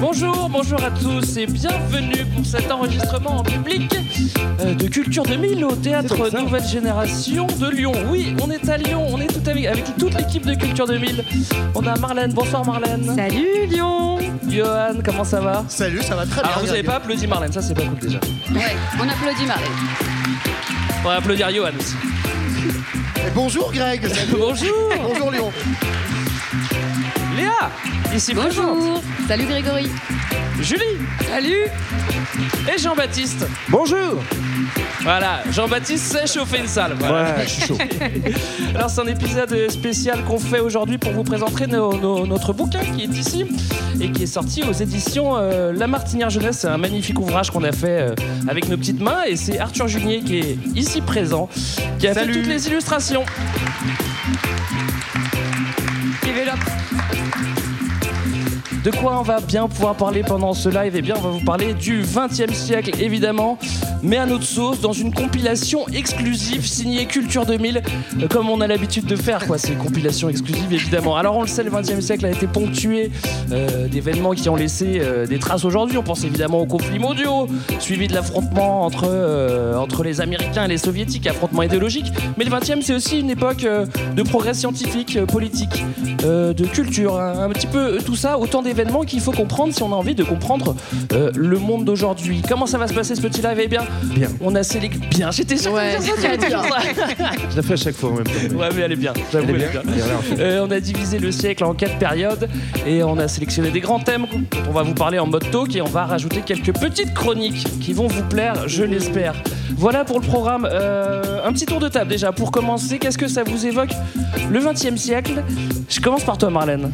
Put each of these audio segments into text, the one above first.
Bonjour, bonjour à tous et bienvenue pour cet enregistrement en public euh, de Culture 2000 au théâtre Nouvelle Génération de Lyon. Oui, on est à Lyon, on est tout avec, avec toute l'équipe de Culture 2000. On a Marlène, bonsoir Marlène. Salut Lyon Johan, comment ça va? Salut, ça va très bien. Alors vous n'avez pas applaudi Marlène, ça c'est pas cool déjà. Ouais, on applaudit Marlène. On va applaudir Johan aussi. Et bonjour Greg. Salut. Bonjour bonjour Lyon. Léa, ici présente. Bonjour Salut Grégory Julie, Salut et Jean-Baptiste. Bonjour Voilà, Jean-Baptiste sait chauffer une salle. Voilà. Ouais, je suis chaud. Alors c'est un épisode spécial qu'on fait aujourd'hui pour vous présenter nos- nos- notre bouquin qui est ici et qui est sorti aux éditions euh, La Martinière Jeunesse. C'est un magnifique ouvrage qu'on a fait euh, avec nos petites mains et c'est Arthur Junier qui est ici présent qui a Salut. fait toutes les illustrations. Give it up. De quoi on va bien pouvoir parler pendant ce live? Eh bien, on va vous parler du 20e siècle, évidemment, mais à notre sauce, dans une compilation exclusive signée Culture 2000, euh, comme on a l'habitude de faire, quoi, ces compilations exclusives, évidemment. Alors, on le sait, le 20e siècle a été ponctué euh, d'événements qui ont laissé euh, des traces aujourd'hui. On pense évidemment aux conflits mondiaux, suivi de l'affrontement entre, les Américains et les Soviétiques, affrontement idéologique. Mais le 20e, c'est aussi une époque de progrès scientifique, politique, de culture, un, un petit peu tout ça, autant qu'il faut comprendre si on a envie de comprendre euh, le monde d'aujourd'hui. Comment ça va se passer ce petit live? Eh bien, Bien. on a sélectionné. Bien, j'étais sûr que Ouais, tu allais dire ça, tu dire ça. Je la fais à chaque fois en même temps. Ouais, mais elle est bien. J'avoue, Elle est bien. Euh, on a divisé le siècle en quatre périodes et on a sélectionné des grands thèmes dont on va vous parler en mode talk et on va rajouter quelques petites chroniques qui vont vous plaire, je l'espère. Voilà pour le programme. Euh, un petit tour de table déjà. Pour commencer, qu'est-ce que ça vous évoque le 20e siècle? Je commence par toi, Marlène.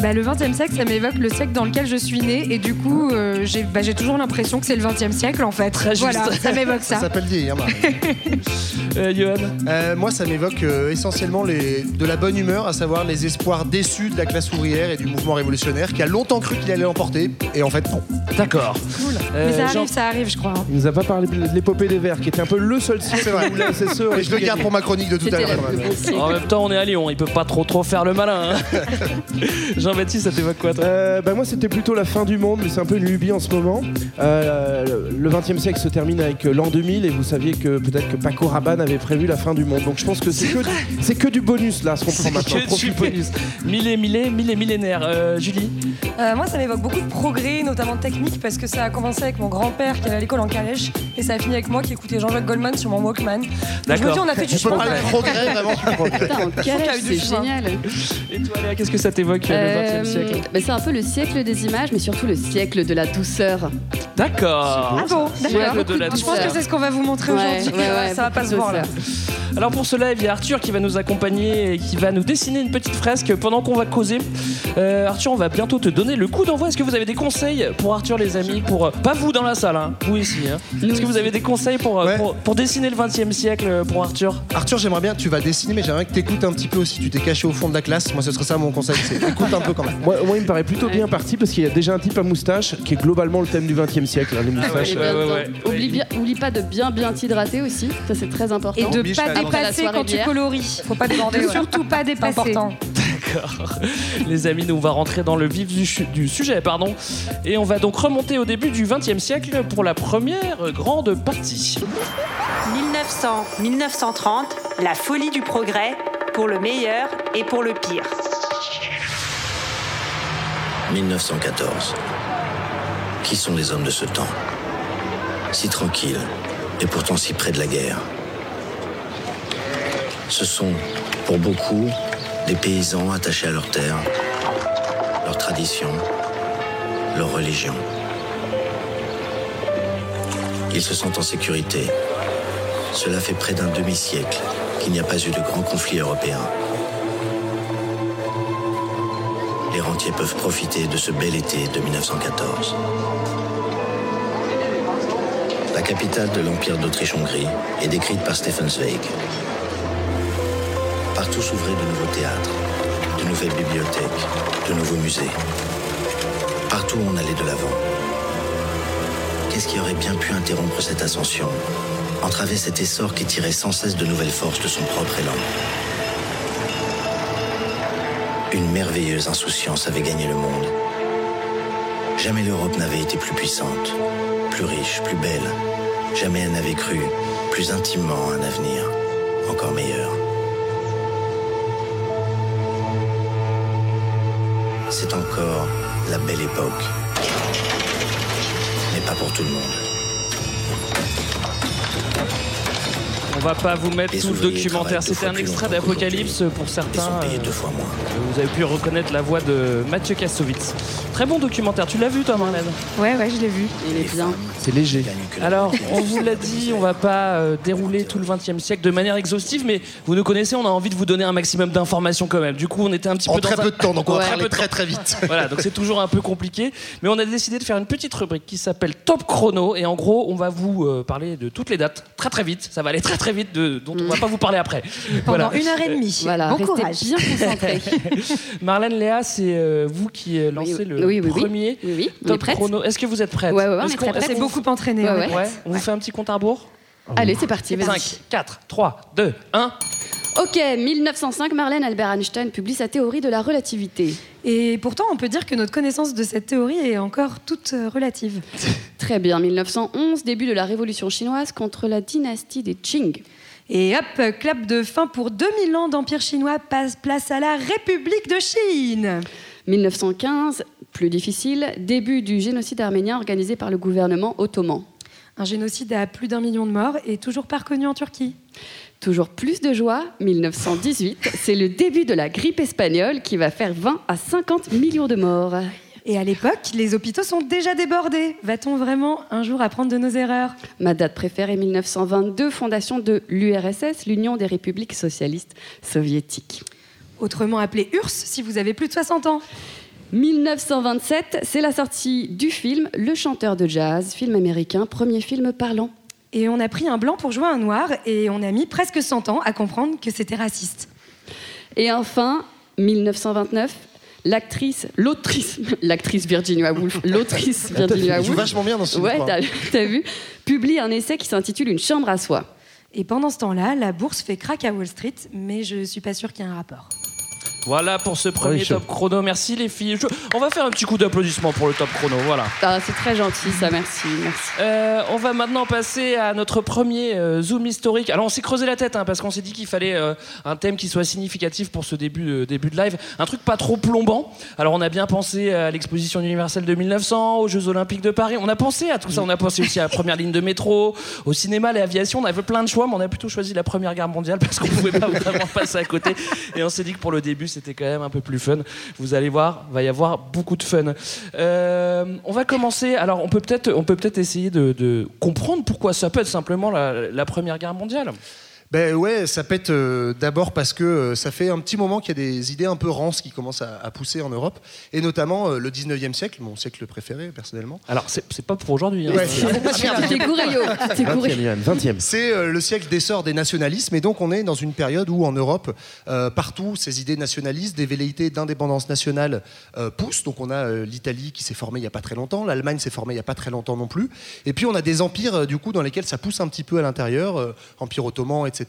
bah, Le 20e siècle, ça m'évoque le siècle dans lequel je suis née et du coup, euh, j'ai bah, j'ai toujours l'impression que c'est le 20e siècle en fait. Très juste. Voilà, ça m'évoque Ça ça. s'appelle vieillir. Euh, Johan Euh, moi, ça m'évoque euh, essentiellement les, de la bonne humeur, à savoir les espoirs déçus de la classe ouvrière et du mouvement révolutionnaire qui a longtemps cru qu'il allait l'emporter. Et en fait, non. D'accord. Euh, Mais ça Jean- arrive, ça arrive, je crois. hein. Il nous a pas parlé de l'épopée des Qui était un peu le seul vrai. où la SSE aurait Et je le pu garde gagner. pour ma chronique de tout à C'était l'heure. plus. En même temps, on est à Lyon, il peut pas trop trop faire le malin. hein. Jean-Baptiste, ça t'évoque quoi toi? Euh, bah moi c'était plutôt la fin du monde, mais c'est un peu une lubie en ce moment. Euh, le 20e siècle se termine avec euh, l'an 2000 et vous saviez que peut-être que Paco Rabanne avait prévu la fin du monde. Donc je pense que c'est que, c'est que du bonus là, ce qu'on prend maintenant. Que du bonus. Mille et mille et mille et millénaires. Euh, Julie? Euh, moi, ça m'évoque beaucoup de progrès, notamment technique, parce que ça a commencé avec mon grand-père qui allait à l'école en calèche, et ça a fini avec moi qui écoutais Jean-Jacques Goldman sur mon Walkman. Donc, je me D'accord. dis, on a fait du chemin. progrès, vraiment, tu progrès. Du c'est génial. Et toi, Léa, qu'est-ce que ça t'évoque euh, le 20e siècle bah, c'est un peu le siècle des images, mais surtout le siècle de la douceur. D'accord. Ah bon, Siècle d'accord. de la Je pense que c'est ce qu'on va vous montrer Ouais, aujourd'hui. ouais, ouais, ça va pas se voir là. Alors pour ce live, il y a Arthur qui va nous accompagner et qui va nous dessiner une petite fresque pendant qu'on va causer. Euh, Arthur, on va bientôt te donner le coup d'envoi. Est-ce que vous avez des conseils pour Arthur, les amis pour, euh, Pas vous dans la salle, hein, vous ici. hein. Est-ce que vous avez des conseils pour, euh, Ouais. pour, pour dessiner le 20 e siècle euh, pour Arthur Arthur, j'aimerais bien, tu vas dessiner, mais j'aimerais que t'écoutes un petit peu aussi. Tu t'es caché au fond de la classe. Moi, ce serait ça mon conseil. C'est écoute un peu quand même. Moi, moi, il me paraît plutôt bien parti parce qu'il y a déjà un type à moustache qui est globalement le thème du 20e siècle, hein, les moustaches. Et ouais, bien ouais, dedans. ouais. Oublie, bien- oublie pas de bien bien t'hydrater aussi, ça c'est très important. Et de Biche, pas dépasser quand tu coloris. Faut pas déborder. Surtout pas C'est dépasser. important. D'accord. Les amis, nous on va rentrer dans le vif du, du sujet, pardon. Et on va donc remonter au début du 20 e siècle pour la première grande partie. 1900-1930, la folie du progrès, pour le meilleur et pour le pire. 1914. Qui sont les hommes de ce temps? Si tranquilles et pourtant si près de la guerre. Ce sont, pour beaucoup, des paysans attachés à leur terre, leur tradition, leur religion. Ils se sentent en sécurité. Cela fait près d'un demi-siècle qu'il n'y a pas eu de grand conflit européen. Les rentiers peuvent profiter de ce bel été de 1914. La capitale de l'Empire d'Autriche-Hongrie est décrite par Stefan Zweig. Partout s'ouvraient de nouveaux théâtres, de nouvelles bibliothèques, de nouveaux musées. Partout on allait de l'avant. Qu'est-ce qui aurait bien pu interrompre cette ascension Entraver cet essor qui tirait sans cesse de nouvelles forces de son propre élan? Une merveilleuse insouciance avait gagné le monde. Jamais l'Europe n'avait été plus puissante, plus riche, plus belle. Jamais elle n'avait cru plus intimement un avenir encore meilleur. C'est encore la belle époque. Mais pas pour tout le monde. On va pas vous mettre Les tout le documentaire. C'était un extrait d'Apocalypse pour certains. payés euh, deux fois moins. Vous avez pu reconnaître la voix de Mathieu Kassovitz. Très bon documentaire. Tu l'as vu, toi, Marlène Ouais, ouais, je l'ai vu. Il est bien. C'est léger. Alors, on vous l'a dit, on va pas euh, dérouler tout le XXe siècle de manière exhaustive, mais vous nous connaissez, on a envie de vous donner un maximum d'informations quand même. Du coup, on était un petit En peu dans très peu de temps, donc on va Ouais. très très vite. Voilà, donc c'est toujours un peu compliqué, mais on a décidé de faire une petite rubrique qui s'appelle Top Chrono, et en gros, on va vous euh, parler de toutes les dates très très vite. Ça va aller très très vite, de, dont on va pas vous parler après. Pendant Voilà. une heure et demie. Voilà, bon courage. bien concentrés. Marlène Léa, c'est euh, vous qui lancez Oui, le oui, oui, oui. premier Oui, oui, on est Top prête. Chrono. Est-ce que vous êtes prête Ouais, ouais, ouais, on Est-ce est qu'on- très prête. est-ce C'est qu'on- beaucoup entraîné. Ouais, on ouais. est Ouais, prête. on vous fait un petit compte à rebours Allez, c'est parti, vas-y. 5, 4, 3, 2, 1. Ok, 1905, Marlène Albert Einstein publie sa théorie de la relativité. Et pourtant, on peut dire que notre connaissance de cette théorie est encore toute euh, relative. Très bien, 1911, début de la révolution chinoise contre la dynastie des Qing. Et hop, clap de fin pour 2000 ans d'empire chinois, passe place à la République de Chine. 1915, plus difficile, début du génocide arménien organisé par le gouvernement ottoman. Un génocide à plus d'un million de morts et toujours pas reconnu en Turquie. Toujours plus de joie, 1918, c'est le début de la grippe espagnole qui va faire 20 à 50 millions de morts. Et à l'époque, les hôpitaux sont déjà débordés. Va-t-on vraiment un jour apprendre de nos erreurs? Ma date préférée, 1922, fondation de l'URSS, l'Union des républiques socialistes soviétiques. Autrement appelé URSS si vous avez plus de 60 ans. 1927, c'est la sortie du film Le chanteur de jazz, film américain, premier film parlant. Et on a pris un blanc pour jouer un noir et on a mis presque 100 ans à comprendre que c'était raciste. Et enfin, 1929, l'actrice, l'autrice, l'actrice Virginia Woolf, l'autrice Virginia Woolf, vachement bien dans ce film. ouais, t'as vu, publie un essai qui s'intitule Une chambre à soi. Et pendant ce temps-là, la bourse fait crack à Wall Street, mais je suis pas sûre qu'il y ait un rapport. Voilà pour ce premier Oui, top chrono. Merci les filles. Je- On va faire un petit coup d'applaudissement pour le top chrono. Voilà. Ah, c'est très gentil, ça, merci, merci. Euh, on va maintenant passer à notre premier euh, zoom historique. Alors on s'est creusé la tête hein, parce qu'on s'est dit qu'il fallait euh, un thème qui soit significatif pour ce début de, début de live, un truc pas trop plombant. Alors on a bien pensé à l'exposition universelle de 1900, aux Jeux Olympiques de Paris. On a pensé à tout ça. On a pensé aussi à la première ligne de métro, au cinéma, l'aviation. On avait plein de choix, mais on a plutôt choisi la Première Guerre mondiale parce qu'on pouvait pas vraiment passer à côté. Et on s'est dit que pour le début c'était quand même un peu plus fun. Vous allez voir, va y avoir beaucoup de fun. Euh, on va commencer. Alors, on peut peut-être, on peut peut-être essayer de, comprendre pourquoi ça peut être simplement la Première Guerre mondiale. Ben ouais, ça pète euh, d'abord parce que euh, ça fait un petit moment qu'il y a des idées un peu rances qui commencent à, à pousser en Europe, et notamment euh, le 19e siècle, mon siècle préféré personnellement. Alors, c'est c'est pas pour aujourd'hui. hein. Ouais. T'es couré, yo, t'es couré. 20e, Yann, 20e. C'est euh, le siècle d'essor des nationalismes, et donc on est dans une période où en Europe, euh, partout, ces idées nationalistes, des velléités d'indépendance nationale euh, poussent. Donc on a euh, l'Italie qui s'est formée il n'y a pas très longtemps, l'Allemagne s'est formée il n'y a pas très longtemps non plus, et puis on a des empires euh, du coup dans lesquels ça pousse un petit peu à l'intérieur, euh, empire ottoman, etc.,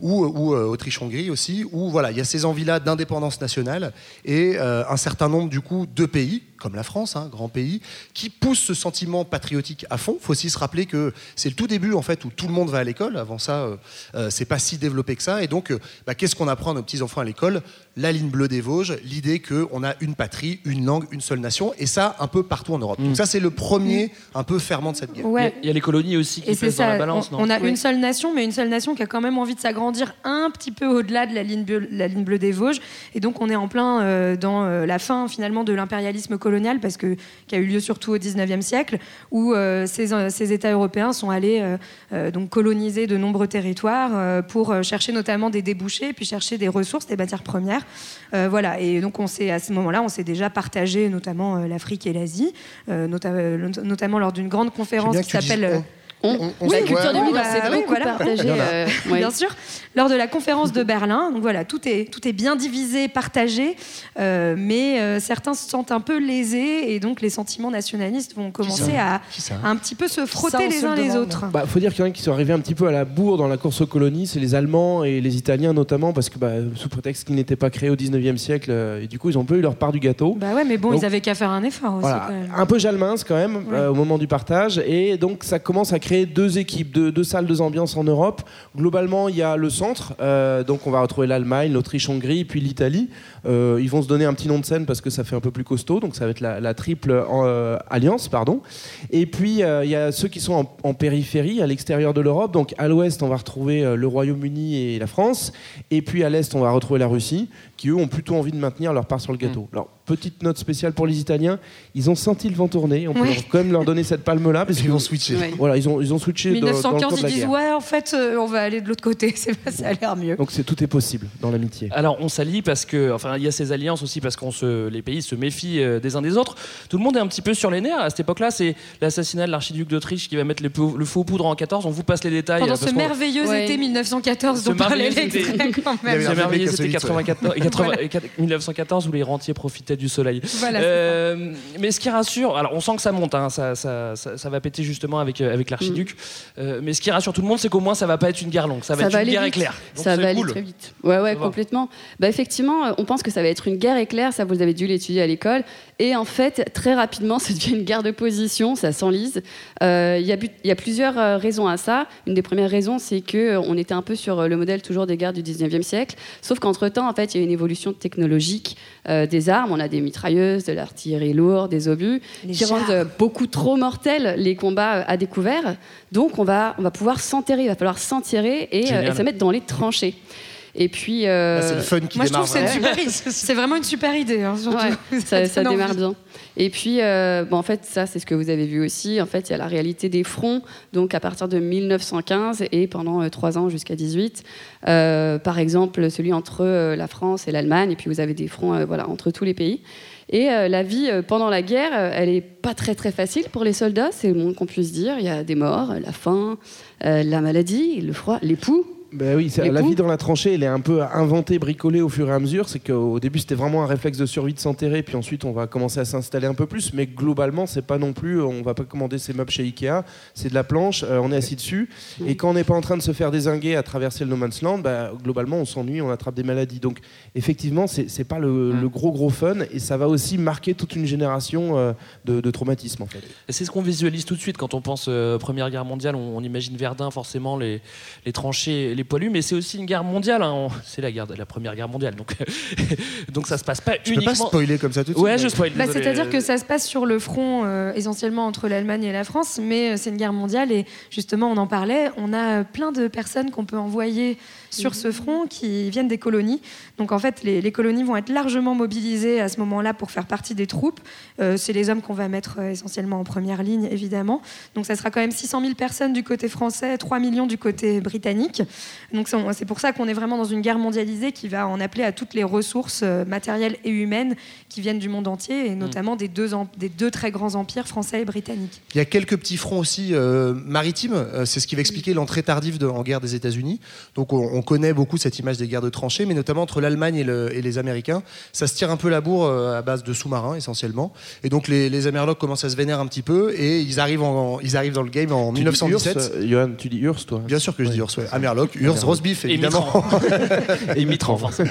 ou, ou euh, Autriche-Hongrie aussi, où voilà, il y a ces envies-là d'indépendance nationale et euh, un certain nombre du coup de pays comme la France, un grand pays, qui pousse ce sentiment patriotique à fond. Il faut aussi se rappeler que c'est le tout début en fait où tout le monde va à l'école. Avant ça, euh, euh, c'est pas si développé que ça. Et donc, euh, bah, qu'est-ce qu'on apprend à nos petits enfants à l'école? La ligne bleue des Vosges, l'idée qu'on a une patrie, une langue, une seule nation, et ça un peu partout en Europe. Donc ça, c'est le premier un peu ferment de cette guerre. Il y a- Ouais. il y, a les colonies aussi qui pèsent dans la balance, on, non? on a Oui. une seule nation, mais une seule nation qui a quand même envie de s'agrandir un petit peu au-delà de la ligne, bleue, la ligne bleue des Vosges. Et donc on est en plein euh, dans euh, la fin finalement de l'impérialisme colonial, parce que qui a eu lieu surtout au 19e siècle, où euh, ces, euh, ces États européens sont allés euh, donc coloniser de nombreux territoires euh, pour chercher notamment des débouchés, puis chercher des ressources, des matières premières. Euh, voilà. Et donc on s'est à ce moment-là, on s'est déjà partagé notamment euh, l'Afrique et l'Asie, euh, nota- euh, notamment lors d'une grande conférence qui s'appelle. euh, on. On- On oui, sait- culture ouais, 2000, bah, c'est beaucoup voilà. partagé. Euh, ouais. Bien sûr, lors de la conférence de Berlin. Donc voilà, tout est, tout est bien divisé, partagé, euh, mais euh, certains se sentent un peu lésés et donc les sentiments nationalistes vont commencer à, un petit peu se frotter les se uns le les demande. autres. Bah, faut dire qu'il y en a qui sont arrivés un petit peu à la bourre dans la course aux colonies, c'est les Allemands et les Italiens notamment, parce que bah, sous prétexte qu'ils n'étaient pas créés au 19e siècle, euh, et du coup ils ont peu eu leur part du gâteau. Bah ouais, mais bon, Donc- ils avaient qu'à faire un effort aussi. Voilà, quand même. un peu jalmince quand même Ouais. euh, au moment du partage et donc ça commence à créer deux équipes, deux, deux salles, deux ambiances en Europe. Globalement, il y a le centre, euh, donc on va retrouver l'Allemagne, l'Autriche-Hongrie, puis l'Italie. Euh, ils vont se donner un petit nom de scène parce que ça fait un peu plus costaud, donc ça va être la, triple euh, alliance, pardon. Et puis il y a ceux qui sont en, périphérie, à l'extérieur de l'Europe. Donc à l'ouest, on va retrouver le Royaume-Uni et la France, et puis à l'est, on va retrouver la Russie, qui eux ont plutôt envie de maintenir leur part sur le gâteau. Alors petite note spéciale pour les Italiens, ils ont senti le vent tourner. On peut quand même leur donner cette palme-là parce qu'ils vont switcher. Ouais. Voilà, ils ont ils ont switché dans, dans le 1915, ils disent guerre. ouais, en fait, euh, on va aller de l'autre côté. Pas- ça a l'air mieux. Donc c'est tout est possible dans l'amitié. Alors on s'allie parce que, enfin, il y a ces alliances aussi parce qu'on se, les pays se méfient euh, des uns des autres. Tout le monde est un petit peu sur les nerfs à cette époque-là. C'est l'assassinat de l'archiduc d'Autriche qui va mettre le faux poudre en 14. On vous passe les détails. Pendant euh, ce merveilleux Ouais. été 1914 Ce dont parlait été. l'extrait quand Il y avait même. un C'est merveilleux, insolite, 94 et 80 et 4 1914 où les rentiers profitaient du soleil. Voilà, Euh, mais ce qui rassure, alors on sent que ça monte, hein, ça, ça, ça, ça va péter justement avec, euh, avec l'archiduc. Euh, mais ce qui rassure tout le monde, c'est qu'au moins ça va pas être une guerre longue, ça va être une aller guerre vite. éclair. Donc ça va aller très vite. Ouais, ouais, va. complètement. Bah, effectivement, on pense que ça va être une guerre éclair, ça vous avez dû l'étudier à l'école. Et en fait, très rapidement, ça devient une guerre de position, ça s'enlise. Euh, Il y, a y plusieurs euh, raisons à ça. Une des premières raisons, c'est qu'on était un peu sur euh, le modèle toujours des guerres du 19e siècle. Sauf qu'entre-temps, en fait, il y a une évolution technologique euh, des armes. On a des mitrailleuses, de l'artillerie lourde, des obus, Les qui rendent chars. euh, beaucoup trop mortels les combats euh, à découvert. Donc, on va, on va pouvoir s'enterrer, il va falloir s'enterrer et, euh, et se mettre dans les tranchées. Et puis. euh, c'est le fun qui Moi, je démarre. trouve que c'est une vraiment. super idée. C'est vraiment une super idée. hein. Ouais, ça, démarre bien. Et puis, euh, bon, en fait, ça, c'est ce que vous avez vu aussi. En fait, il y a la réalité des fronts, donc à partir de 1915 et pendant euh, trois ans jusqu'à 18. Euh, par exemple, celui entre euh, la France et l'Allemagne, et puis vous avez des fronts euh, voilà, entre tous les pays. Et euh, la vie euh, pendant la guerre, euh, elle est pas très très facile pour les soldats, c'est le moins qu'on puisse dire. Il y a des morts, la faim, euh, la maladie, le froid, les poux. Ben oui, la vie dans la tranchée, elle est un peu inventée, bricolée au fur et à mesure. C'est qu'au début, c'était vraiment un réflexe de survie de s'enterrer, puis ensuite, on va commencer à s'installer un peu plus. Mais globalement, c'est pas non plus, on va pas commander ses meubles chez Ikea, c'est de la planche, euh, on est assis dessus. Et quand on n'est pas en train de se faire désinguer à traverser le no man's land, bah, globalement, on s'ennuie, on attrape des maladies. Donc, effectivement, c'est c'est pas le, le gros gros fun, et ça va aussi marquer toute une génération euh, de, de traumatismes en fait. Et C'est ce qu'on visualise tout de suite quand on pense euh, Première Guerre mondiale. On, on imagine Verdun forcément, les, les tranchées, les poilus, mais c'est aussi une guerre mondiale. hein. On- C'est la, guerre la Première Guerre mondiale, donc donc ça se passe pas Tu peux uniquement. pas spoiler comme ça tout de suite. Ouais, je spoil. Bah. C'est-à-dire que ça se passe sur le front euh, essentiellement entre l'Allemagne et la France, mais euh, c'est une guerre mondiale et justement on en parlait. On a euh, plein de personnes qu'on peut envoyer sur ce front qui viennent des colonies. Donc en fait, les, les colonies vont être largement mobilisées à ce moment-là pour faire partie des troupes. Euh, c'est les hommes qu'on va mettre euh, essentiellement en première ligne, évidemment. Donc ça sera quand même 600 000 personnes du côté français, 3 millions du côté britannique. Donc c'est pour ça qu'on est vraiment dans une guerre mondialisée qui va en appeler à toutes les ressources euh, matérielles et humaines qui viennent du monde entier, et notamment des, deux em- des deux très grands empires français et britanniques. Il y a quelques petits fronts aussi euh, maritimes. Euh, c'est ce qui va expliquer l'entrée tardive de- en guerre des États-Unis. Donc on, on connaît beaucoup cette image des guerres de tranchées, mais notamment entre l'Allemagne et, le- et les Américains. Ça se tire un peu la bourre à base de sous-marins essentiellement. Et donc les, les Amerlocs commencent à se vénérer un petit peu et ils arrivent, en- ils arrivent dans le game en Tu dis 1917. Urs, euh, Johan, tu dis Urs, toi Bien sûr que je dis Urs, ouais. Amerloc, Urs, Rosbif, évidemment. Et Mitran, forcément.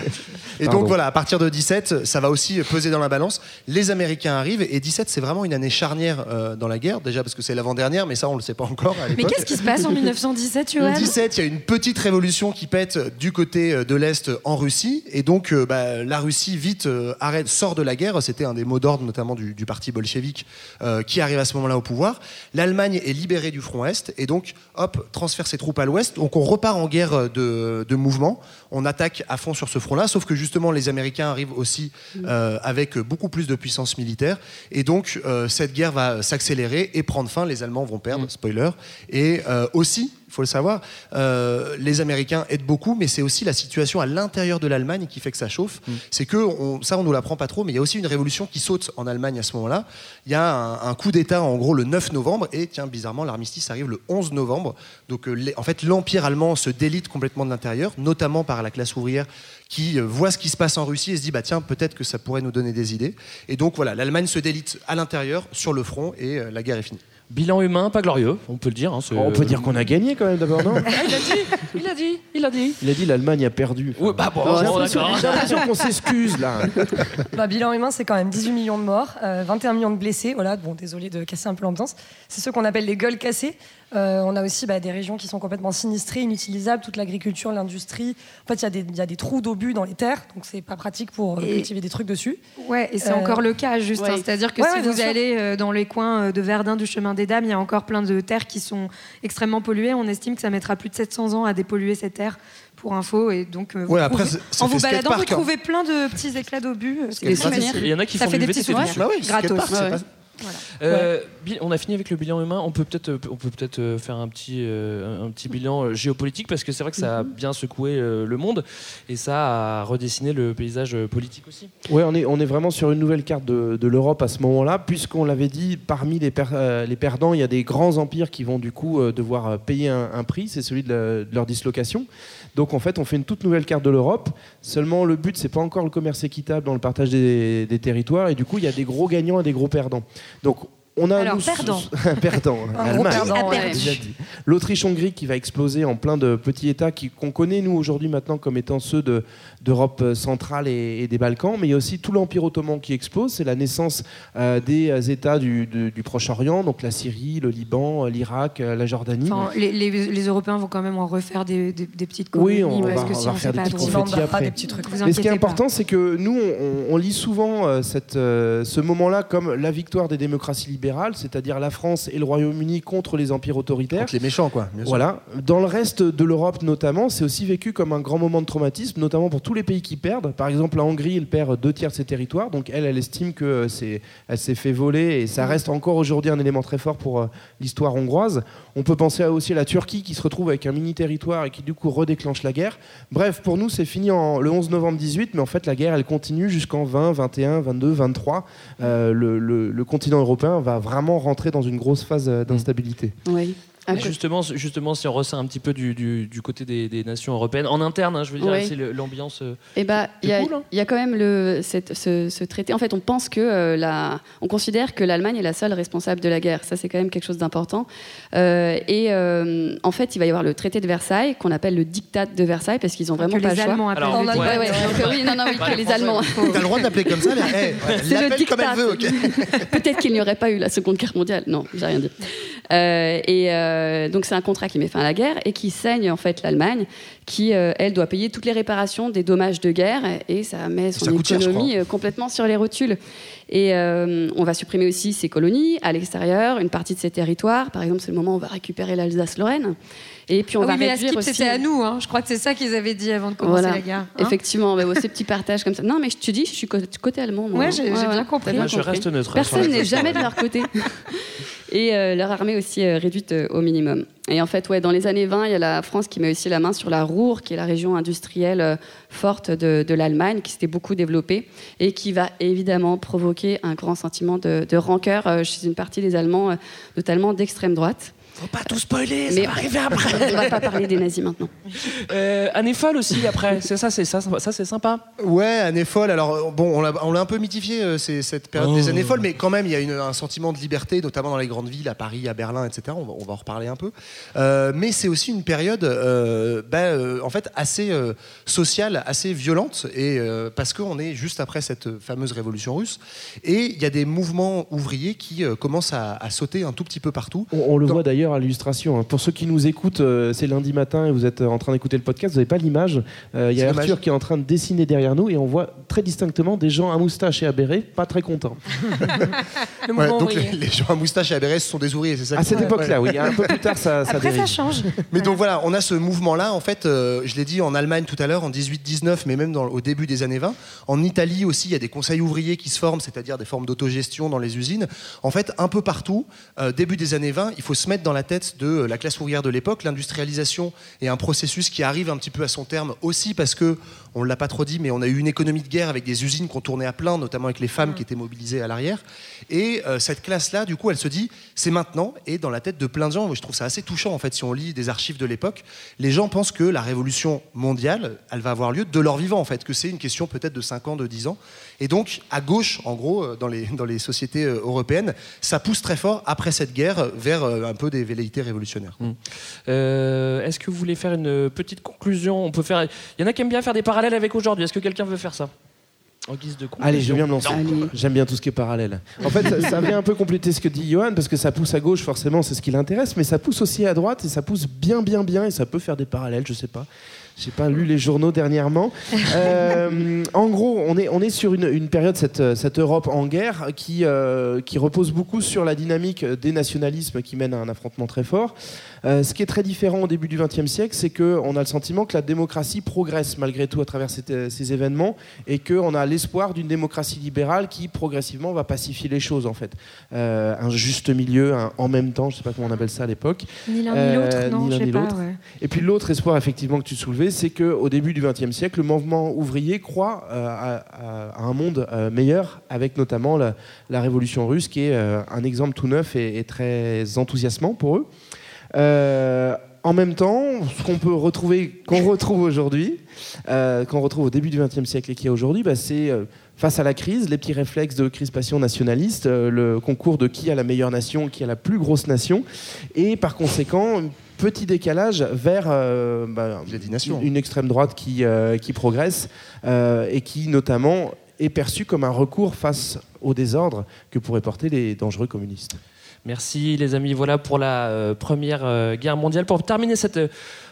Et donc voilà, à partir de 17, ça va aussi peser dans la balance. Les Américains arrivent et 17, c'est vraiment une année charnière euh, dans la guerre, déjà parce que c'est l'avant-dernière, mais ça on le sait pas encore à Mais qu'est-ce qui se passe en 1917, En Johan 17, il y a une petite révolution qui pète du côté euh, de l'Est en Russie. Et donc, euh, bah, la Russie, vite, euh, arrête, sort de la guerre. C'était un des mots d'ordre, notamment du, du parti bolchevique, euh, qui arrive à ce moment-là au pouvoir. L'Allemagne est libérée du front Est. Et donc, hop, transfère ses troupes à l'Ouest. Donc, on repart en guerre euh, de, de mouvement. On attaque à fond sur ce front-là. Sauf que, justement, les Américains arrivent aussi euh, avec beaucoup plus de puissance militaire. Et donc, euh, cette guerre va s'accélérer et prendre fin. Les Allemands vont perdre, spoiler. Et aussi, faut le savoir. Euh, les Américains aident beaucoup, mais c'est aussi la situation à l'intérieur de l'Allemagne qui fait que ça chauffe. Mm. C'est que on- ça, on nous l'apprend pas trop, mais il y a aussi une révolution qui saute en Allemagne à ce moment-là. Il y a un, un coup d'État en gros le 9 novembre, et tiens, bizarrement, l'armistice arrive le 11 novembre. Donc, euh, les- en fait, l'empire allemand se délite complètement de l'intérieur, notamment par la classe ouvrière qui euh, voit ce qui se passe en Russie et se dit bah tiens peut-être que ça pourrait nous donner des idées et donc voilà l'Allemagne se délite à l'intérieur sur le front et la guerre est finie Bilan humain, pas glorieux, on peut le dire. hein, On peut dire qu'on a gagné quand même d'abord, non Ah, il a dit, il a dit, il a dit. Il a dit l'Allemagne a perdu. Oui, bah bon, J'ai bon, l'impression- d'accord. j'ai l'impression qu'on s'excuse là. Bah, bilan humain, c'est quand même 18 millions de morts, euh, 21 millions de blessés. Voilà, bon, désolé de casser un peu l'ambiance. C'est ceux qu'on appelle les gueules cassées. Euh, on a aussi bah, des régions qui sont complètement sinistrées, inutilisables, toute l'agriculture, l'industrie. En fait, il y a des- il y, a des trous d'obus dans les terres, donc c'est pas pratique pour euh, Et- cultiver des trucs dessus. Ouais, et c'est Euh, encore le cas, juste. ouais. hein. C'est-à-dire que Ouais, si ouais, vous allez euh, dans les coins de Verdun, du chemin des Dames, il y a encore plein de terres qui sont extrêmement polluées. On estime que ça mettra plus de 700 ans à dépolluer ces terres. Pour info, et donc euh, vous Ouais, après, trouvez- c'est- ça en vous baladant, vous hein. trouvez plein de petits éclats d'obus. Il y en a qui ça font fait du des petits VTT. Bah gratos. Ouais. pas- Euh, On a fini avec le bilan humain. On peut peut-être, on peut peut-être euh, faire un petit, euh, un petit bilan euh, géopolitique parce que c'est vrai que ça a bien secoué le monde et ça a redessiné le paysage politique aussi. Ouais, on est, on est vraiment sur une nouvelle carte de, de l'Europe à ce moment-là, puisqu'on l'avait dit, parmi les, per- les perdants, il y a des grands empires qui vont du coup devoir payer un, un prix, c'est celui de, la- de leur dislocation. Donc en fait, on fait une toute nouvelle carte de l'Europe. Seulement, le but, c'est pas encore le commerce équitable dans le partage des, territoires, et du coup, il y a des gros gagnants et des gros perdants. On a Alors, nous- perdant. un perdant. Dit. L'Autriche-Hongrie qui va exploser en plein de petits États qu'on connaît nous aujourd'hui maintenant comme étant ceux de- d'Europe euh, centrale et, et des Balkans, mais il y a aussi tout l'Empire ottoman qui explose. C'est la naissance euh, des euh, États du, du- du Proche-Orient, donc la Syrie, le Liban, l'Irak, la Jordanie. Enfin, les, les- les Européens vont quand même en refaire des, des- des petites colonies Oui, on parce va- que on va sinon refaire c'est des pas petits confettis après. des petits trucs. Vous Mais ce qui est pas. important, c'est que nous, on, on lit souvent euh, cette, euh, ce moment-là comme la victoire des démocraties libérales, c'est-à-dire la France et le Royaume-Uni contre les empires autoritaires. contre les méchants quoi bien sûr. Voilà. Dans le reste de l'Europe notamment, c'est aussi vécu comme un grand moment de traumatisme, notamment pour tous les pays qui perdent. Par exemple, la Hongrie, elle perd deux tiers de ses territoires, donc elle, elle estime que euh, c'est, elle s'est fait voler et ça reste encore aujourd'hui un élément très fort pour euh, l'histoire hongroise. On peut penser aussi à la Turquie qui se retrouve avec un mini territoire et qui du coup redéclenche la guerre. Bref, pour nous, c'est fini en, le 11 novembre 18, mais en fait, la guerre, elle continue jusqu'en 20, 21, 22, 23. Euh, le, le- le continent européen va vraiment rentrer dans une grosse phase euh, d'instabilité. Oui. Ah, Justement, justement, si on resserre un petit peu du, du- du côté des, des nations européennes, en interne, hein, je veux dire, Oui. c'est l'ambiance. euh, Eh ben, il y, a- C'est cool, hein. il y a quand même le, cette- ce, ce traité. En fait, on pense que euh, la, on considère que l'Allemagne est la seule responsable de la guerre. Ça, c'est quand même quelque chose d'important. Euh, et euh, en fait, il va y avoir le traité de Versailles qu'on appelle le dictat de Versailles parce qu'ils ont vraiment que pas les le choix. Allemands appellent Alors, ouais. Ouais, ouais, donc, oui, non, non, oui, que les Allemands. T'as le droit de l'appeler comme ça, mais hey, C'est le l'appelle comme elle diktat. veut. ok. Peut-être qu'il n'y aurait pas eu la Seconde Guerre mondiale. Non, j'ai rien dit. Euh, et euh, donc c'est un contrat qui met fin à la guerre et qui saigne en fait l'Allemagne, qui euh, elle doit payer toutes les réparations des dommages de guerre et ça met son ça cher, économie euh, complètement sur les rotules. Et euh, on va supprimer aussi ses colonies à l'extérieur, une partie de ses territoires. Par exemple, c'est le moment où on va récupérer l'Alsace-Lorraine. Et puis on Ah va oui, mais la réduire skip, aussi. c'était à nous. hein. Je crois que c'est ça qu'ils avaient dit avant de commencer Voilà. la guerre. hein. Effectivement, mais bon, ces petits partages comme ça. Non, mais je te dis, je suis côté, côté allemand. Moi. Ouais, j'ai- j'ai bien compris. Moi, je compris. reste neutre. Personne la n'est jamais de leur côté. Et euh, leur armée aussi euh, réduite euh, au minimum. Et en fait, ouais, dans les années 20, il y a la France qui met aussi la main sur la Ruhr, qui est la région industrielle forte de, l'Allemagne, qui s'était beaucoup développée et qui va évidemment provoquer un grand sentiment de, de rancœur chez une partie des Allemands, notamment d'extrême droite. Faut pas tout spoiler, ça Mais va arriver après. on va pas parler des nazis maintenant. Euh, Année folle aussi après. C'est ça, c'est ça, ça c'est sympa. Ouais, année folle. Alors euh, bon, on l'a, on l'a un peu mythifié euh, c'est- cette période des Oh. années folles, mais quand même, il y a une- un sentiment de liberté, notamment dans les grandes villes, à Paris, à Berlin, etc. On va, on va en reparler un peu. Euh, mais c'est aussi une période, euh, bah, euh, en fait, assez euh, sociale, assez violente, et euh, parce qu'on est juste après cette fameuse révolution russe, et il y a des mouvements ouvriers qui euh, commencent à, à sauter un tout petit peu partout. On, on le Dans- voit à l'illustration. hein. Pour ceux qui nous écoutent, euh, c'est lundi matin et vous êtes euh, en train d'écouter le podcast, vous n'avez pas l'image. Euh, Il y a. Arthur qui est en train de dessiner derrière nous et on voit très distinctement des gens à moustache et à béret, pas très contents. Le Ouais, mouvement donc les, les gens à moustache et à béret, ce sont des ouvriers, c'est ça À que- cette Ouais. époque-là, oui. Un peu plus tard, ça, ça Après, ça change. Mais donc voilà, on a ce mouvement-là, en fait, euh, je l'ai dit en Allemagne tout à l'heure, en 18-19, mais même dans- au début des années 20. En Italie aussi, il y a des conseils ouvriers qui se forment, c'est-à-dire des formes d'autogestion dans les usines. En fait, un peu partout, euh, début des années 20, il faut se mettre dans la tête de la classe ouvrière de l'époque. L'industrialisation est un processus qui arrive un petit peu à son terme aussi parce que, on ne l'a pas trop dit, mais on a eu une économie de guerre avec des usines qu'on tournait à plein, notamment avec les femmes qui étaient mobilisées à l'arrière. Et euh, cette classe-là, du coup, elle se dit, c'est maintenant. Et dans la tête de plein de gens, je trouve ça assez touchant en fait, si on lit des archives de l'époque, les gens pensent que la révolution mondiale, elle va avoir lieu de leur vivant en fait, que c'est une question peut-être de 5 ans, de 10 ans. Et donc, à gauche, en gros, euh, dans les, dans les sociétés euh, européennes, ça pousse très fort après cette guerre vers euh, un peu des velléités révolutionnaires. Mmh. Euh, Est-ce que vous voulez faire une petite conclusion? On peut faire. Il y en a qui aiment bien faire des parallèles avec aujourd'hui. Est-ce que quelqu'un veut faire ça En guise de. Allez, je bien me lancer. J'aime bien tout ce qui est parallèle. En fait, ça, ça vient un peu compléter ce que dit Johan, parce que ça pousse à gauche, forcément, c'est ce qui l'intéresse, mais ça pousse aussi à droite, et ça pousse bien, bien, bien, et ça peut faire des parallèles, je sais pas. J'ai pas lu les journaux dernièrement. Euh, en gros, on est, on est sur une, une période, cette, cette Europe en guerre, qui, euh, qui repose beaucoup sur la dynamique des nationalismes qui mènent à un affrontement très fort. Euh, ce qui est très différent au début du XXe siècle, c'est qu'on a le sentiment que la démocratie progresse malgré tout à travers ces, ces événements et qu'on a l'espoir d'une démocratie libérale qui progressivement va pacifier les choses en fait. Un juste milieu, un en même temps, je sais pas comment on appelle ça à l'époque. Ni l'un ni l'autre, non, ni l'un je sais ni pas, l'autre. ouais. Et puis l'autre espoir effectivement que tu soulevais, c'est qu'au début du XXe siècle, le mouvement ouvrier croit euh, à, un monde euh, meilleur, avec notamment la, révolution russe, qui est euh, un exemple tout neuf et, très enthousiasmant pour eux. En même temps, ce qu'on peut retrouver, qu'on retrouve aujourd'hui, qu'on retrouve au début du XXe siècle et qui est aujourd'hui, bah, c'est face à la crise, les petits réflexes de crispation nationaliste, le concours de qui a la meilleure nation, qui a la plus grosse nation, et par conséquent, petit décalage vers euh, bah, une, extrême droite qui, euh, qui progresse euh, et qui notamment est perçue comme un recours face au désordre que pourraient porter les dangereux communistes. Merci les amis, voilà pour la euh, première euh, guerre mondiale. Pour terminer cette euh,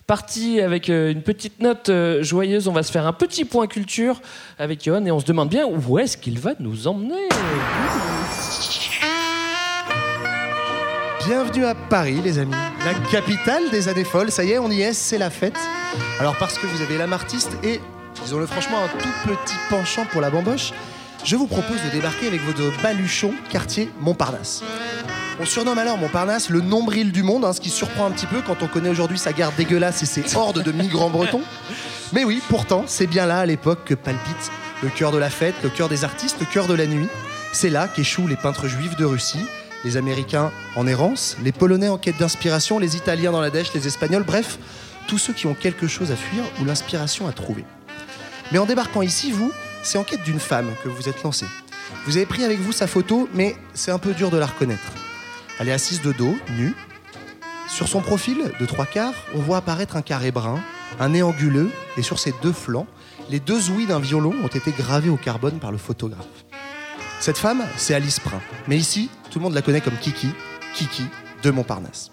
partie avec euh, une petite note euh, joyeuse, on va se faire un petit point culture avec Johan et on se demande bien où est-ce qu'il va nous emmener. Bienvenue à Paris, les amis, la capitale des années folles. Ça y est, on y est, c'est la fête. Alors, parce que vous avez l'âme artiste et, disons-le franchement, un tout petit penchant pour la bamboche, je vous propose de débarquer avec vos deux baluchons quartier Montparnasse. On surnomme alors Montparnasse le nombril du monde, hein, ce qui surprend un petit peu quand on connaît aujourd'hui sa gare dégueulasse et ses hordes de migrants bretons. Mais oui, pourtant, c'est bien là à l'époque que palpite le cœur de la fête, le cœur des artistes, le cœur de la nuit. C'est là qu'échouent les peintres juifs de Russie, les Américains en errance, les Polonais en quête d'inspiration, les Italiens dans la dèche, les Espagnols, bref, tous ceux qui ont quelque chose à fuir ou l'inspiration à trouver. Mais en débarquant ici, vous, c'est en quête d'une femme que vous êtes lancé. Vous avez pris avec vous sa photo, mais c'est un peu dur de la reconnaître. Elle est assise de dos, nue. Sur son profil, de trois quarts, on voit apparaître un carré brun, un nez anguleux, et sur ses deux flancs, les deux ouïes d'un violon ont été gravées au carbone par le photographe. Cette femme, c'est Alice Prin. Mais ici, tout le monde la connaît comme Kiki, Kiki de Montparnasse.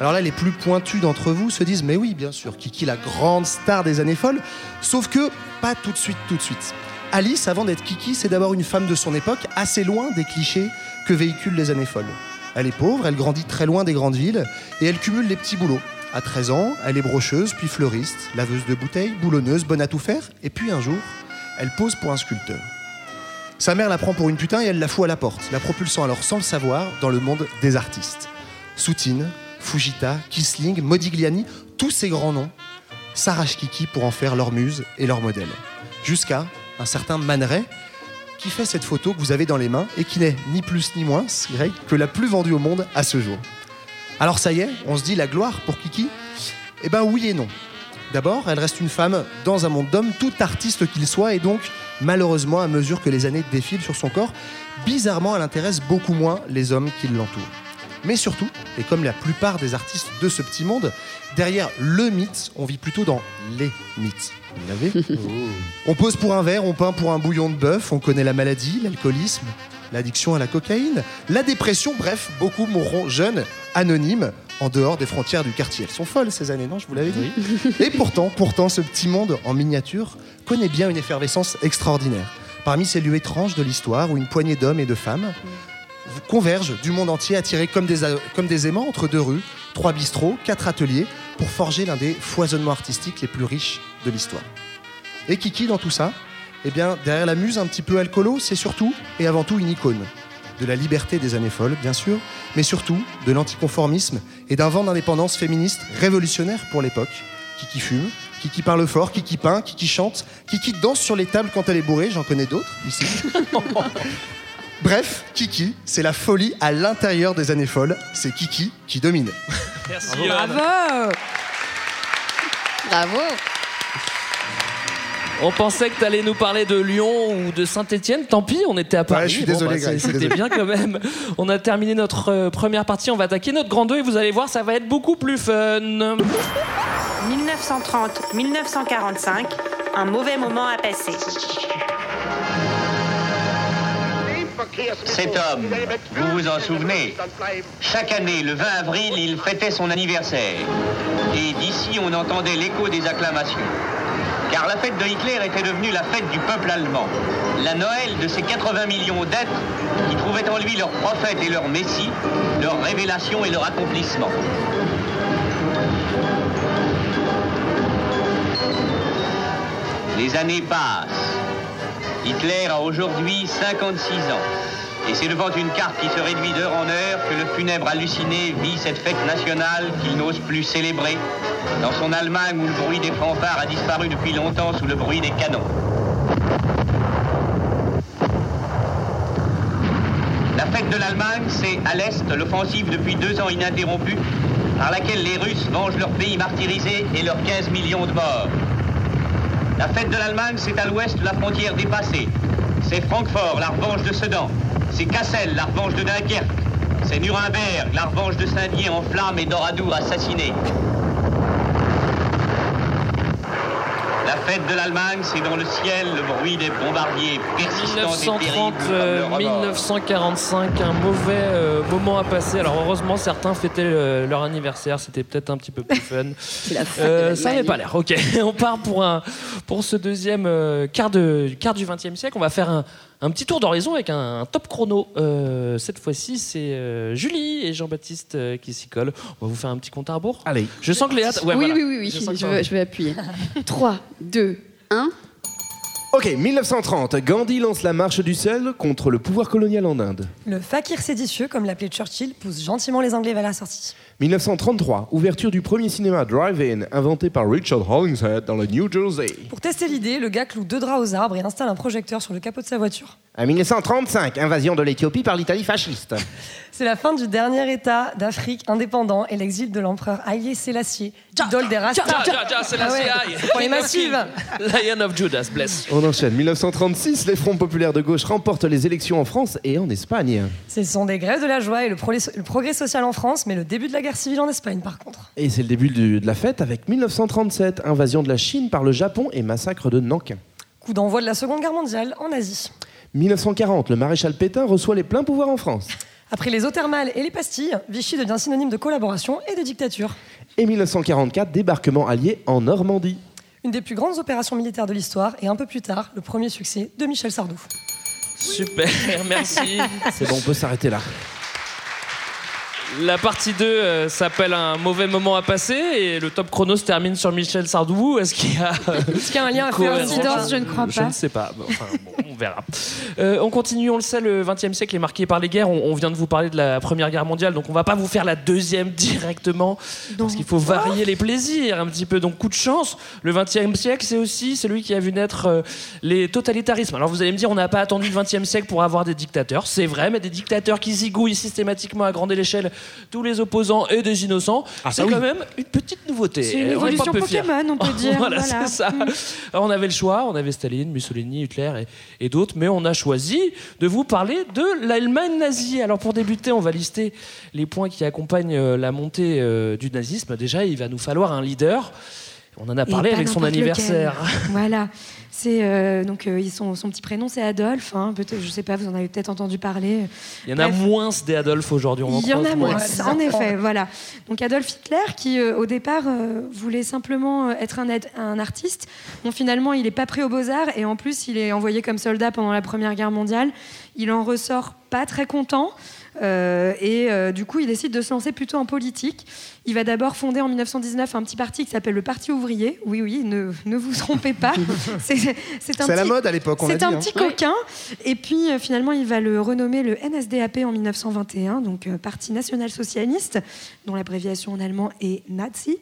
Alors là, les plus pointus d'entre vous se disent, mais oui, bien sûr, Kiki, la grande star des années folles. Sauf que, pas tout de suite, tout de suite. Alice, avant d'être Kiki, c'est d'abord une femme de son époque, assez loin des clichés que véhiculent les années folles. Elle est pauvre, elle grandit très loin des grandes villes, et elle cumule les petits boulots. À 13 ans, elle est brocheuse, puis fleuriste, laveuse de bouteilles, boulonneuse, bonne à tout faire, et puis un jour, elle pose pour un sculpteur. Sa mère la prend pour une putain et elle la fout à la porte, la propulsant alors sans le savoir dans le monde des artistes. Soutine, Fujita, Kisling, Modigliani, tous ces grands noms s'arrachent Kiki pour en faire leur muse et leur modèle. Jusqu'à un certain Man qui fait cette photo que vous avez dans les mains et qui n'est ni plus ni moins, Greg, que la plus vendue au monde à ce jour. Alors ça y est, on se dit la gloire pour Kiki Eh ben oui et non. D'abord, elle reste une femme dans un monde d'hommes, tout artiste qu'il soit, et donc, malheureusement, à mesure que les années défilent sur son corps, bizarrement, elle intéresse beaucoup moins les hommes qui l'entourent. Mais surtout, et comme la plupart des artistes de ce petit monde, derrière le mythe, on vit plutôt dans les mythes. Vous l'avez On pose pour un verre, on peint pour un bouillon de bœuf, on connaît la maladie, l'alcoolisme, l'addiction à la cocaïne, la dépression, bref, beaucoup mourront jeunes, anonymes, en dehors des frontières du quartier. Elles sont folles ces années, non Je vous l'avais dit. Et pourtant, pourtant, ce petit monde en miniature connaît bien une effervescence extraordinaire. Parmi ces lieux étranges de l'histoire où une poignée d'hommes et de femmes convergent du monde entier attirés comme des, comme des aimants entre deux rues, trois bistrots, quatre ateliers pour forger l'un des foisonnements artistiques les plus riches de l'histoire. Et Kiki dans tout ça Eh bien, derrière la muse un petit peu alcoolo, c'est surtout et avant tout une icône. De la liberté des années folles, bien sûr, mais surtout de l'anticonformisme et d'un vent d'indépendance féministe révolutionnaire pour l'époque. Kiki fume, Kiki parle fort, Kiki peint, Kiki chante, Kiki danse sur les tables quand elle est bourrée, j'en connais d'autres ici. Bref, Kiki, c'est la folie à l'intérieur des années folles, c'est Kiki qui domine. Merci. Bravo Bravo. On pensait que tu allais nous parler de Lyon ou de Saint-Etienne. Tant pis, on était à Paris. Ouais, je suis désolé, bah, gars, C'était bien quand même. On a terminé notre euh, première partie. On va attaquer notre grand 2 et vous allez voir, ça va être beaucoup plus fun. 1930-1945, un mauvais moment à passer. Cet homme, vous vous en souvenez, chaque année, le 20 avril, il fêtait son anniversaire. Et d'ici, on entendait l'écho des acclamations. Car la fête de Hitler était devenue la fête du peuple allemand. La Noël de ses 80 millions d'êtres qui trouvaient en lui leur prophète et leur messie, leur révélation et leur accomplissement. Les années passent. Hitler a aujourd'hui 56 ans. Et c'est devant une carte qui se réduit d'heure en heure que le funèbre halluciné vit cette fête nationale qu'il n'ose plus célébrer, dans son Allemagne où le bruit des fanfares a disparu depuis longtemps sous le bruit des canons. La fête de l'Allemagne, c'est à l'Est l'offensive depuis deux ans ininterrompue, par laquelle les Russes vengent leur pays martyrisé et leurs 15 millions de morts. La fête de l'Allemagne, c'est à l'ouest la frontière dépassée. C'est Francfort, la revanche de Sedan. C'est Cassel, la revanche de Dunkerque. C'est Nuremberg, la revanche de Saint-Dié en flammes et d'Oradour assassiné. La fête de l'Allemagne, c'est dans le ciel le bruit des bombardiers persistants et terribles 1930, comme euh, le remords. 1945, un mauvais euh, moment à passer. Alors heureusement, certains fêtaient euh, leur anniversaire, c'était peut-être un petit peu plus fun. Euh, ça n'avait pas l'air. Ok, on part pour un pour ce deuxième euh, quart de quart du XXe siècle. On va faire un, un petit tour d'horizon avec un, un top chrono. Euh, cette fois-ci, c'est euh, Julie et Jean-Baptiste euh, qui s'y collent. On va vous faire un petit compte à rebours. Allez. Je sens que Léa. ouais, oui, voilà. oui, oui, oui, Je je vais appuyer. 3, 2, 1. Ok, 1930, Gandhi lance la marche du sel contre le pouvoir colonial en Inde. Le fakir séditieux, comme l'appelait Churchill, pousse gentiment les Anglais vers la sortie. 1933, ouverture du premier cinéma Drive-In inventé par Richard Hollingshead dans le New Jersey. Pour tester l'idée, le gars cloue deux draps aux arbres et installe un projecteur sur le capot de sa voiture. En 1935, invasion de l'Éthiopie par l'Italie fasciste. C'est la fin du dernier État d'Afrique indépendant et l'exil de l'empereur Haïlé Sélassié, idole des Ah CIA. Pour les massives. Lion of Judas, bless. On enchaîne. 1936, les fronts populaires de gauche remportent les élections en France et en Espagne. Ce sont des grèves de la joie et le, pro- le progrès social en France, mais le début de la guerre civile en Espagne par contre. Et c'est le début du- de la fête avec 1937, invasion de la Chine par le Japon et massacre de Nankin. Coup d'envoi de la Seconde Guerre mondiale en Asie. 1940, le maréchal Pétain reçoit les pleins pouvoirs en France. Après les eaux thermales et les pastilles, Vichy devient synonyme de collaboration et de dictature. Et 1944, débarquement allié en Normandie. Une des plus grandes opérations militaires de l'histoire et un peu plus tard, le premier succès de Michel Sardou. Super, merci. C'est bon, on peut s'arrêter là. La partie 2 euh, s'appelle Un mauvais moment à passer et le top chrono se termine sur Michel Sardou. Est-ce qu'il y a. euh, Est-ce qu'il y a un lien à Coïncidence, je ne crois Je pas. ne sais pas. Enfin, bon, on verra. Euh, on continue, on le sait, le XXe siècle est marqué par les guerres. On, on vient de vous parler de la Première Guerre mondiale, donc on va pas vous faire la deuxième directement, parce qu'il faut varier les plaisirs un petit peu. Donc coup de chance, le XXe siècle, c'est aussi celui qui a vu naître euh, les totalitarismes. Alors vous allez me dire, on n'a pas attendu le XXe siècle pour avoir des dictateurs. C'est vrai, mais des dictateurs qui zigouillent systématiquement à grande échelle tous les opposants et des innocents. Ah, c'est oui. quand même une petite nouveauté. C'est une évolution. Pokémon, on peut dire. voilà, Voilà. c'est ça. Mm. Alors, on avait le choix, on avait Staline, Mussolini, Hitler et, et d'autres, mais on a choisi de vous parler de l'Allemagne nazie. Alors pour débuter, on va lister les points qui accompagnent euh, la montée euh, du nazisme. Déjà, il va nous falloir un leader. On en a parlé avec son anniversaire. lequel. voilà. C'est euh, donc euh, ils sont- son petit prénom c'est Adolphe. hein. Peut-être, je sais pas, vous en avez peut-être entendu parler. Il y en a moins des Adolphe aujourd'hui. Il y en a moins, en effet, voilà. Donc Adolf Hitler, qui euh, au départ voulait simplement être un, artiste, bon finalement il n'est pas pris aux beaux-arts et en plus il est envoyé comme soldat pendant la Première Guerre mondiale. Il en ressort pas très content. Et du coup, il décide de se lancer plutôt en politique. Il va d'abord fonder en 1919 un petit parti qui s'appelle le Parti ouvrier. Oui, oui, ne, ne vous trompez pas. C'est à la petit- mode à l'époque, on C'est un hein. petit coquin. Et puis euh, finalement, il va le renommer le NSDAP en 1921, donc euh, Parti national socialiste, dont l'abréviation en allemand est Nazi.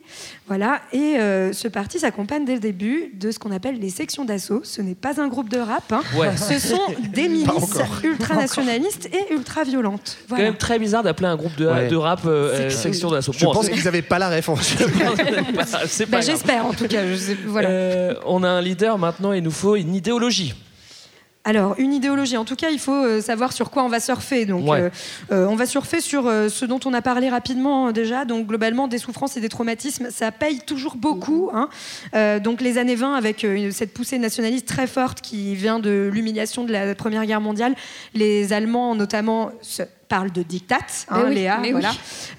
Voilà. Et euh, ce parti s'accompagne dès le début de ce qu'on appelle les sections d'assaut. Ce n'est pas un groupe de rap. hein. Ouais. Ce sont des milices ultranationalistes et ultra-violentes. C'est Voilà. quand même très bizarre d'appeler un groupe de, Ouais. de rap euh, section d'assaut. Je Bon, pense qu'ils n'avaient pas la c'est Bah. J'espère en tout cas. je sais- voilà. Euh, on a un leader maintenant, il nous faut une idéologie. Alors, une idéologie. En tout cas, il faut euh, savoir sur quoi on va surfer. Donc, Ouais. euh, on va surfer sur euh, ce dont on a parlé rapidement euh, déjà. Donc, globalement, des souffrances et des traumatismes, ça paye toujours beaucoup. hein. Euh, donc, les années 20, avec euh, cette poussée nationaliste très forte qui vient de l'humiliation de la Première Guerre mondiale, les Allemands, notamment, se parlent de diktat, hein, oui, Léa, oui.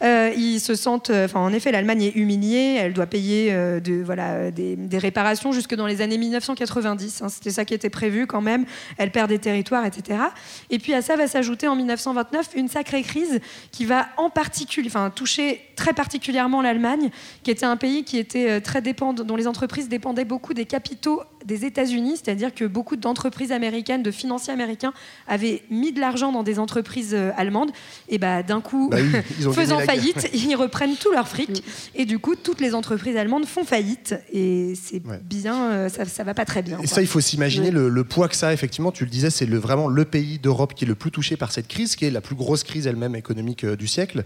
Euh, ils se sentent, euh, enfin en effet, l'Allemagne est humiliée, elle doit payer euh, de, voilà, des, des réparations jusque dans les années 1990. hein. C'était ça qui était prévu quand même. Elle perd des territoires, etc. Et puis à ça va s'ajouter en 1929 une sacrée crise qui va en particulier, enfin toucher très particulièrement l'Allemagne, qui était un pays qui était très dépendant, dont les entreprises dépendaient beaucoup des capitaux des États-Unis, c'est-à-dire que beaucoup d'entreprises américaines, de financiers américains, avaient mis de l'argent dans des entreprises euh, allemandes. Et bah d'un coup, Bah oui, ils faisant faillite, ils reprennent tout leur fric. Et du coup, toutes les entreprises allemandes font faillite. Et c'est bien, euh, ça, ça va pas très bien. Et quoi. ça, il faut s'imaginer le, le poids que ça a, effectivement. Tu le disais, c'est le, vraiment le pays d'Europe qui est le plus touché par cette crise, qui est la plus grosse crise elle-même économique euh, du siècle.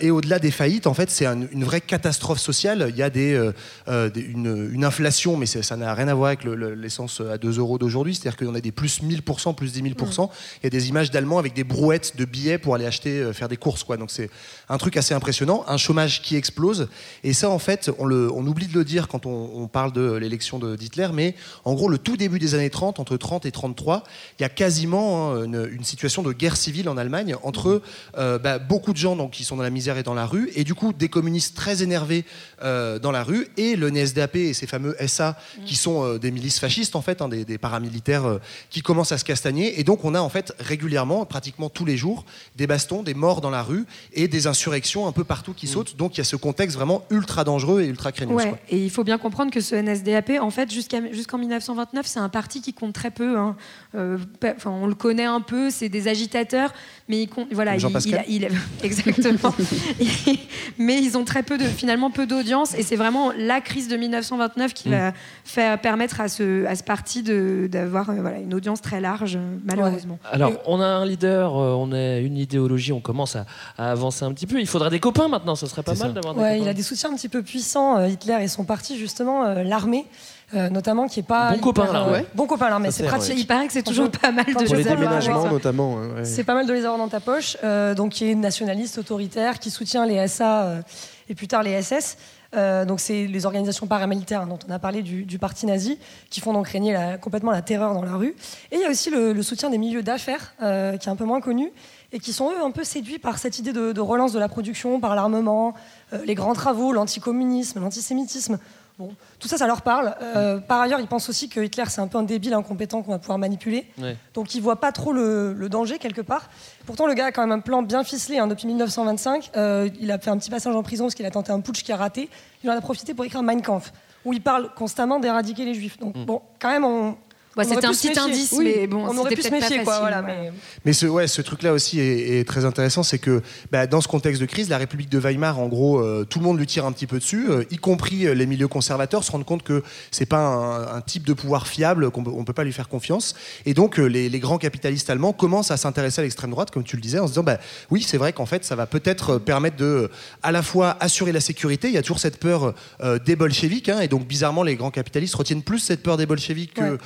Et au-delà des faillites, en fait, c'est un- une vraie catastrophe sociale. Il y a des, des- une, une inflation, mais ça n'a rien à voir avec le- le- l'essence à 2 euros d'aujourd'hui. C'est-à-dire qu'on a des plus 1000%, plus 10 000%. Il y a des images d'Allemands avec des brouettes de billets pour aller acheter, euh, faire des courses. Quoi. Donc c'est un truc assez impressionnant. Un chômage qui explose. Et ça, en fait, on, le, on oublie de le dire quand on, on parle de l'élection d'Hitler, mais en gros, le tout début des années 30, entre 30 et 33, il y a quasiment hein, une, une situation de guerre civile en Allemagne entre euh, bah, beaucoup de gens donc, qui sont dans la misère et dans la rue, et du coup des communistes très énervés euh, dans la rue, et le NSDAP et ces fameux SA qui sont euh, des milices fascistes en fait, hein, des, des paramilitaires euh, qui commencent à se castagner, et donc on a en fait régulièrement, pratiquement tous les jours, des bastons, des morts dans la rue et des insurrections un peu partout qui sautent. Donc il y a ce contexte vraiment ultra dangereux et ultra craignos. Ouais, et il faut bien comprendre que ce NSDAP, en fait, jusqu'en 1929, c'est un parti qui compte très peu. hein. Euh, enfin, on le connaît un peu, c'est des agitateurs, mais il compte, voilà, Comme Jean il- Pascal il, il- exactement. Mais ils ont très peu de, finalement, peu d'audience, et c'est vraiment la crise de 1929 qui Mm. va faire permettre à ce, à ce parti d'avoir euh, voilà, une audience très large, euh, malheureusement. Alors, on a un leader, euh, on a une idéologie, on commence à, à avancer un petit peu. Il faudrait des copains maintenant, ça serait pas mal d'avoir des Ouais, copains. il a des soutiens un petit peu puissants, Hitler et son parti, justement, euh, l'armée. euh, notamment qui est pas Bon hyper, copain, euh, l'armée. bon copain l'armée Ça c'est pratique ouais. Il paraît que c'est toujours pas mal de Pour les déménagements avoir, notamment. ouais. c'est pas mal de les avoir dans ta poche. Euh, donc, qui est nationaliste, autoritaire, qui soutient les SA euh, et plus tard les SS. Euh, donc, c'est les organisations paramilitaires dont on a parlé du, parti nazi, qui font donc régner complètement la terreur dans la rue. Et il y a aussi le, soutien des milieux d'affaires, euh, qui est un peu moins connu, et qui sont eux un peu séduits par cette idée de, de relance de la production, par l'armement, euh, les grands travaux, l'anticommunisme, l'antisémitisme. Bon, tout ça, ça leur parle. Euh, par ailleurs, ils pensent aussi que Hitler, c'est un peu un débile incompétent qu'on va pouvoir manipuler. Ouais. Donc il voit pas trop le, le danger quelque part. Pourtant le gars a quand même un plan bien ficelé hein, depuis 1925. Euh, il a fait un petit passage en prison parce qu'il a tenté un putsch qui a raté. Il en a profité pour écrire Mein Kampf où il parle constamment d'éradiquer les juifs. Donc bon, quand même on. On c'était un petit indice, Oui, mais bon, on aurait pu se pas méfier quoi. facile, Voilà, ouais. mais- Mais ce, ouais, ce truc-là aussi est, est très intéressant, c'est que bah, dans ce contexte de crise, la République de Weimar, en gros, euh, tout le monde lui tire un petit peu dessus, euh, y compris euh, les milieux conservateurs, se rendent compte que c'est pas un, un type de pouvoir fiable, qu'on peut- on peut pas lui faire confiance. Et donc, euh, les, les grands capitalistes allemands commencent à s'intéresser à l'extrême droite, comme tu le disais, en se disant, bah, oui, c'est vrai qu'en fait, ça va peut-être permettre de, à la fois assurer la sécurité. Il y a toujours cette peur euh, des bolcheviks, hein, et donc bizarrement, les grands capitalistes retiennent plus cette peur des bolcheviks que Ouais.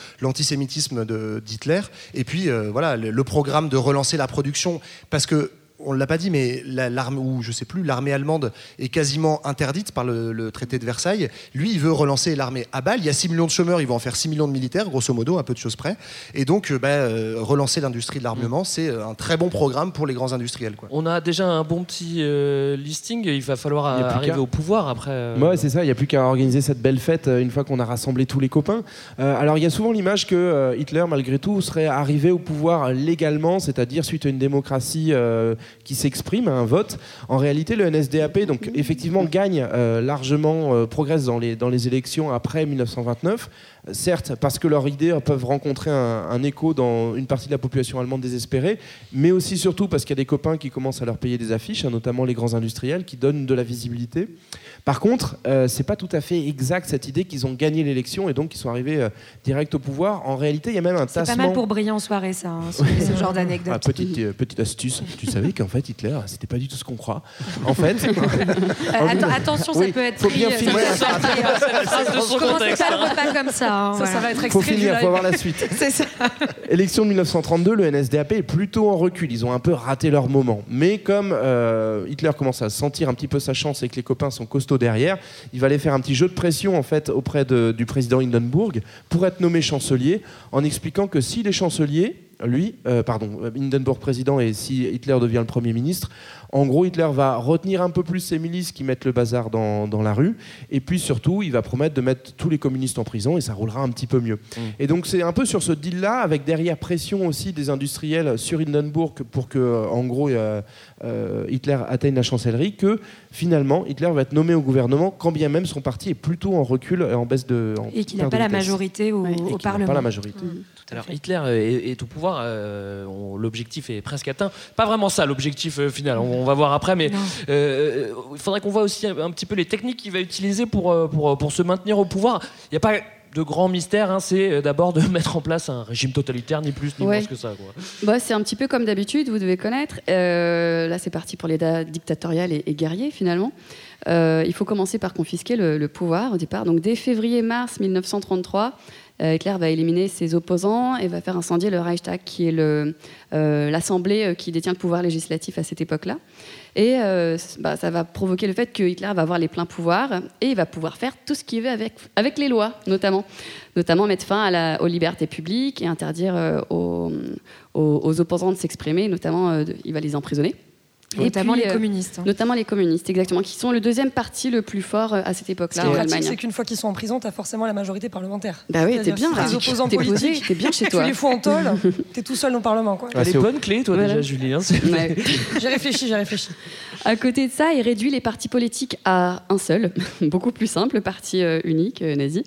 L'antisémitisme d'Hitler. Et puis euh, voilà, le programme de relancer la production, parce que on l'a pas dit, mais la- l'armée ou je sais plus, l'armée allemande est quasiment interdite par le, le traité de Versailles. Lui, il veut relancer l'armée à balle. Il y a 6 millions de chômeurs, il va en faire 6 millions de militaires, grosso modo, à peu de choses près. Et donc, euh, bah, euh, relancer l'industrie de l'armement, c'est euh, un très bon programme pour les grands industriels. Quoi. On a déjà un bon petit euh, listing, il va falloir arriver au pouvoir après. euh, Ouais, c'est ça, il n'y a plus qu'à organiser cette belle fête une fois qu'on a rassemblé tous les copains. Euh, alors, il y a souvent l'image que euh, Hitler, malgré tout, serait arrivé au pouvoir légalement, c'est-à-dire suite à une démocratie euh, qui s'exprime à un vote. En réalité, le NSDAP, donc effectivement, gagne euh, largement, euh, progresse dans les, dans les élections après 1929. Certes, parce que leurs idées peuvent rencontrer un, un écho dans une partie de la population allemande désespérée, mais aussi surtout parce qu'il y a des copains qui commencent à leur payer des affiches, hein, notamment les grands industriels, qui donnent de la visibilité. Par contre, euh, c'est pas tout à fait exact cette idée qu'ils ont gagné l'élection et donc qu'ils sont arrivés euh, direct au pouvoir. En réalité, il y a même un C'est tassement. pas mal pour briller en soirée, ça, hein, ce, ce genre d'anecdote. Ah, petite, euh, petite astuce, tu savais qu'en fait Hitler, c'était pas du tout ce qu'on croit. En fait, Euh, atten- attention, ça Oui, peut être faut bien filmer. ça peut être pris, euh, C'est la phrase de son Ça. hein, Ça, va être faut extrait finir, faut live. voir la suite. C'est ça. Élection de 1932, le NSDAP est plutôt en recul. Ils ont un peu raté leur moment. Mais comme euh, Hitler commence à sentir un petit peu sa chance et que les copains sont costauds derrière, il va aller faire un petit jeu de pression en fait auprès de- du président Hindenburg pour être nommé chancelier, en expliquant que s'il est chancelier, lui, euh, pardon, Hindenburg président et si Hitler devient le premier ministre, en gros, Hitler va retenir un peu plus ses milices qui mettent le bazar dans, dans la rue, et puis surtout, il va promettre de mettre tous les communistes en prison, et ça roulera un petit peu mieux. Et donc, c'est un peu sur ce deal-là, avec derrière pression aussi des industriels sur Hindenburg pour que, euh, en gros, euh, euh, Hitler atteigne la chancellerie, que finalement, Hitler va être nommé au gouvernement, quand bien même son parti est plutôt en recul et en baisse de. en Et qu'il n'a pas la majorité au, au qu'il n'a Parlement. Pas la majorité. Alors Hitler est, est au pouvoir, euh, l'objectif est presque atteint. Pas vraiment ça l'objectif euh, final, on, on va voir après, mais euh, il faudrait qu'on voit aussi un, petit peu les techniques qu'il va utiliser pour, euh, pour, pour se maintenir au pouvoir. Il n'y a pas de grand mystère, hein, c'est euh, d'abord de mettre en place un régime totalitaire, ni plus ni Ouais. moins que ça. Quoi. Bah, c'est un petit peu comme d'habitude, vous devez connaître. Euh, là, c'est parti pour l'État dictatorial et, et guerrier, finalement. Euh, il faut commencer par confisquer le, le pouvoir au départ. Donc, dès février-mars 1933, euh, Hitler va éliminer ses opposants et va faire incendier le Reichstag, qui est euh, l'assemblée euh, qui détient le pouvoir législatif à cette époque-là. Et euh, bah, ça va provoquer le fait que Hitler va avoir les pleins pouvoirs et il va pouvoir faire tout ce qu'il veut avec, les lois, notamment. Notamment mettre fin aux libertés publiques et interdire euh, aux, opposants de s'exprimer, notamment euh, il va les emprisonner. Notamment les euh, communistes, hein. Notamment les communistes, exactement, qui sont le deuxième parti le plus fort euh, à cette Ce époque-là en pratique, Allemagne. c'est qu'une fois qu'ils sont en prison, tu as forcément la majorité parlementaire. Bah oui, t'es bien. Les opposants T'es posé, politiques, t'es bien chez toi. Tu les fous en tôle, t'es tout seul au Parlement. Quoi. T'as les bonnes clés, toi Voilà. déjà, Julie. hein, c'est- Ouais. J'ai réfléchi, j'ai réfléchi. À côté de ça, il réduit les partis politiques à un seul, beaucoup plus simple, le parti euh, unique nazi.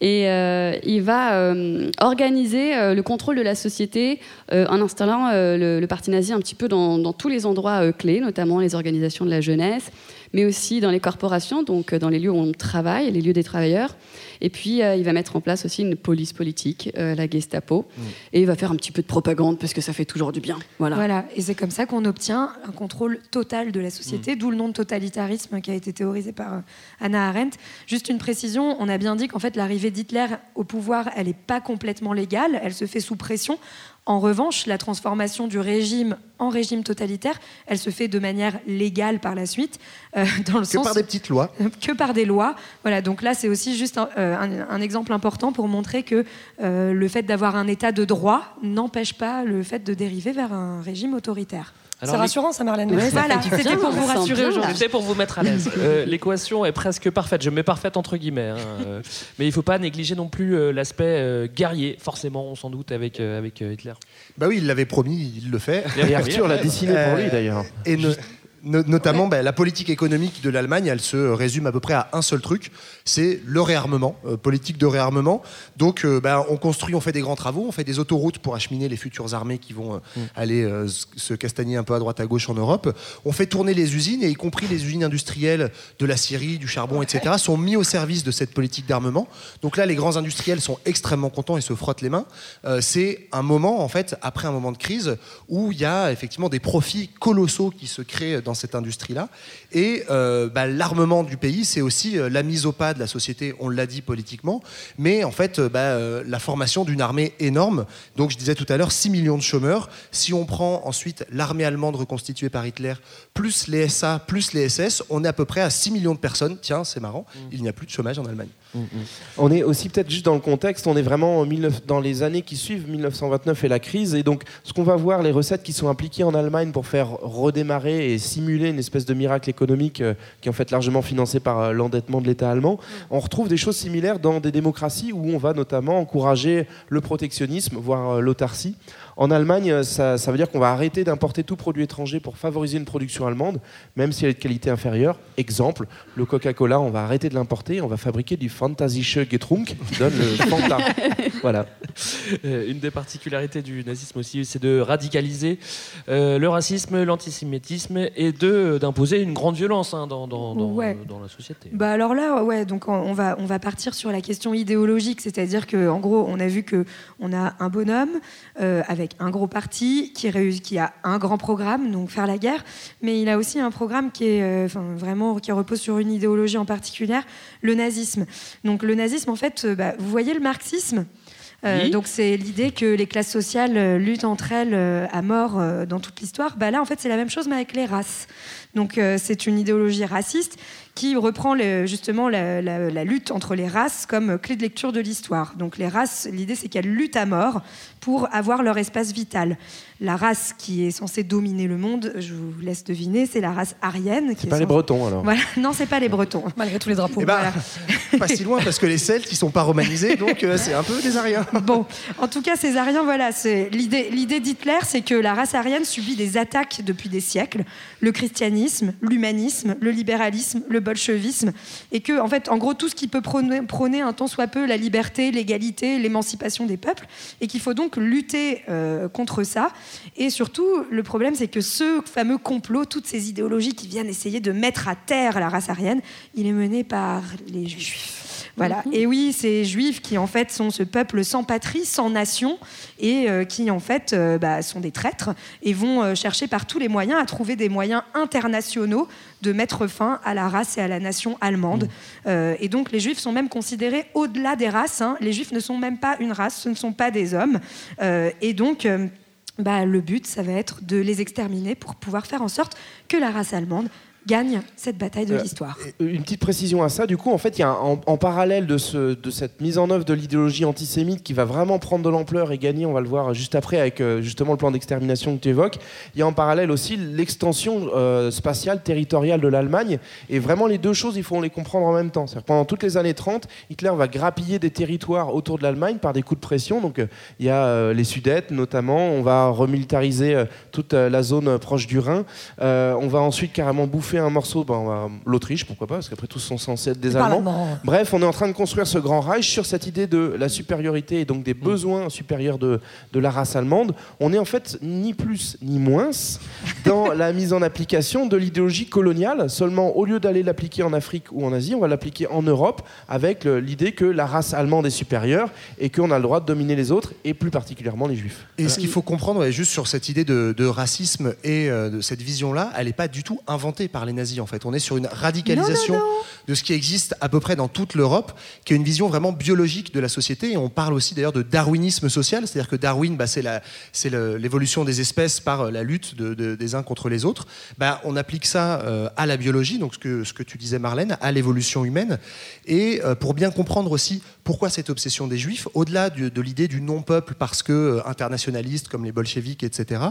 Et euh, il va euh, organiser euh, le contrôle de la société en installant le, parti nazi un petit peu dans, tous les endroits clés, notamment les organisations de la jeunesse, mais aussi dans les corporations, donc euh, dans les lieux où on travaille, les lieux des travailleurs. Et puis, euh, il va mettre en place aussi une police politique, euh, la Gestapo, et il va faire un petit peu de propagande parce que ça fait toujours du bien. Voilà. Voilà, et c'est comme ça qu'on obtient un contrôle total de la société, d'où le nom de totalitarisme qui a été théorisé par Hannah Arendt. Juste une précision, on a bien dit qu'en fait l'arrivée d'Hitler au pouvoir, elle n'est pas complètement légale, elle se fait sous pression. En revanche, la transformation du régime en régime totalitaire, elle se fait de manière légale par la suite, euh, dans le Que sens par des petites lois. que par des lois. Voilà, donc là, c'est aussi juste un, euh, un- un exemple important pour montrer que euh, le fait d'avoir un état de droit n'empêche pas le fait de dériver vers un régime autoritaire. C'est rassurant, ça, Marlène. Ouais, voilà, c'était pour vous rassurer aujourd'hui. C'était pour vous mettre à l'aise. Euh, L'équation est presque parfaite. Je mets parfaite entre guillemets. hein, euh, mais il ne faut pas négliger non plus euh, l'aspect euh, guerrier, forcément, on s'en doute, avec, euh, avec Hitler. Bah oui, il l'avait promis, il le fait. Et Arthur l'a dessiné pour lui, d'ailleurs. Et no- notamment, bah, la politique économique de l'Allemagne, elle se résume à peu près à un seul truc, c'est le réarmement, euh, politique de réarmement. Donc, euh, bah, on construit, on fait des grands travaux, on fait des autoroutes pour acheminer les futures armées qui vont euh, aller euh, s- se castagner un peu à droite à gauche en Europe. On fait tourner les usines, et y compris les usines industrielles de la Syrie, du charbon, etc., sont mis au service de cette politique d'armement. Donc là, les grands industriels sont extrêmement contents et se frottent les mains. C'est un moment, en fait, après un moment de crise, où il y a effectivement des profits colossaux qui se créent dans cette industrie-là. Et euh, bah, l'armement du pays, c'est aussi euh, la mise au pas de la société, on l'a dit politiquement, mais en fait, euh, bah, la formation d'une armée énorme. Donc, je disais tout à l'heure, 6 millions de chômeurs. Si on prend ensuite l'armée allemande reconstituée par Hitler, plus les SA, plus les SS, on est à peu près à 6 millions de personnes. Tiens, c'est marrant, il n'y a plus de chômage en Allemagne. On est aussi peut-être juste dans le contexte, on est vraiment en 19 dans les années qui suivent 1929 et la crise. Et donc, ce qu'on va voir, les recettes qui sont appliquées en Allemagne pour faire redémarrer et s'immiscer simuler une espèce de miracle économique euh, qui est en fait largement financé par euh, l'endettement de l'État allemand. On retrouve des choses similaires dans des démocraties où on va notamment encourager le protectionnisme, voire euh, l'autarcie. En Allemagne, euh, ça, ça veut dire qu'on va arrêter d'importer tout produit étranger pour favoriser une production allemande, même si elle est de qualité inférieure. Exemple, le Coca-Cola, on va arrêter de l'importer, on va fabriquer du Fantasische Getrunk qui donne le Fanta. voilà. Euh, une des particularités du nazisme aussi, c'est de radicaliser euh, le racisme, l'antisémitisme et de d'imposer une grande violence hein, dans, dans- dans- Ouais. dans la société. Bah alors là, ouais, donc on- on va, on va partir sur la question idéologique, c'est-à-dire que en gros, on a vu que on a un bonhomme euh, avec un gros parti qui, a un grand programme, donc faire la guerre, mais il a aussi un programme qui est euh, enfin, vraiment qui repose sur une idéologie en particulier, le nazisme. Donc le nazisme, en fait, euh, bah, vous voyez le marxisme? Euh, Oui. Donc c'est l'idée que les classes sociales luttent entre elles à mort dans toute l'histoire. Bah là, en fait, c'est la même chose, mais avec les races. Donc euh, c'est une idéologie raciste qui reprend le- justement la, la- la lutte entre les races comme clé de lecture de l'histoire. Donc les races, l'idée c'est qu'elles luttent à mort pour avoir leur espace vital. La race qui est censée dominer le monde, je vous laisse deviner, c'est la race aryenne. qui C'est est pas les Bretons alors. Voilà. Non, c'est pas les Bretons. Malgré tous les drapeaux. Eh ben, Voilà. pas si loin parce que les Celtes ils sont pas romanisés donc euh, c'est un peu des Ariens. Bon, en tout cas, ces Ariens, voilà, c'est l'idée. L'idée d'Hitler, c'est que la race aryenne subit des attaques depuis des siècles, le christianisme, l'humanisme, le libéralisme, le bolchevisme, et que, en fait, en gros, tout ce qui peut prôner, un tant soit peu la liberté, l'égalité, l'émancipation des peuples, et qu'il faut donc lutter euh, contre ça. Et surtout, le problème, c'est que ce fameux complot, toutes ces idéologies qui viennent essayer de mettre à terre la race aryenne, il est mené par les juifs. Voilà. Et oui, ces juifs qui en fait sont ce peuple sans patrie, sans nation, et euh, qui en fait euh, bah, sont des traîtres et vont euh, chercher par tous les moyens à trouver des moyens internationaux de mettre fin à la race et à la nation allemande. Euh, et donc les juifs sont même considérés au-delà des races. hein. Les juifs ne sont même pas une race, ce ne sont pas des hommes. Euh, et donc euh, bah, le but, ça va être de les exterminer pour pouvoir faire en sorte que la race allemande gagne cette bataille de Euh, l'histoire. Une petite précision à ça, du coup, en fait, il y a un- en, en parallèle de, ce, de cette mise en œuvre de l'idéologie antisémite qui va vraiment prendre de l'ampleur et gagner, on va le voir juste après avec euh, justement le plan d'extermination que tu évoques, il y a en parallèle aussi l'extension euh, spatiale territoriale de l'Allemagne. Et vraiment, les deux choses, il faut les comprendre en même temps. Pendant toutes les années 30, Hitler va grappiller des territoires autour de l'Allemagne par des coups de pression. Donc, euh, il y a euh, les Sudètes notamment, on va remilitariser euh, toute euh, la zone euh, proche du Rhin. Euh, on va ensuite carrément bouffer un morceau, ben, l'Autriche, pourquoi pas, parce qu'après tous sont censés être des Allemands. Bref, on est en train de construire ce grand Reich sur cette idée de la supériorité et donc des besoins supérieurs de, de la race allemande. On est en fait ni plus ni moins dans la mise en application de l'idéologie coloniale. Seulement, au lieu d'aller l'appliquer en Afrique ou en Asie, on va l'appliquer en Europe avec l'idée que la race allemande est supérieure et qu'on a le droit de dominer les autres et plus particulièrement les juifs. Et ce qu'il faut comprendre, ouais, juste sur cette idée de, de racisme et euh, de cette vision-là, elle n'est pas du tout inventée par les nazis. En fait, on est sur une radicalisation de ce qui existe à peu près dans toute l'Europe, qui est une vision vraiment biologique de la société. Et on parle aussi d'ailleurs de darwinisme social, c'est-à-dire que Darwin, bah, c'est l'évolution des espèces par euh, la lutte de- de- des uns contre les autres. Bah, on applique ça euh, à la biologie, donc ce que, ce que tu disais Marlène, à l'évolution humaine. Et euh, pour bien comprendre aussi pourquoi cette obsession des juifs, au-delà de l'idée du non-peuple parce que euh, internationaliste comme les bolcheviks, etc.,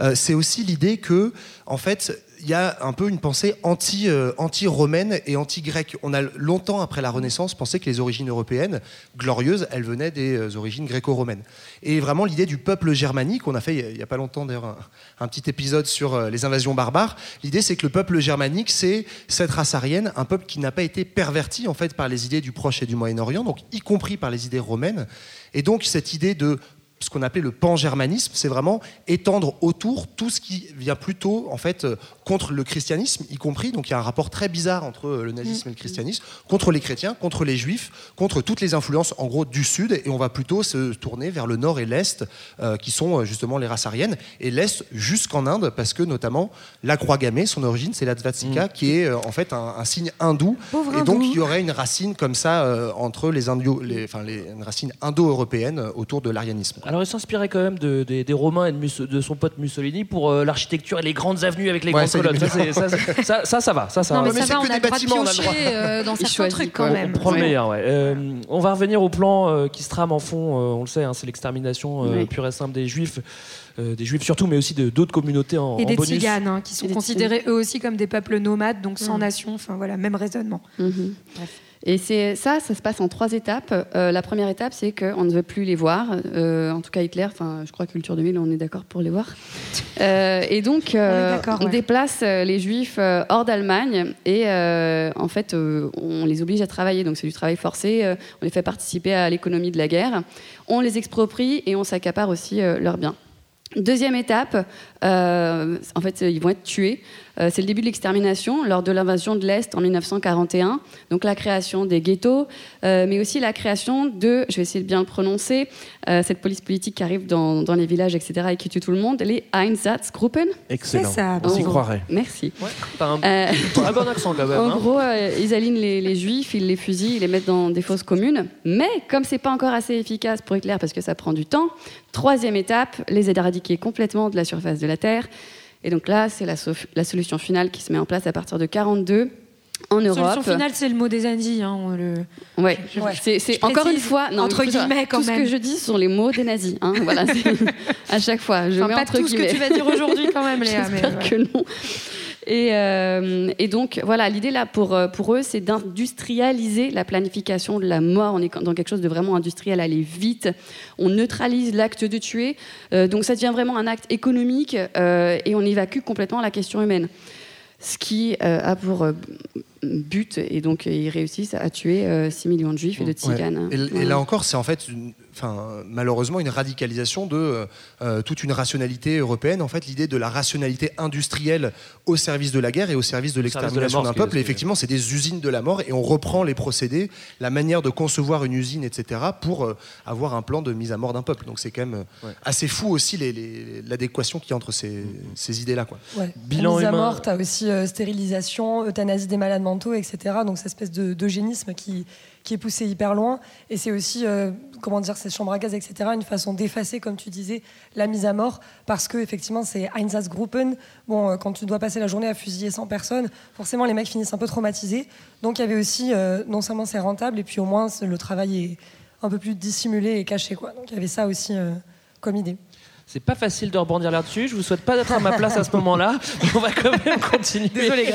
euh, c'est aussi l'idée que, en fait, il y a un peu une pensée anti, euh, anti-romaine et anti-grecque. On a longtemps, après la Renaissance, pensé que les origines européennes, glorieuses, elles venaient des origines gréco-romaines. Et vraiment l'idée du peuple germanique, on a fait il n'y a pas longtemps d'ailleurs un, petit épisode sur euh, les invasions barbares, l'idée c'est que le peuple germanique, c'est cette race aryenne, un peuple qui n'a pas été perverti en fait par les idées du Proche et du Moyen-Orient, donc y compris par les idées romaines. Et donc cette idée de ce qu'on appelait le pan-germanisme, c'est vraiment étendre autour tout ce qui vient plutôt en fait euh, contre le christianisme, y compris. Donc il y a un rapport très bizarre entre euh, le nazisme et le christianisme, contre les chrétiens, contre les juifs, contre toutes les influences en gros du sud, et on va plutôt se tourner vers le nord et l'est, euh, qui sont euh, justement les races aryennes, et l'est jusqu'en Inde, parce que notamment la croix gammée, son origine, c'est la Svastika, qui est euh, en fait un, un signe hindou, Pauvre et donc hindou. il y aurait une racine comme ça euh, entre les Indio, les, enfin les, une racine indo-européenne autour de l'arianisme. Alors il s'inspirait quand même de, des- des Romains et de, son pote Mussolini pour l'architecture et les grandes avenues avec les Ouais, grandes ça. Ça, mignon. c'est- ça, ça, ça, ça va, ça, ça Non, va. mais, ça va, on a le droit de piocher euh, dans Il certains choisit, trucs quand même. On prend le Ouais. meilleur, ouais. Euh, on va revenir au plan euh, qui se trame en fond, euh, on le sait, hein, c'est l'extermination euh, Oui. pure et simple des juifs, euh, des juifs surtout, mais aussi de d'autres communautés en, Et en des bonus. tziganes, hein, qui sont Et considérés eux aussi comme des peuples nomades, donc sans Mm. nation. Enfin voilà, même raisonnement. Mhm. Et c'est ça, ça se passe en trois étapes. Euh, la première étape, c'est qu'on ne veut plus les voir. Euh, en tout cas, Hitler, enfin, je crois que Culture 2000, on est d'accord pour les voir. Euh, et donc, on, ouais. déplace les Juifs hors d'Allemagne et en fait, on les oblige à travailler. Donc, c'est du travail forcé. on les fait participer à l'économie de la guerre. On les exproprie et on s'accapare aussi leurs biens. Deuxième étape, en fait, ils vont être tués. Euh, c'est le début de l'extermination lors de l'invasion de l'Est en 1941. Donc la création des ghettos, euh, mais aussi la création de, je vais essayer de bien le prononcer, euh, cette police politique qui arrive dans, dans les villages, etc., et qui tue tout le monde, les Einsatzgruppen. Excellent. Ça, On s'y croirait. Merci. T'as un, Euh, bon accent quand même. en hein. gros, euh, ils alignent les, les juifs, ils les fusillent, ils les mettent dans des fosses communes. Mais comme c'est pas encore assez efficace pour Hitler parce que ça prend du temps, troisième étape, les éradiquer complètement de la surface de la Terre. Et donc là, c'est la, solution finale qui se met en place à partir de 42 en Europe. Solution finale, c'est le mot des nazis. Hein, le... Ouais, c'est encore une fois non, entre guillemets, quand tout même. ce que je dis sont les mots des nazis. Hein, voilà, à chaque fois, je Enfin, mets pas entre tout ce que guillemets. tu vas dire aujourd'hui quand même, Léa. mais J'espère ouais. que non. Et, euh, et donc, voilà, l'idée là pour, euh, pour eux, c'est d'industrialiser la planification de la mort. On est dans quelque chose de vraiment industriel, aller vite. On neutralise l'acte de tuer. Euh, donc, ça devient vraiment un acte économique euh, et on évacue complètement la question humaine. Ce qui a pour but, et donc ils réussissent à tuer euh, 6 millions de juifs et de tziganes. Ouais. Et, là encore, c'est en fait, une- enfin, malheureusement, une radicalisation de euh, euh, toute une rationalité européenne. En fait, l'idée de la rationalité industrielle au service de la guerre et au service de l'extermination d'un peuple. Et effectivement, c'est des usines de la mort et on reprend les procédés, la manière de concevoir une usine, etc., pour euh, avoir un plan de mise à mort d'un peuple. Donc c'est quand même Ouais. assez fou aussi l'adéquation qu'il y a entre ces, ces idées-là. Ouais. Bilan mise à mort, t'as aussi euh, stérilisation, euthanasie des malades mentaux, etc. Donc cette espèce de- d'eugénisme qui, qui est poussé hyper loin. Et c'est aussi, euh, comment dire, ces chambres à gaz, etc. Une façon d'effacer, comme tu disais, la mise à mort, parce que effectivement c'est Einsatzgruppen. Bon, euh, quand tu dois passer la journée à fusiller 100 personnes, forcément les mecs finissent un peu traumatisés. Donc il y avait aussi, euh, non seulement c'est rentable, et puis au moins le travail est un peu plus dissimulé et caché, quoi. Donc il y avait ça aussi comme idée. C'est pas facile de rebondir là-dessus. Je vous souhaite pas d'être à ma place à ce moment-là. On va quand même continuer. Désolé,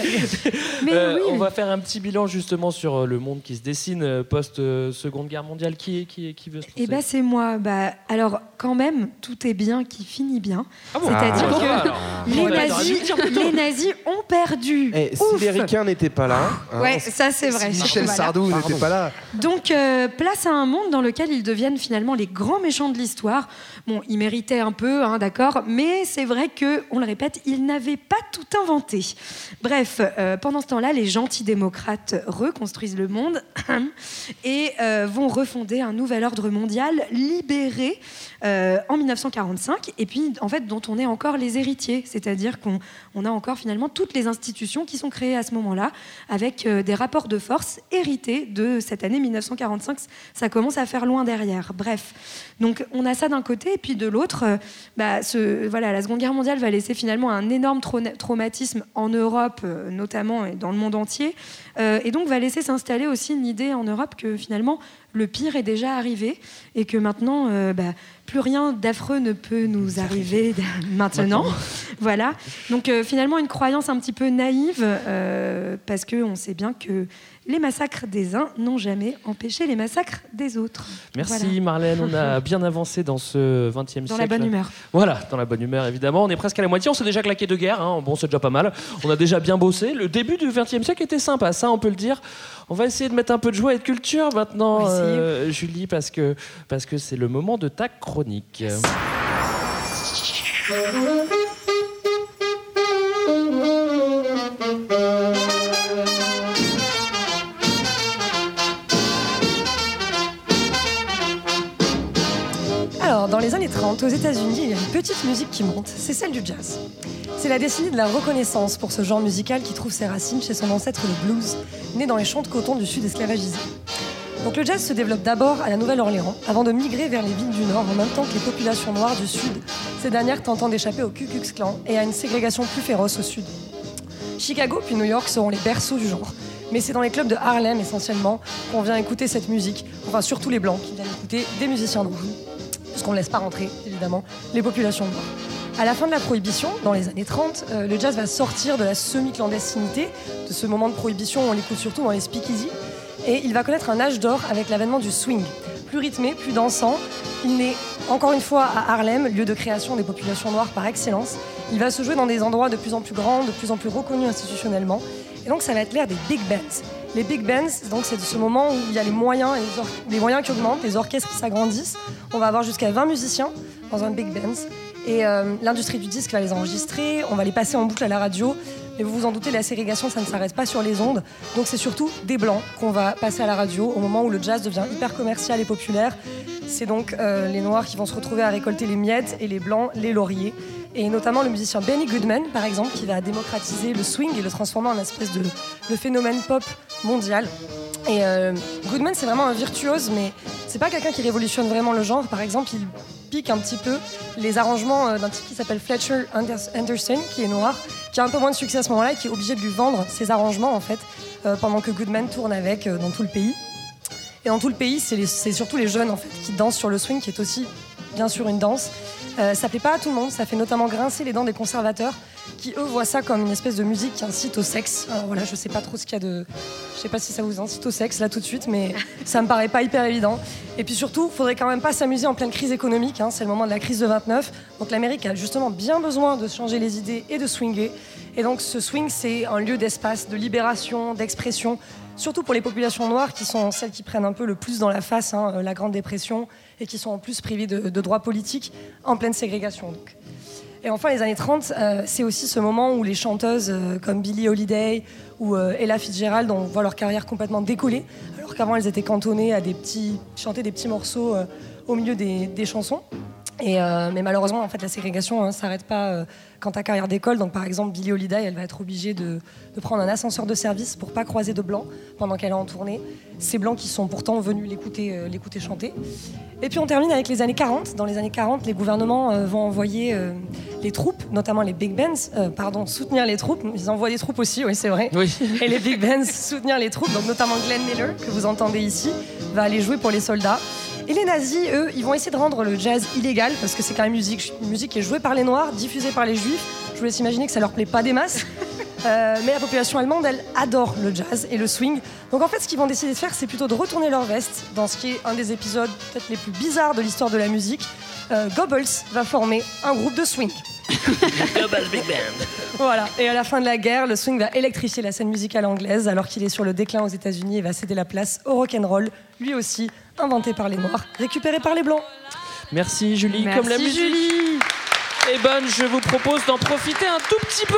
Mais Euh, oui. On va faire un petit bilan justement sur euh, le monde qui se dessine euh, post-seconde guerre mondiale. Qui, qui, qui veut se lancer Eh ben c'est moi. Bah alors quand même, tout est bien qui finit bien. Ah bon C'est-à-dire Ah, que alors. les, nazis, les nazis ont perdu. Eh, si les ricains n'étaient pas là. hein, Ouais, ça c'est vrai. Si Michel. Sardou n'était pas là. Donc, euh, place à un monde dans lequel ils deviennent finalement les grands méchants de l'histoire. Bon, ils méritaient un peu, hein, d'accord, mais c'est vrai que, on le répète, ils n'avaient pas tout inventé. Bref, euh, pendant ce temps-là, les gentils démocrates reconstruisent le monde et euh, vont refonder un nouvel ordre mondial libéré euh, en 1945, et puis en fait dont on est encore les héritiers, c'est-à-dire qu'on on a encore finalement toutes les institutions qui sont créées à ce moment-là, avec euh, des rapports de force hérités de cette année 1945. Ça commence à faire loin derrière. Bref, donc on a ça d'un côté, et puis de l'autre, euh, bah, voilà, la Seconde Guerre mondiale va laisser finalement un énorme trau- traumatisme en Europe, notamment et dans le monde entier, et donc va laisser s'installer aussi une idée en Europe que finalement le pire est déjà arrivé et que maintenant, euh, bah, plus rien d'affreux ne peut nous arriver maintenant. voilà. Donc euh, finalement, une croyance un petit peu naïve euh, parce qu'on sait bien que les massacres des uns n'ont jamais empêché les massacres des autres. Merci Voilà. Marlène, on a bien avancé dans ce 20e siècle. Dans la bonne humeur. Voilà, dans la bonne humeur évidemment. On est presque à la moitié, on s'est déjà claqué de guerre, hein. bon c'est déjà pas mal. On a déjà bien bossé. Le début du 20e siècle était sympa, ça on peut le dire. On va essayer de mettre un peu de joie et de culture maintenant. Euh, Julie, parce que parce que c'est le moment de ta chronique. Alors, dans les années 30, aux États-Unis, il y a une petite musique qui monte, c'est celle du jazz. C'est la décennie de la reconnaissance pour ce genre musical qui trouve ses racines chez son ancêtre le blues, né dans les champs de coton du sud esclavagisé. Donc le jazz se développe d'abord à la Nouvelle-Orléans, avant de migrer vers les villes du Nord, en même temps que les populations noires du Sud, ces dernières tentant d'échapper au Ku Klux Klan et à une ségrégation plus féroce au Sud. Chicago puis New York seront les berceaux du genre. Mais c'est dans les clubs de Harlem essentiellement qu'on vient écouter cette musique, enfin surtout les blancs qui viennent écouter des musiciens noirs. Parce qu'on ne laisse pas rentrer, évidemment, les populations noires. À la fin de la prohibition, dans les années 30, euh, le jazz va sortir de la semi-clandestinité, de ce moment de prohibition où on l'écoute surtout dans les speakeasy, et il va connaître un âge d'or avec l'avènement du swing. Plus rythmé, plus dansant, il naît encore une fois à Harlem, lieu de création des populations noires par excellence. Il va se jouer dans des endroits de plus en plus grands, de plus en plus reconnus institutionnellement. Et donc ça va être l'ère des big bands. Les big bands, donc c'est ce moment où il y a les moyens, les moyens qui augmentent, les orchestres qui s'agrandissent. On va avoir jusqu'à 20 musiciens dans un big band. Et euh, l'industrie du disque va les enregistrer, on va les passer en boucle à la radio. Mais vous vous en doutez, la ségrégation, ça ne s'arrête pas sur les ondes. Donc c'est surtout des blancs qu'on va passer à la radio au moment où le jazz devient hyper commercial et populaire. C'est donc euh, les noirs qui vont se retrouver à récolter les miettes et les blancs les lauriers. Et notamment le musicien Benny Goodman, par exemple, qui va démocratiser le swing et le transformer en espèce de phénomène pop mondial. Et euh, Goodman, c'est vraiment un virtuose, mais c'est pas quelqu'un qui révolutionne vraiment le genre. Par exemple, il pique un petit peu les arrangements euh, d'un type qui s'appelle Fletcher Anders- Anderson, qui est noir, qui a un peu moins de succès à ce moment-là et qui est obligé de lui vendre ses arrangements, en fait, euh, pendant que Goodman tourne avec dans tout le pays. Et dans tout le pays, c'est surtout les jeunes en fait qui dansent sur le swing, qui est aussi bien sûr une danse. Euh, ça plaît pas à tout le monde, ça fait notamment grincer les dents des conservateurs qui eux voient ça comme une espèce de musique qui incite au sexe. Alors voilà, je sais pas trop ce qu'il y a de. Je sais pas si ça vous incite au sexe là tout de suite, mais ça me paraît pas hyper évident. Et puis surtout, faudrait quand même pas s'amuser en pleine crise économique, hein, c'est le moment de la crise de 29. Donc l'Amérique a justement bien besoin de changer les idées et de swinger. Et donc ce swing, c'est un lieu d'espace, de libération, d'expression, surtout pour les populations noires qui sont celles qui prennent un peu le plus dans la face hein, euh, la Grande Dépression et qui sont en plus privées de, droits politiques en pleine ségrégation. Et enfin, les années 30, euh, c'est aussi ce moment où les chanteuses euh, comme Billie Holiday ou euh, Ella Fitzgerald on voit leur carrière complètement décoller, alors qu'avant elles étaient cantonnées à des chanter des petits morceaux au milieu des chansons. Et, euh, mais malheureusement, en fait, la ségrégation ne s'arrête pas euh, quand ta carrière d'école. Donc, par exemple, Billie Holiday, elle va être obligée de, de prendre un ascenseur de service pour pas croiser de blancs pendant qu'elle est en tournée. Ces blancs qui sont pourtant venus l'écouter euh, l'écouter chanter. Et puis, on termine avec les années 40. Dans les années 40, les gouvernements euh, vont envoyer les troupes, notamment les big bands, pardon, soutenir les troupes. Ils envoient des troupes aussi, oui, c'est vrai. Et les big bands soutenir les troupes. Donc, notamment Glenn Miller, que vous entendez ici, va aller jouer pour les soldats. Et les nazis, eux, ils vont essayer de rendre le jazz illégal parce que c'est quand même musique, une musique qui est jouée par les noirs, diffusée par les juifs. Je vous laisse imaginer que ça leur plaît pas des masses. Euh, mais la population allemande, elle adore le jazz et le swing. Donc en fait, ce qu'ils vont décider de faire, c'est plutôt de retourner leur veste dans ce qui est un des épisodes peut-être les plus bizarres de l'histoire de la musique. Euh, Goebbels va former un groupe de swing. Global Big Band. Voilà. Et à la fin de la guerre, le swing va électrifier la scène musicale anglaise alors qu'il est sur le déclin aux États-Unis et va céder la place au rock'n'roll, lui aussi inventé par les Noirs, récupéré par les Blancs. Merci Julie. Merci, Comme la musique Julie. est bonne, je vous propose d'en profiter un tout petit peu.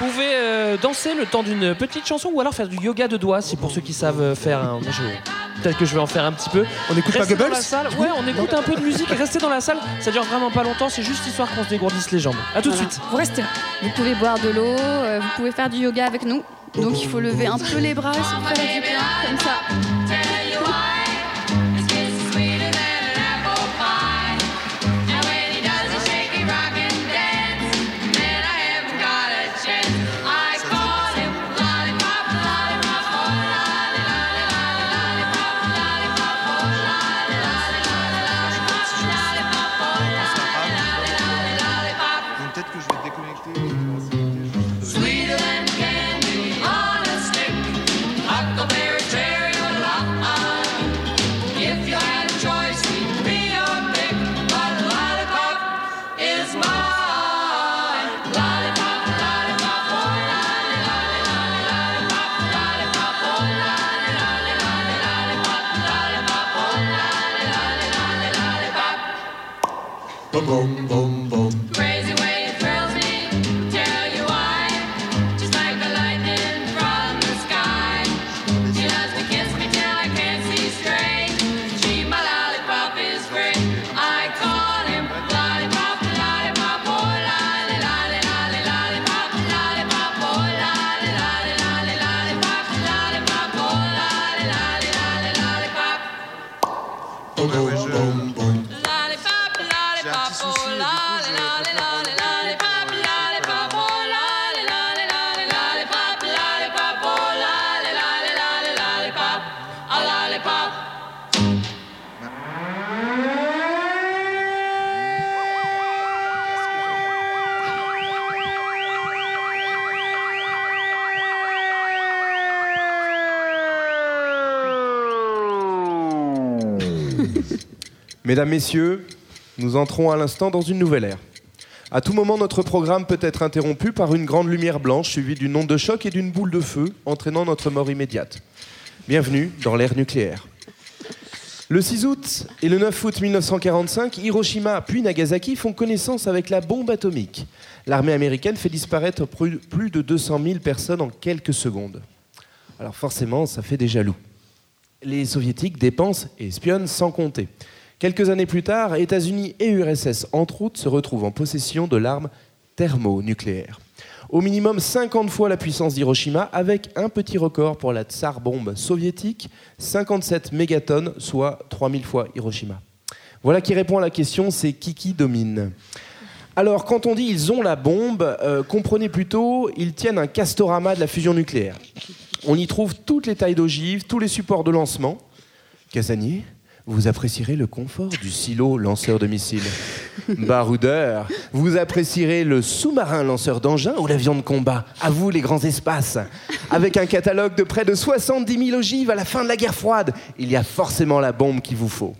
Vous pouvez euh, danser le temps d'une petite chanson ou alors faire du yoga de doigts, si pour ceux qui savent euh, faire. un- je- Peut-être que je vais en faire un petit peu. On écoute pas Restez dans Goebbels la salle. Ouais, on écoute un peu de musique. Restez dans la salle. Ça dure vraiment pas longtemps. C'est juste histoire qu'on se dégourdisse les jambes. À tout de suite. Vous restez là. Vous pouvez boire de l'eau, euh, vous pouvez faire du yoga avec nous. Donc il faut lever un peu les bras, se faire du bien, comme ça. Boom, boom, Mesdames, Messieurs, nous entrons à l'instant dans une nouvelle ère. À tout moment, notre programme peut être interrompu par une grande lumière blanche suivie d'une onde de choc et d'une boule de feu, entraînant notre mort immédiate. Bienvenue dans l'ère nucléaire. Le 6 août et le 9 août 1945, Hiroshima puis Nagasaki font connaissance avec la bombe atomique. L'armée américaine fait disparaître plus de 200 000 personnes en quelques secondes. Alors forcément, ça fait des jaloux. Les soviétiques dépensent et espionnent sans compter. Quelques années plus tard, États-Unis et URSS, entre autres, se retrouvent en possession de l'arme thermonucléaire. Au minimum 50 fois la puissance d'Hiroshima, avec un petit record pour la tsar bombe soviétique, 57 mégatonnes, soit 3000 fois Hiroshima. Voilà qui répond à la question, c'est qui qui domine alors, quand on dit ils ont la bombe, euh, comprenez plutôt, ils tiennent un castorama de la fusion nucléaire. On y trouve toutes les tailles d'ogives, tous les supports de lancement. Casanier, vous apprécierez le confort du silo lanceur de missiles. Baroudeur, vous apprécierez le sous-marin lanceur d'engins ou l'avion de combat. À vous les grands espaces. Avec un catalogue de près de 70 000 ogives à la fin de la guerre froide, il y a forcément la bombe qu'il vous faut.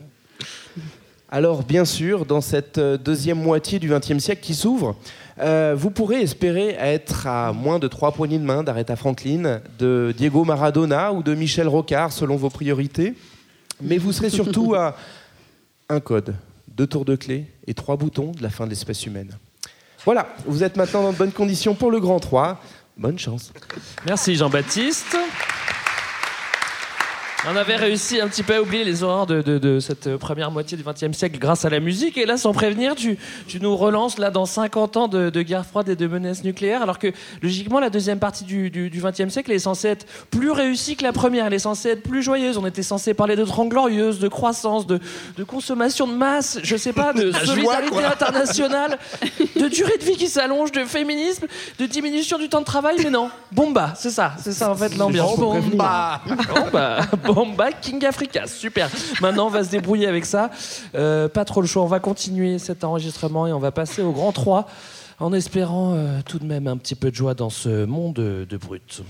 Alors, bien sûr, dans cette euh, deuxième moitié du XXe siècle qui s'ouvre, euh, vous pourrez espérer être à moins de trois poignées de main d'Aretha Franklin, de Diego Maradona ou de Michel Rocard, selon vos priorités. Mais vous serez surtout à un code, deux tours de clé et trois boutons de la fin de l'espèce humaine. Voilà, vous êtes maintenant dans de bonnes conditions pour le grand 3. Bonne chance. Merci Jean-Baptiste. On avait réussi un petit peu à oublier les horreurs de, de- de cette première moitié du XXe siècle grâce à la musique. Et là, sans prévenir, tu, tu nous relances là dans 50 ans de, de guerre froide et de menaces nucléaires. Alors que logiquement, la deuxième partie du, du, du XXe siècle est censée être plus réussie que la première. Elle est censée être plus joyeuse. On était censé parler de Trente Glorieuses, de croissance, de, de consommation de masse, je sais pas, de joie, solidarité internationale, de durée de vie qui s'allonge, de féminisme, de diminution du temps de travail. Mais non, bomba, c'est ça, c'est ça en fait l'ambiance. Bomba, bomba, bomba, King Africa, super. Maintenant, on va se débrouiller avec ça. Euh, pas trop le choix, on va continuer cet enregistrement et on va passer au grand 3 en espérant euh, tout de même un petit peu de joie dans ce monde de, de brut.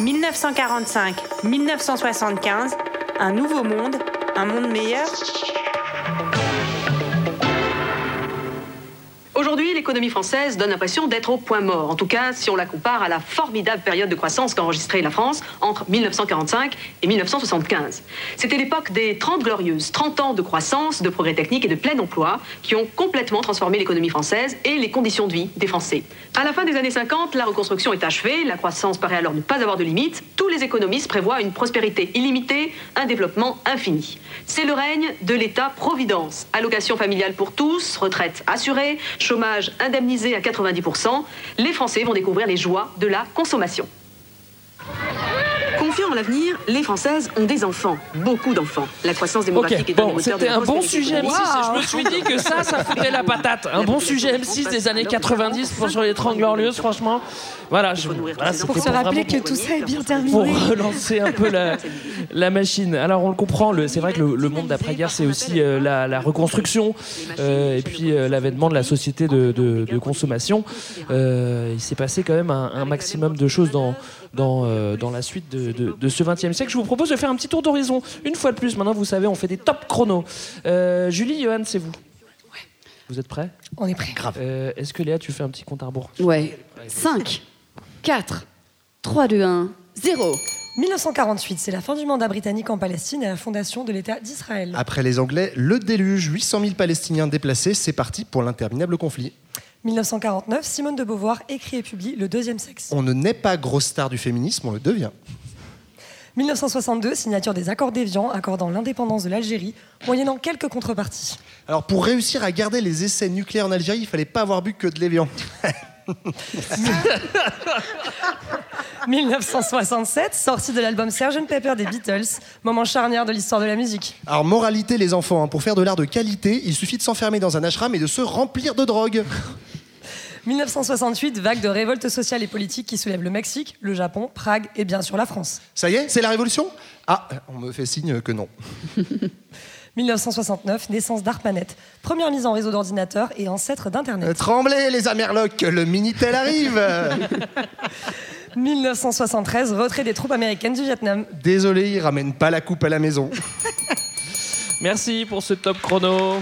1945-1975, un nouveau monde, un monde meilleur. Aujourd'hui, l'économie française donne l'impression d'être au point mort. En tout cas, si on la compare à la formidable période de croissance qu'a enregistrée la France entre 1945 et 1975. C'était l'époque des 30 glorieuses, 30 ans de croissance, de progrès technique et de plein emploi qui ont complètement transformé l'économie française et les conditions de vie des Français. À la fin des années 50, la reconstruction est achevée, la croissance paraît alors ne pas avoir de limite. Tous les économistes prévoient une prospérité illimitée, un développement infini. C'est le règne de l'État-providence. Allocation familiale pour tous, retraite assurée, chômage indemnisé à 90%. Les Français vont découvrir les joies de la consommation. Confiants en l'avenir, les Françaises ont des enfants, beaucoup d'enfants. La croissance démographique Ok, est un bon, c'était un bon sujet M6 et économique. je me suis dit que ça, ça foutait la patate. Un bon sujet M6 des années 90 pour sur les 30 glorieuses, franchement. Voilà, je, voilà, Pour se rappeler que tout ça est bien terminé. pour relancer un peu la, la machine. Alors on le comprend, le- c'est vrai que le, le monde d'après-guerre, c'est aussi euh, la, la reconstruction euh, et puis euh, l'avènement de la société de, de- de consommation. Euh, il s'est passé quand même un, un maximum de choses dans, dans, euh, dans la suite de, de- de ce 20e siècle. Je vous propose de faire un petit tour d'horizon. Une fois de plus, maintenant vous savez, on fait des top chronos. Euh, Julie, Johan, c'est vous. Vous êtes prêts? On est prêts. Euh, Est-ce que Léa, tu fais un petit compte à rebours? Ouais. 5, 4, 3, 2, 1, 0. 1948, c'est la fin du mandat britannique en Palestine et la fondation de l'État d'Israël. Après les Anglais, le déluge, 800 000 Palestiniens déplacés, c'est parti pour l'interminable conflit. 1949, Simone de Beauvoir écrit et publie Le deuxième sexe. On ne naît pas grosse star du féminisme, on le devient. 1962, signature des accords d'Évian accordant l'indépendance de l'Algérie, moyennant quelques contreparties. Alors pour réussir à garder les essais nucléaires en Algérie, il fallait pas avoir bu que de l'évian. 1967, sortie de l'album Sgt Pepper des Beatles, moment charnière de l'histoire de la musique. Alors moralité les enfants, hein, pour faire de l'art de qualité, il suffit de s'enfermer dans un ashram et de se remplir de drogue. 1968, vague de révolte sociale et politique qui soulève le Mexique, le Japon, Prague et bien sûr la France. Ça y est, c'est la révolution? Ah, on me fait signe que non. 1969, naissance d'ARPANET, première mise en réseau d'ordinateurs et ancêtre Euh, d'Internet. Tremblez les Amerlocs, le Minitel arrive 1973, retrait des troupes américaines du Vietnam. Désolé, ils ramènent pas la coupe à la maison. Merci pour ce top chrono.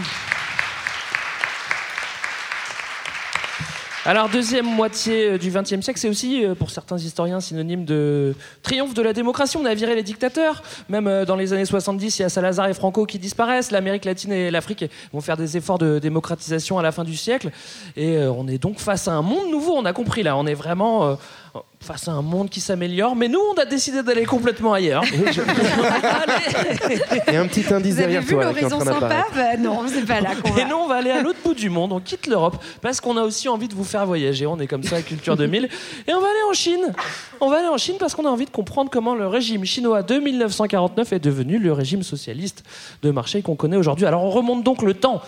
Alors, deuxième moitié euh, du XXe siècle, c'est aussi, euh, pour certains historiens, synonyme de triomphe de la démocratie. On a viré les dictateurs. Même euh, dans les années 70, il y a Salazar et Franco qui disparaissent. L'Amérique latine et l'Afrique vont faire des efforts de démocratisation à la fin du siècle. Et on est donc face à un monde nouveau, on a compris là. On est vraiment face à un monde qui s'améliore. Mais nous, on a décidé d'aller complètement ailleurs. Il y a un petit indice Vous avez derrière vu toi est en l'horizon sympa. Bah Non, c'est pas là qu'on va. Et nous, on va aller à l'autre bout du monde, on quitte l'Europe, parce qu'on a aussi envie de vous faire voyager. On est comme ça à Culture 2000. Et on va aller en Chine. On va aller en Chine parce qu'on a envie de comprendre comment le régime chinois de 1949 est devenu le régime socialiste de marché qu'on connaît aujourd'hui. Alors on remonte donc le temps.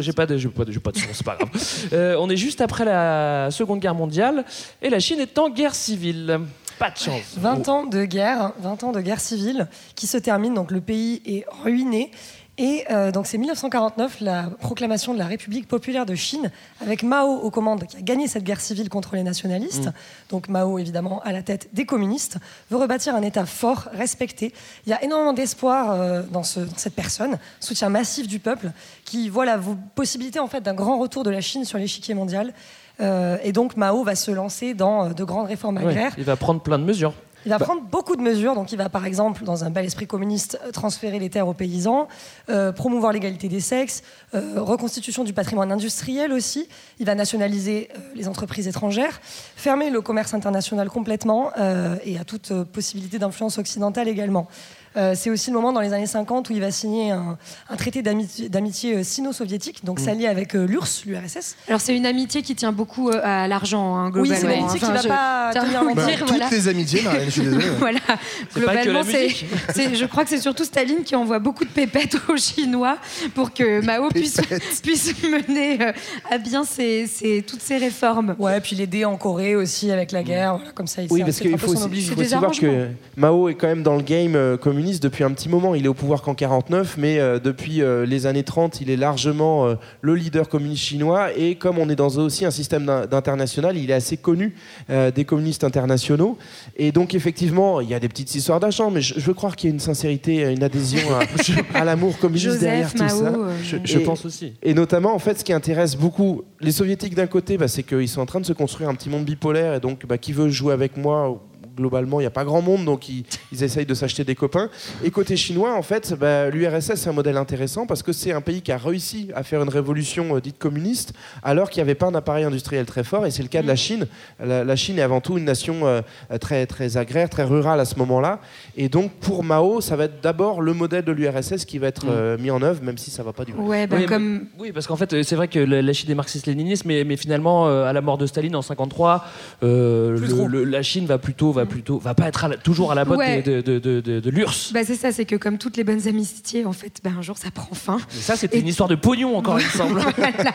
J'ai pas de, j'ai pas de, j'ai pas de son, c'est pas grave. Euh, on est juste après la Seconde Guerre mondiale et la Chine est en guerre civile. Pas de chance. 20 ans de guerre, 20 ans de guerre civile qui se termine, donc le pays est ruiné. Et euh, donc c'est 1949, la proclamation de la République populaire de Chine, avec Mao aux commandes, qui a gagné cette guerre civile contre les nationalistes. Mm. Donc Mao, évidemment, à la tête des communistes, veut rebâtir un État fort, respecté. Il y a énormément d'espoir euh, dans, ce- dans cette personne, soutien massif du peuple, qui voit la possibilité en fait d'un grand retour de la Chine sur l'échiquier mondial. Euh, et donc Mao va se lancer dans euh, de grandes réformes Ouais, agraires. il va prendre plein de mesures. Il va prendre beaucoup de mesures. Donc, il va, par exemple, dans un bel esprit communiste, euh, transférer les terres aux paysans, euh, promouvoir l'égalité des sexes, euh, reconstitution du patrimoine industriel aussi. Il va nationaliser euh, les entreprises étrangères, fermer le commerce international complètement et à toute possibilité d'influence occidentale également. Euh, c'est aussi le moment dans les années 50 où il va signer un, un traité d'amitié euh, sino-soviétique, donc Mm. s'allier avec euh, l'URSS, l'URSS. Alors c'est une amitié qui tient beaucoup euh, à l'argent, hein, Oui, globalement. c'est une amitié qui va je- pas tenir longtemps. dire, Bah, voilà. Toutes les amitiés, Marianne, je suis désolé. ouais. voilà. C'est pas que Globalement, c'est, je crois que c'est surtout Staline qui envoie beaucoup de pépettes aux Chinois pour que Mao puisse, puisse mener euh, à bien ses- ses- toutes ces réformes. Ouais, puis l'aider en Corée aussi avec la guerre, voilà, comme ça. il Oui, parce qu'il faut aussi, faut aussi voir que Mao est quand même dans le game euh, communiste depuis un petit moment. Il est au pouvoir qu'en 49, mais euh, depuis euh, les années 30, il est largement euh, le leader communiste chinois. Et comme on est dans aussi un système d'in- d'international, il est assez connu euh, des communistes internationaux. Et donc, effectivement, il y a des petites histoires d'argent, mais je, je veux croire qu'il y a une sincérité, une adhésion à, à l'amour communiste Joseph, derrière tout Mao, ça. euh, Je- je Et- pense aussi. et notamment, en fait, ce qui intéresse beaucoup les soviétiques d'un côté, bah, c'est qu'ils sont en train de se construire un petit monde bipolaire. Et donc, bah, qui veut jouer avec moi Globalement, il n'y a pas grand monde, donc ils, ils essayent de s'acheter des copains. Et côté chinois, en fait, bah, l'URSS, c'est un modèle intéressant parce que c'est un pays qui a réussi à faire une révolution euh, dite communiste, alors qu'il n'y avait pas un appareil industriel très fort. Et c'est le cas de la Chine. La, la Chine est avant tout une nation euh, très, très agraire, très rurale à ce moment-là. Et donc, pour Mao, ça va être d'abord le modèle de l'URSS qui va être Mm. euh, mis en œuvre, même si ça va pas du Ouais, bah, oui, comme mais- oui, parce qu'en fait, c'est vrai que la, la Chine est marxiste-léniniste, mais, mais finalement, euh, à la mort de Staline en 53, euh, Plus le- trop. le- la Chine va plutôt, va plutôt, va pas être à la- toujours à la botte Ouais. de, de, de, de- de l'URSS. Bah, c'est ça, c'est que comme toutes les bonnes amitiés, en fait, bah, un jour ça prend fin. Mais ça, c'était une histoire de pognon encore, il me semble. Voilà.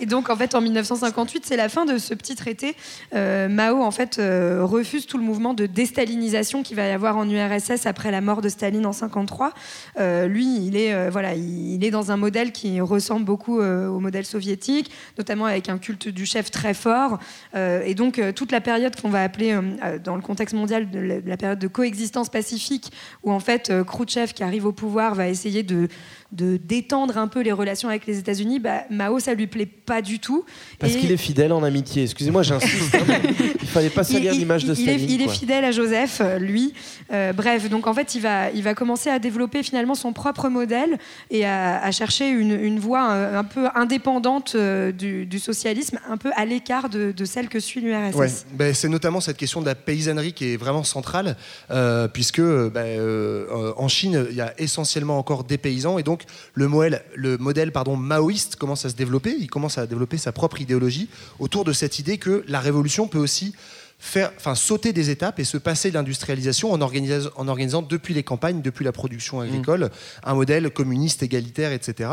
Et donc, en fait, en 1958, c'est la fin de ce petit traité. Euh, Mao, en fait, euh, refuse tout le mouvement de déstalinisation qu'il va y avoir en URSS après la mort de Staline en 53. Euh, lui, il est, euh, voilà, il, il est dans un modèle qui ressemble beaucoup au modèle soviétique, notamment avec un culte du chef très fort. Et donc, toute la période qu'on va appeler, dans le contexte mondial, de la, de la période de coexistence pacifique, où en fait, euh, Khrouchtchev, qui arrive au pouvoir, va essayer de de détendre un peu les relations avec les États-Unis, bah, Mao, ça lui plaît pas du tout. Parce Et qu'il est fidèle en amitié. Excusez-moi, j'insiste. hein, il fallait pas salir l'image de il- il est- Staline. Il est fidèle à Joseph, euh, lui. Euh, bref, donc en fait, il va, il va commencer à développer finalement son propre modèle et à, à chercher une, une voie euh, un peu indépendante du, du socialisme, un peu à l'écart de, de celle que suit l'URSS. Ouais, ben, c'est notamment cette question de la paysannerie qui est vraiment centrale, euh, puisque ben, euh, en Chine, il y a essentiellement encore des paysans, et donc le modèle, le modèle maoïste commence à se développer, il commence à développer sa propre idéologie autour de cette idée que la révolution peut aussi faire, enfin, sauter des étapes et se passer de l'industrialisation en, organisa- en organisant depuis les campagnes, depuis la production agricole, un modèle communiste, égalitaire, etc.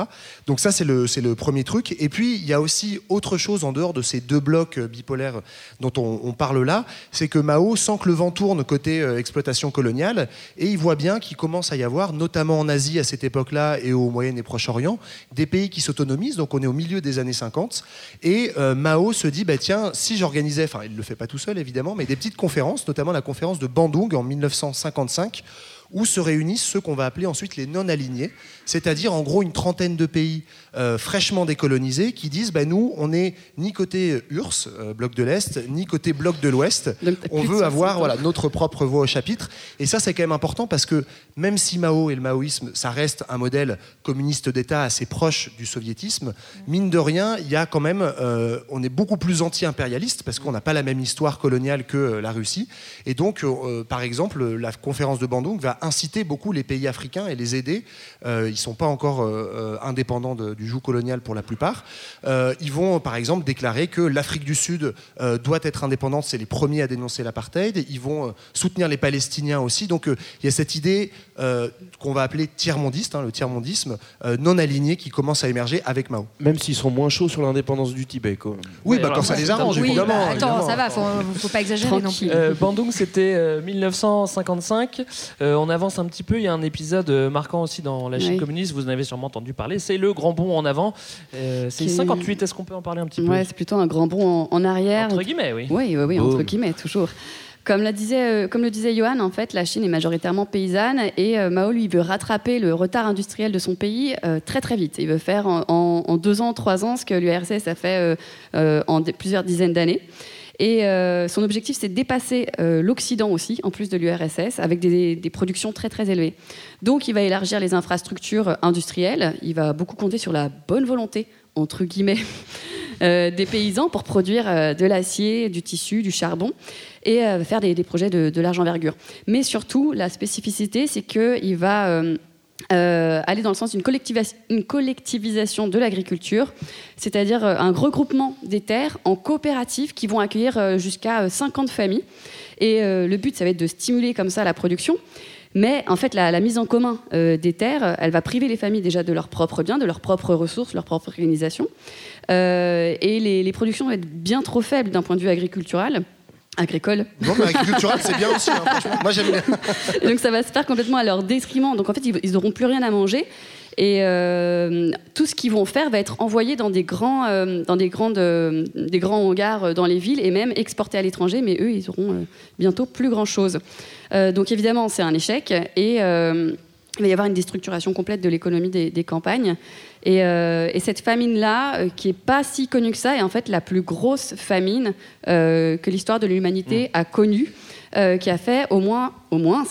Donc ça, c'est le, le premier truc. Et puis, il y a aussi autre chose en dehors de ces deux blocs euh, bipolaires dont on, on parle là, c'est que Mao sent que le vent tourne côté euh, exploitation coloniale, et il voit bien qu'il commence à y avoir, notamment en Asie à cette époque-là et au Moyen et Proche-Orient, des pays qui s'autonomisent, donc on est au milieu des années 50, et euh, Mao se dit, bah, tiens, si j'organisais, enfin il ne le fait pas tout seul évidemment, mais des petites conférences, notamment la conférence de Bandung en 1955, où se réunissent ceux qu'on va appeler ensuite les non-alignés, c'est-à-dire en gros une trentaine de pays euh, fraîchement décolonisés qui disent bah, nous, on n'est ni côté URSS, euh, bloc de l'Est, ni côté bloc de l'Ouest. On veut avoir c'est voilà, notre propre voix au chapitre. Et ça, c'est quand même important parce que même si Mao et le maoïsme, ça reste un modèle communiste d'État assez proche du soviétisme, mine de rien, il y a quand même, euh, on est beaucoup plus anti-impérialiste parce qu'on n'a pas la même histoire coloniale que la Russie. Et donc, par exemple, la conférence de Bandung va inciter beaucoup les pays africains et les aider. Ils sont pas encore indépendants de- du joug colonial pour la plupart. Euh, ils vont, par exemple, déclarer que l'Afrique du Sud euh, doit être indépendante. C'est les premiers à dénoncer l'apartheid. Ils vont euh, soutenir les Palestiniens aussi. Donc, il y a cette idée euh, qu'on va appeler tiers-mondiste, hein, le tiers-mondisme, euh, non aligné qui commence à émerger avec Mao. Même s'ils sont moins chauds sur l'indépendance du Tibet. Quoi. Oui, bah, quand ça les arrange, Oui, évidemment. bah, attends, évidemment. ça va, faut, faut pas exagérer non plus. Euh, Bandung, c'était euh, 1955. Euh, on avance un petit peu. Il y a un épisode marquant aussi dans la Chine Oui. communiste. Vous en avez sûrement entendu parler. C'est le grand bond en avant. Euh, c'est Qui- 58. Est-ce qu'on peut en parler un petit peu? Ouais, c'est plutôt un grand bond en, en arrière. Entre guillemets, oui. Oui, oui, oui, entre guillemets, toujours. Euh, comme le disait Johan, en fait, la Chine est majoritairement paysanne et euh, Mao, lui, veut rattraper le retard industriel de son pays euh, très très vite. Il veut faire en, deux ans, trois ans ce que l'URSS a fait en plusieurs dizaines d'années. Et son objectif, c'est de dépasser l'Occident aussi, en plus de l'URSS, avec des productions très très élevées. Donc, il va élargir les infrastructures industrielles. Il va beaucoup compter sur la bonne volonté, entre guillemets, euh, des paysans pour produire euh, de l'acier, du tissu, du charbon et euh, faire des, projets de, de large envergure. Mais surtout, la spécificité, c'est qu'il va aller dans le sens d'une collectivisation de l'agriculture, c'est-à-dire un regroupement des terres en coopératives qui vont accueillir jusqu'à euh, 50 familles. Et le but, ça va être de stimuler comme ça la production. Mais en fait, la, la mise en commun euh, des terres, elle va priver les familles déjà de leurs propres biens, de leurs propres ressources, leur propre organisation. Euh, et les, les productions vont être bien trop faibles d'un point de vue agricultural. Agricole. Non, mais agricultural, c'est bien aussi. hein. Moi, j'aime bien. Donc ça va se faire complètement à leur détriment. Donc en fait, ils n'auront plus rien à manger. Et euh, tout ce qu'ils vont faire va être envoyé dans des grands, euh, dans des grandes, euh, des grands hangars dans les villes et même exporté à l'étranger. Mais eux, ils auront bientôt plus grand chose. Donc évidemment, c'est un échec et il va y avoir une déstructuration complète de l'économie des, des campagnes. Et, euh, et cette famine-là, euh, qui est pas si connue que ça, est en fait la plus grosse famine euh, que l'histoire de l'humanité a connue, qui a fait au moins, au moins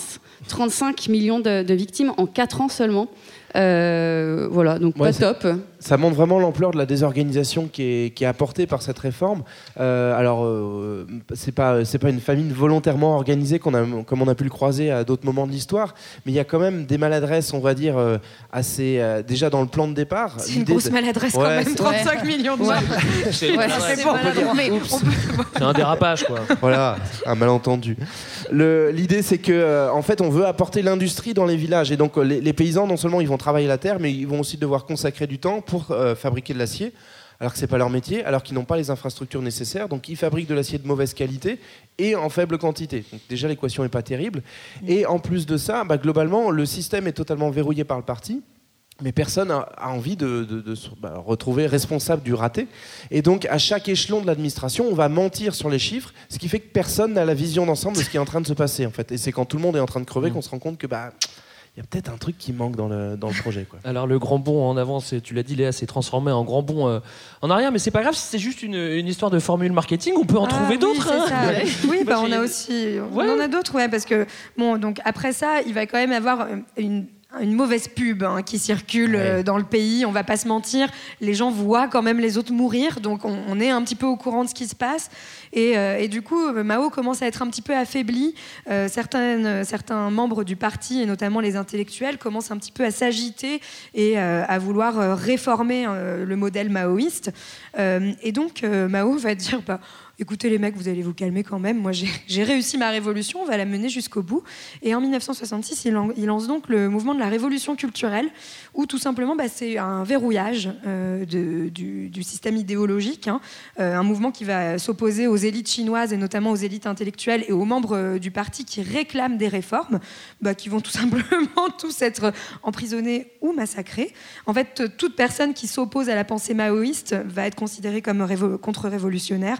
35 millions de, de victimes en 4 ans seulement. Euh, voilà, donc pas top. Ça montre vraiment l'ampleur de la désorganisation qui est, qui est apportée par cette réforme. Euh, alors, euh, c'est pas c'est pas une famine volontairement organisée qu'on a, comme on a pu le croiser à d'autres moments de l'histoire, mais il y a quand même des maladresses, on va dire, euh, assez euh, déjà dans le plan de départ. C'est une grosse de- maladresse quand Ouais, même, c'est- 35 millions de Ouais. C'est- peut- un dérapage, quoi. Voilà, un malentendu. Le- L'idée, c'est que, euh, en fait, on veut apporter l'industrie dans les villages. Et donc, les, les paysans, non seulement ils vont travailler la terre, mais ils vont aussi devoir consacrer du temps pour euh, fabriquer de l'acier, alors que c'est pas leur métier, alors qu'ils n'ont pas les infrastructures nécessaires. Donc, ils fabriquent de l'acier de mauvaise qualité et en faible quantité. Donc, déjà, l'équation n'est pas terrible. Et en plus de ça, bah, globalement, le système est totalement verrouillé par le parti. Mais personne a, a envie de, de- de se bah, retrouver responsable du raté. Et donc, à chaque échelon de l'administration, on va mentir sur les chiffres, ce qui fait que personne n'a la vision d'ensemble de ce qui est en train de se passer. En fait. Et c'est quand tout le monde est en train de crever qu'on se rend compte que bah, il y a peut-être un truc qui manque dans le, dans le projet. Quoi. Alors le grand bond en avant, tu l'as dit Léa, c'est transformé en grand bond euh, en arrière, mais c'est pas grave, si c'est juste une, une histoire de formule marketing, on peut en Ah trouver oui, d'autres. hein. ouais. Oui, bah, on a aussi, on en a d'autres, ouais, parce que bon, donc après ça, il va quand même avoir euh, une une mauvaise pub hein, qui circule euh, dans le pays, on va pas se mentir, les gens voient quand même les autres mourir, donc on, on est un petit peu au courant de ce qui se passe. Et, euh, et du coup, euh, Mao commence à être un petit peu affaibli. Euh, certains membres du parti, et notamment les intellectuels, commencent un petit peu à s'agiter et euh, à vouloir réformer le modèle maoïste. Et donc, Mao va dire bah, écoutez les mecs, vous allez vous calmer quand même. Moi, j'ai réussi ma révolution, on va la mener jusqu'au bout. Et en 1966, il, lan- il lance donc le mouvement de la révolution culturelle, où tout simplement, bah, c'est un verrouillage euh, du, système idéologique, hein. Euh, un mouvement qui va s'opposer aux élites chinoises et notamment aux élites intellectuelles et aux membres euh, du parti qui réclament des réformes, bah, qui vont tout simplement tous être emprisonnés ou massacrés. En fait, toute personne qui s'oppose à la pensée maoïste va être considérée comme révo- contre-révolutionnaire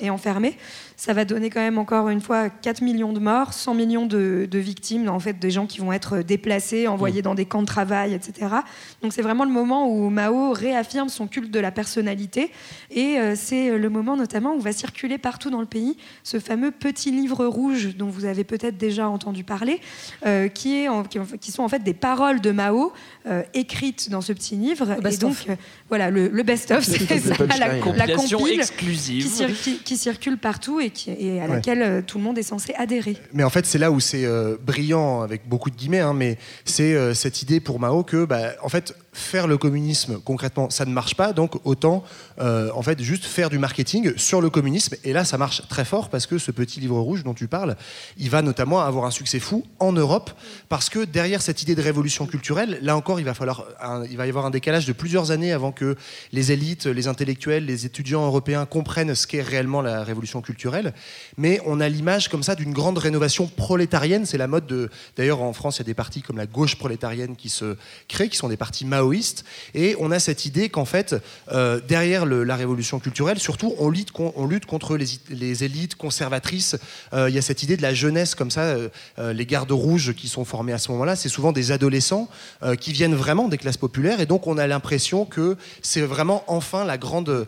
et, enfermés. Ça va donner quand même encore une fois 4 millions de morts, 100 millions de, de victimes, en fait, des gens qui vont être déplacés, envoyés dans des camps de travail, etc. Donc c'est vraiment le moment où Mao réaffirme son culte de la personnalité. Et euh, c'est le moment notamment où va circuler partout dans le pays ce fameux petit livre rouge dont vous avez peut-être déjà entendu parler, euh, qui, est en- qui, qui sont en fait des paroles de Mao euh, écrites dans ce petit livre. Et donc, euh, voilà, le, le best-of, c'est ça, la, la Compilation compile exclusive. qui, cir- qui- qui circule partout et, qui, et à Ouais. laquelle euh, tout le monde est censé adhérer. Mais en fait, c'est là où c'est euh, brillant, avec beaucoup de guillemets, hein, mais c'est euh, cette idée pour Mao que, bah, en fait, faire le communisme, concrètement, ça ne marche pas, donc autant, euh, en fait, juste faire du marketing sur le communisme. Et là, ça marche très fort parce que ce petit livre rouge dont tu parles, il va notamment avoir un succès fou en Europe, parce que derrière cette idée de révolution culturelle, là encore, il va, falloir il va y avoir un décalage de plusieurs années avant que les élites, les intellectuels, les étudiants européens comprennent ce qu'est réellement la révolution culturelle. Mais on a l'image comme ça d'une grande rénovation prolétarienne. C'est la mode de. D'ailleurs, en France, il y a des partis comme la gauche prolétarienne qui se créent, qui sont des partis maoïstes. Et on a cette idée qu'en fait, euh, derrière la révolution culturelle, surtout, on lutte, con- on lutte contre les, élites conservatrices. Euh, il y a cette idée de la jeunesse comme ça. euh, les gardes rouges qui sont formés à ce moment-là, c'est souvent des adolescents qui viennent vraiment des classes populaires. Et donc, on a l'impression que c'est vraiment enfin la grande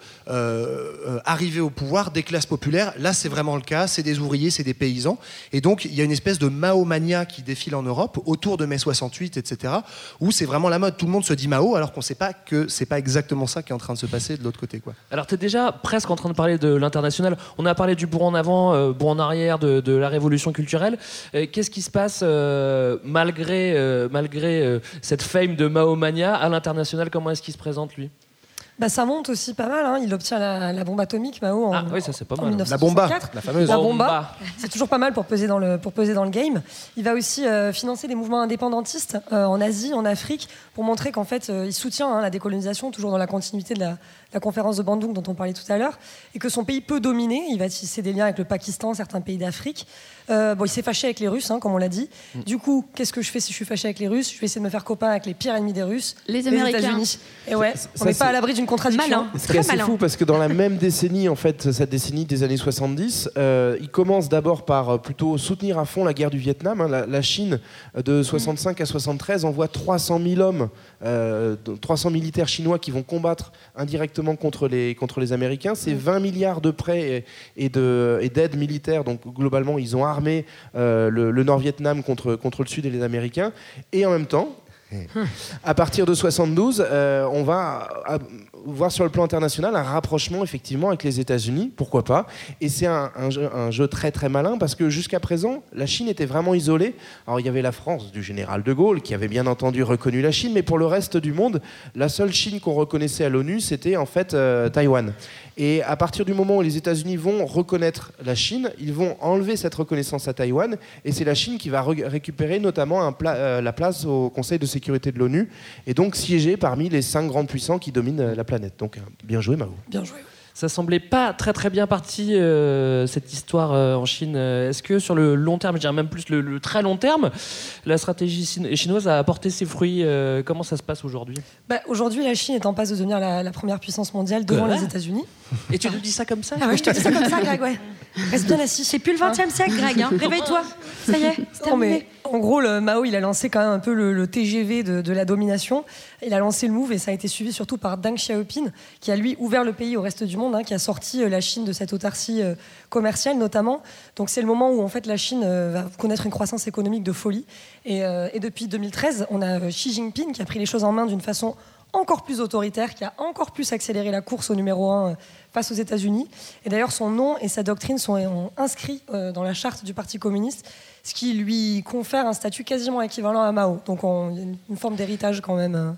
arrivée au pouvoir des classes populaires. Là, c'est vraiment le cas. C'est des ouvriers, c'est des paysans. Et donc, il y a une espèce de Mahomania qui défile en Europe autour de mai 68, etc., où c'est vraiment la mode. Tout le monde se dit Mao, alors qu'on ne sait pas que c'est pas exactement ça qui est en train de se passer de l'autre côté. Quoi. Alors, tu es déjà presque en train de parler de l'international. On a parlé du bourg en avant, euh, bourg en arrière, de, la révolution culturelle. Euh, Qu'est-ce qui se passe euh, malgré, euh, malgré cette fame de Mahomania à l'international? Comment est-ce qu'il se présente, lui? Bah, ça monte aussi pas mal. hein. Il obtient la, la bombe atomique, Mao, en, Ah oui, ça c'est pas en mal. 1964. la fameuse. La Bomba. bomba. C'est toujours pas mal pour peser dans le, pour peser dans le game. Il va aussi euh, financer des mouvements indépendantistes euh, en Asie, en Afrique, pour montrer qu'en fait, euh, il soutient hein, la décolonisation, toujours dans la continuité de la, la conférence de Bandung dont on parlait tout à l'heure, et que son pays peut dominer. Il va tisser des liens avec le Pakistan, certains pays d'Afrique. Euh, bon, il s'est fâché avec les Russes, hein, comme on l'a dit. Mm. Du coup, qu'est-ce que je fais si je suis fâché avec les Russes? Je vais essayer de me faire copain avec les pires ennemis des Russes, Les Américains. États-Unis. Et ouais, Ça, on n'est c'est- pas à l'abri d'une contradiction. Malin. Ce qui est assez fou parce que dans la même décennie, en fait, cette décennie des années 70, euh, il commence d'abord par euh, plutôt soutenir à fond la guerre du Vietnam. hein. La, la Chine, de 65 à 73, envoie 300 000 hommes, euh, donc 300 militaires chinois qui vont combattre indirectement contre les, contre les Américains. C'est 20 milliards de prêts et, et de- et d'aides militaires. Donc globalement, ils ont armé euh, le, le Nord-Vietnam contre, contre le Sud et les Américains. Et en même temps, à partir de 72, euh, on va euh, voir sur le plan international un rapprochement effectivement avec les États-Unis, pourquoi pas? Et c'est un, jeu, très très malin parce que jusqu'à présent, la Chine était vraiment isolée. Alors il y avait la France du général de Gaulle qui avait bien entendu reconnu la Chine, mais pour le reste du monde, la seule Chine qu'on reconnaissait à l'ONU, c'était en fait euh, Taïwan. Et à partir du moment où les États-Unis vont reconnaître la Chine, ils vont enlever cette reconnaissance à Taïwan, et c'est la Chine qui va re- récupérer notamment euh, la place au Conseil de sécurité de l'ONU, et donc siéger parmi les cinq grands puissants qui dominent euh, la planète. Donc euh, bien joué Mao. Bien joué. Ça semblait pas très très bien parti euh, cette histoire euh, en Chine. Est-ce que sur le long terme, je dirais même plus le, le très long terme, la stratégie chinoise a apporté ses fruits euh, Comment ça se passe aujourd'hui? Bah, Aujourd'hui, la Chine est en passe de devenir la, la première puissance mondiale devant les États-Unis. Et tu nous dis ça comme ça? Ah ouais, je te dis ça comme ça, Greg, ouais. Reste bien assis. C'est plus le 20 e siècle, Greg. hein. Réveille-toi. Ça y est, c'est terminé. mais en gros, le Mao, il a lancé quand même un peu le, TGV de, la domination. Il a lancé le move et ça a été suivi surtout par Deng Xiaoping, qui a lui ouvert le pays au reste du monde, hein, qui a sorti euh, la Chine de cette autarcie euh, commerciale notamment. Donc c'est le moment où en fait la Chine euh, va connaître une croissance économique de folie. Et, et depuis 2013, on a Xi Jinping qui a pris les choses en main d'une façon encore plus autoritaire, qui a encore plus accéléré la course au numéro 1 face aux États-Unis. Et d'ailleurs, son nom et sa doctrine sont inscrits euh, dans la charte du Parti communiste, ce qui lui confère un statut quasiment équivalent à Mao. Donc on- il y a une, forme d'héritage quand même euh,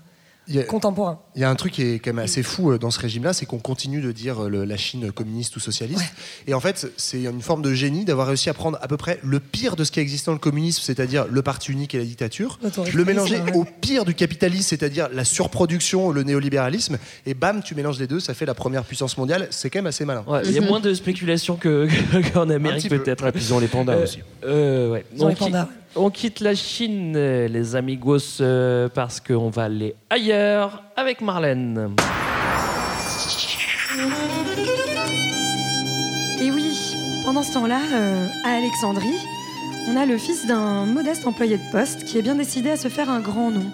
a- contemporain. Il y a un truc qui est quand même assez fou euh, dans ce régime-là, c'est qu'on continue de dire euh, le- la Chine communiste ou socialiste. Et en fait, c'est une forme de génie d'avoir réussi à prendre à peu près le pire de ce qui existe dans le communisme, c'est-à-dire le parti unique et la dictature, le mélanger ouais. au pire du capitalisme, c'est-à-dire la surproduction, le néolibéralisme, et bam, tu mélanges les deux, ça fait la première puissance mondiale. C'est quand même assez malin. Ouais, Il y a moins de spéculation que- qu'en Amérique peu. peut-être. Puis ils ont les pandas Euh, aussi. euh, ouais. Ils ont on, les pandas. On quitte la Chine, les amigos, euh, parce qu'on va aller ailleurs avec Marlène. Pendant ce temps-là, euh, à Alexandrie, on a le fils d'un modeste employé de poste qui est bien décidé à se faire un grand nom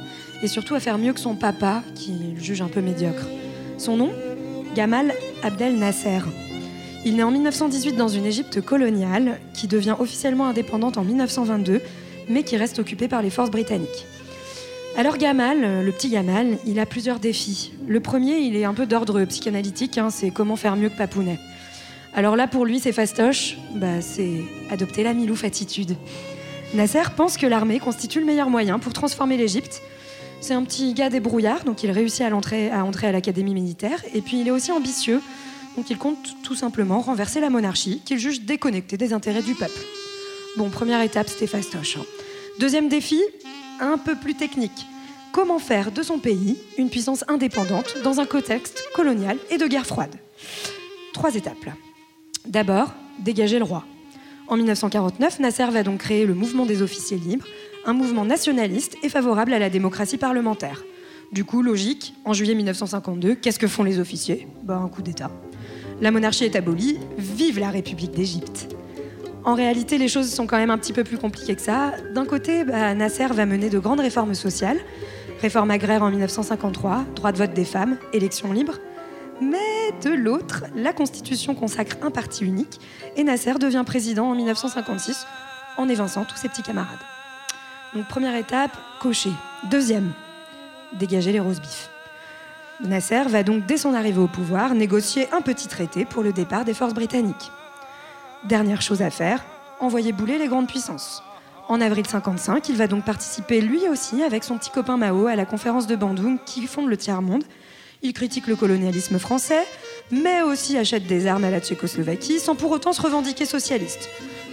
et surtout à faire mieux que son papa, qui le juge un peu médiocre. Son nom Gamal Abdel Nasser. Il naît en 1918 dans une Égypte coloniale qui devient officiellement indépendante en 1922, mais qui reste occupée par les forces britanniques. Alors Gamal, euh, le petit Gamal, il a plusieurs défis. Le premier, il est un peu d'ordre psychanalytique, hein, c'est comment faire mieux que Papounet. Alors là, pour lui, c'est fastoche, bah, c'est adopter la milouf attitude. Nasser pense que l'armée constitue le meilleur moyen pour transformer l'Égypte. C'est un petit gars débrouillard, donc il réussit à entrer à l'académie militaire. Et puis il est aussi ambitieux, donc il compte tout simplement renverser la monarchie, qu'il juge déconnectée des intérêts du peuple. Bon, première étape, c'était fastoche. hein. Deuxième défi, un peu plus technique. Comment faire de son pays une puissance indépendante dans un contexte colonial et de guerre froide? Trois étapes. D'abord, dégager le roi. En 1949, Nasser va donc créer le mouvement des officiers libres, un mouvement nationaliste et favorable à la démocratie parlementaire. Du coup, logique, en juillet 1952, qu'est-ce que font les officiers? Bah, un coup d'État. La monarchie est abolie, vive la République d'Égypte. En réalité, les choses sont quand même un petit peu plus compliquées que ça. D'un côté, bah, Nasser va mener de grandes réformes sociales. Réforme agraire en 1953, droit de vote des femmes, élections libres. Mais de l'autre, la Constitution consacre un parti unique et Nasser devient président en 1956 en évinçant tous ses petits camarades. Donc première étape, cocher. Deuxième, dégager les roses bifs. Nasser va donc, dès son arrivée au pouvoir, négocier un petit traité pour le départ des forces britanniques. Dernière chose à faire, envoyer bouler les grandes puissances. En avril 55, il va donc participer lui aussi avec son petit copain Mao à la conférence de Bandung qui fonde le tiers-monde. Il critique le colonialisme français, mais aussi achète des armes à la Tchécoslovaquie sans pour autant se revendiquer socialiste.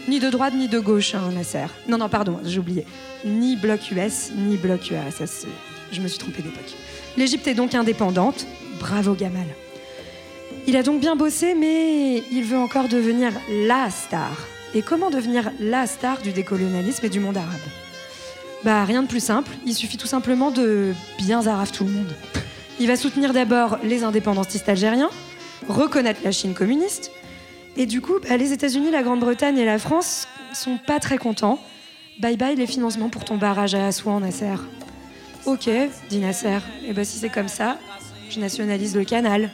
Ni de droite ni de gauche, hein, Nasser. Non, non, pardon, j'ai oublié. Ni bloc US, ni bloc URSS. Je me suis trompée d'époque. L'Égypte est donc indépendante. Bravo Gamal. Il a donc bien bossé, mais il veut encore devenir la star. Et comment devenir la star du décolonialisme et du monde arabe Bah rien de plus simple, il suffit tout simplement de bien zaraf tout le monde. Il va soutenir d'abord les indépendantistes algériens, reconnaître la Chine communiste, et du coup, bah, les États-Unis, la Grande-Bretagne et la France sont pas très contents. Bye bye les financements pour ton barrage à Assouan, Nasser. Ok, dit Nasser. Et bah si c'est comme ça, je nationalise le canal.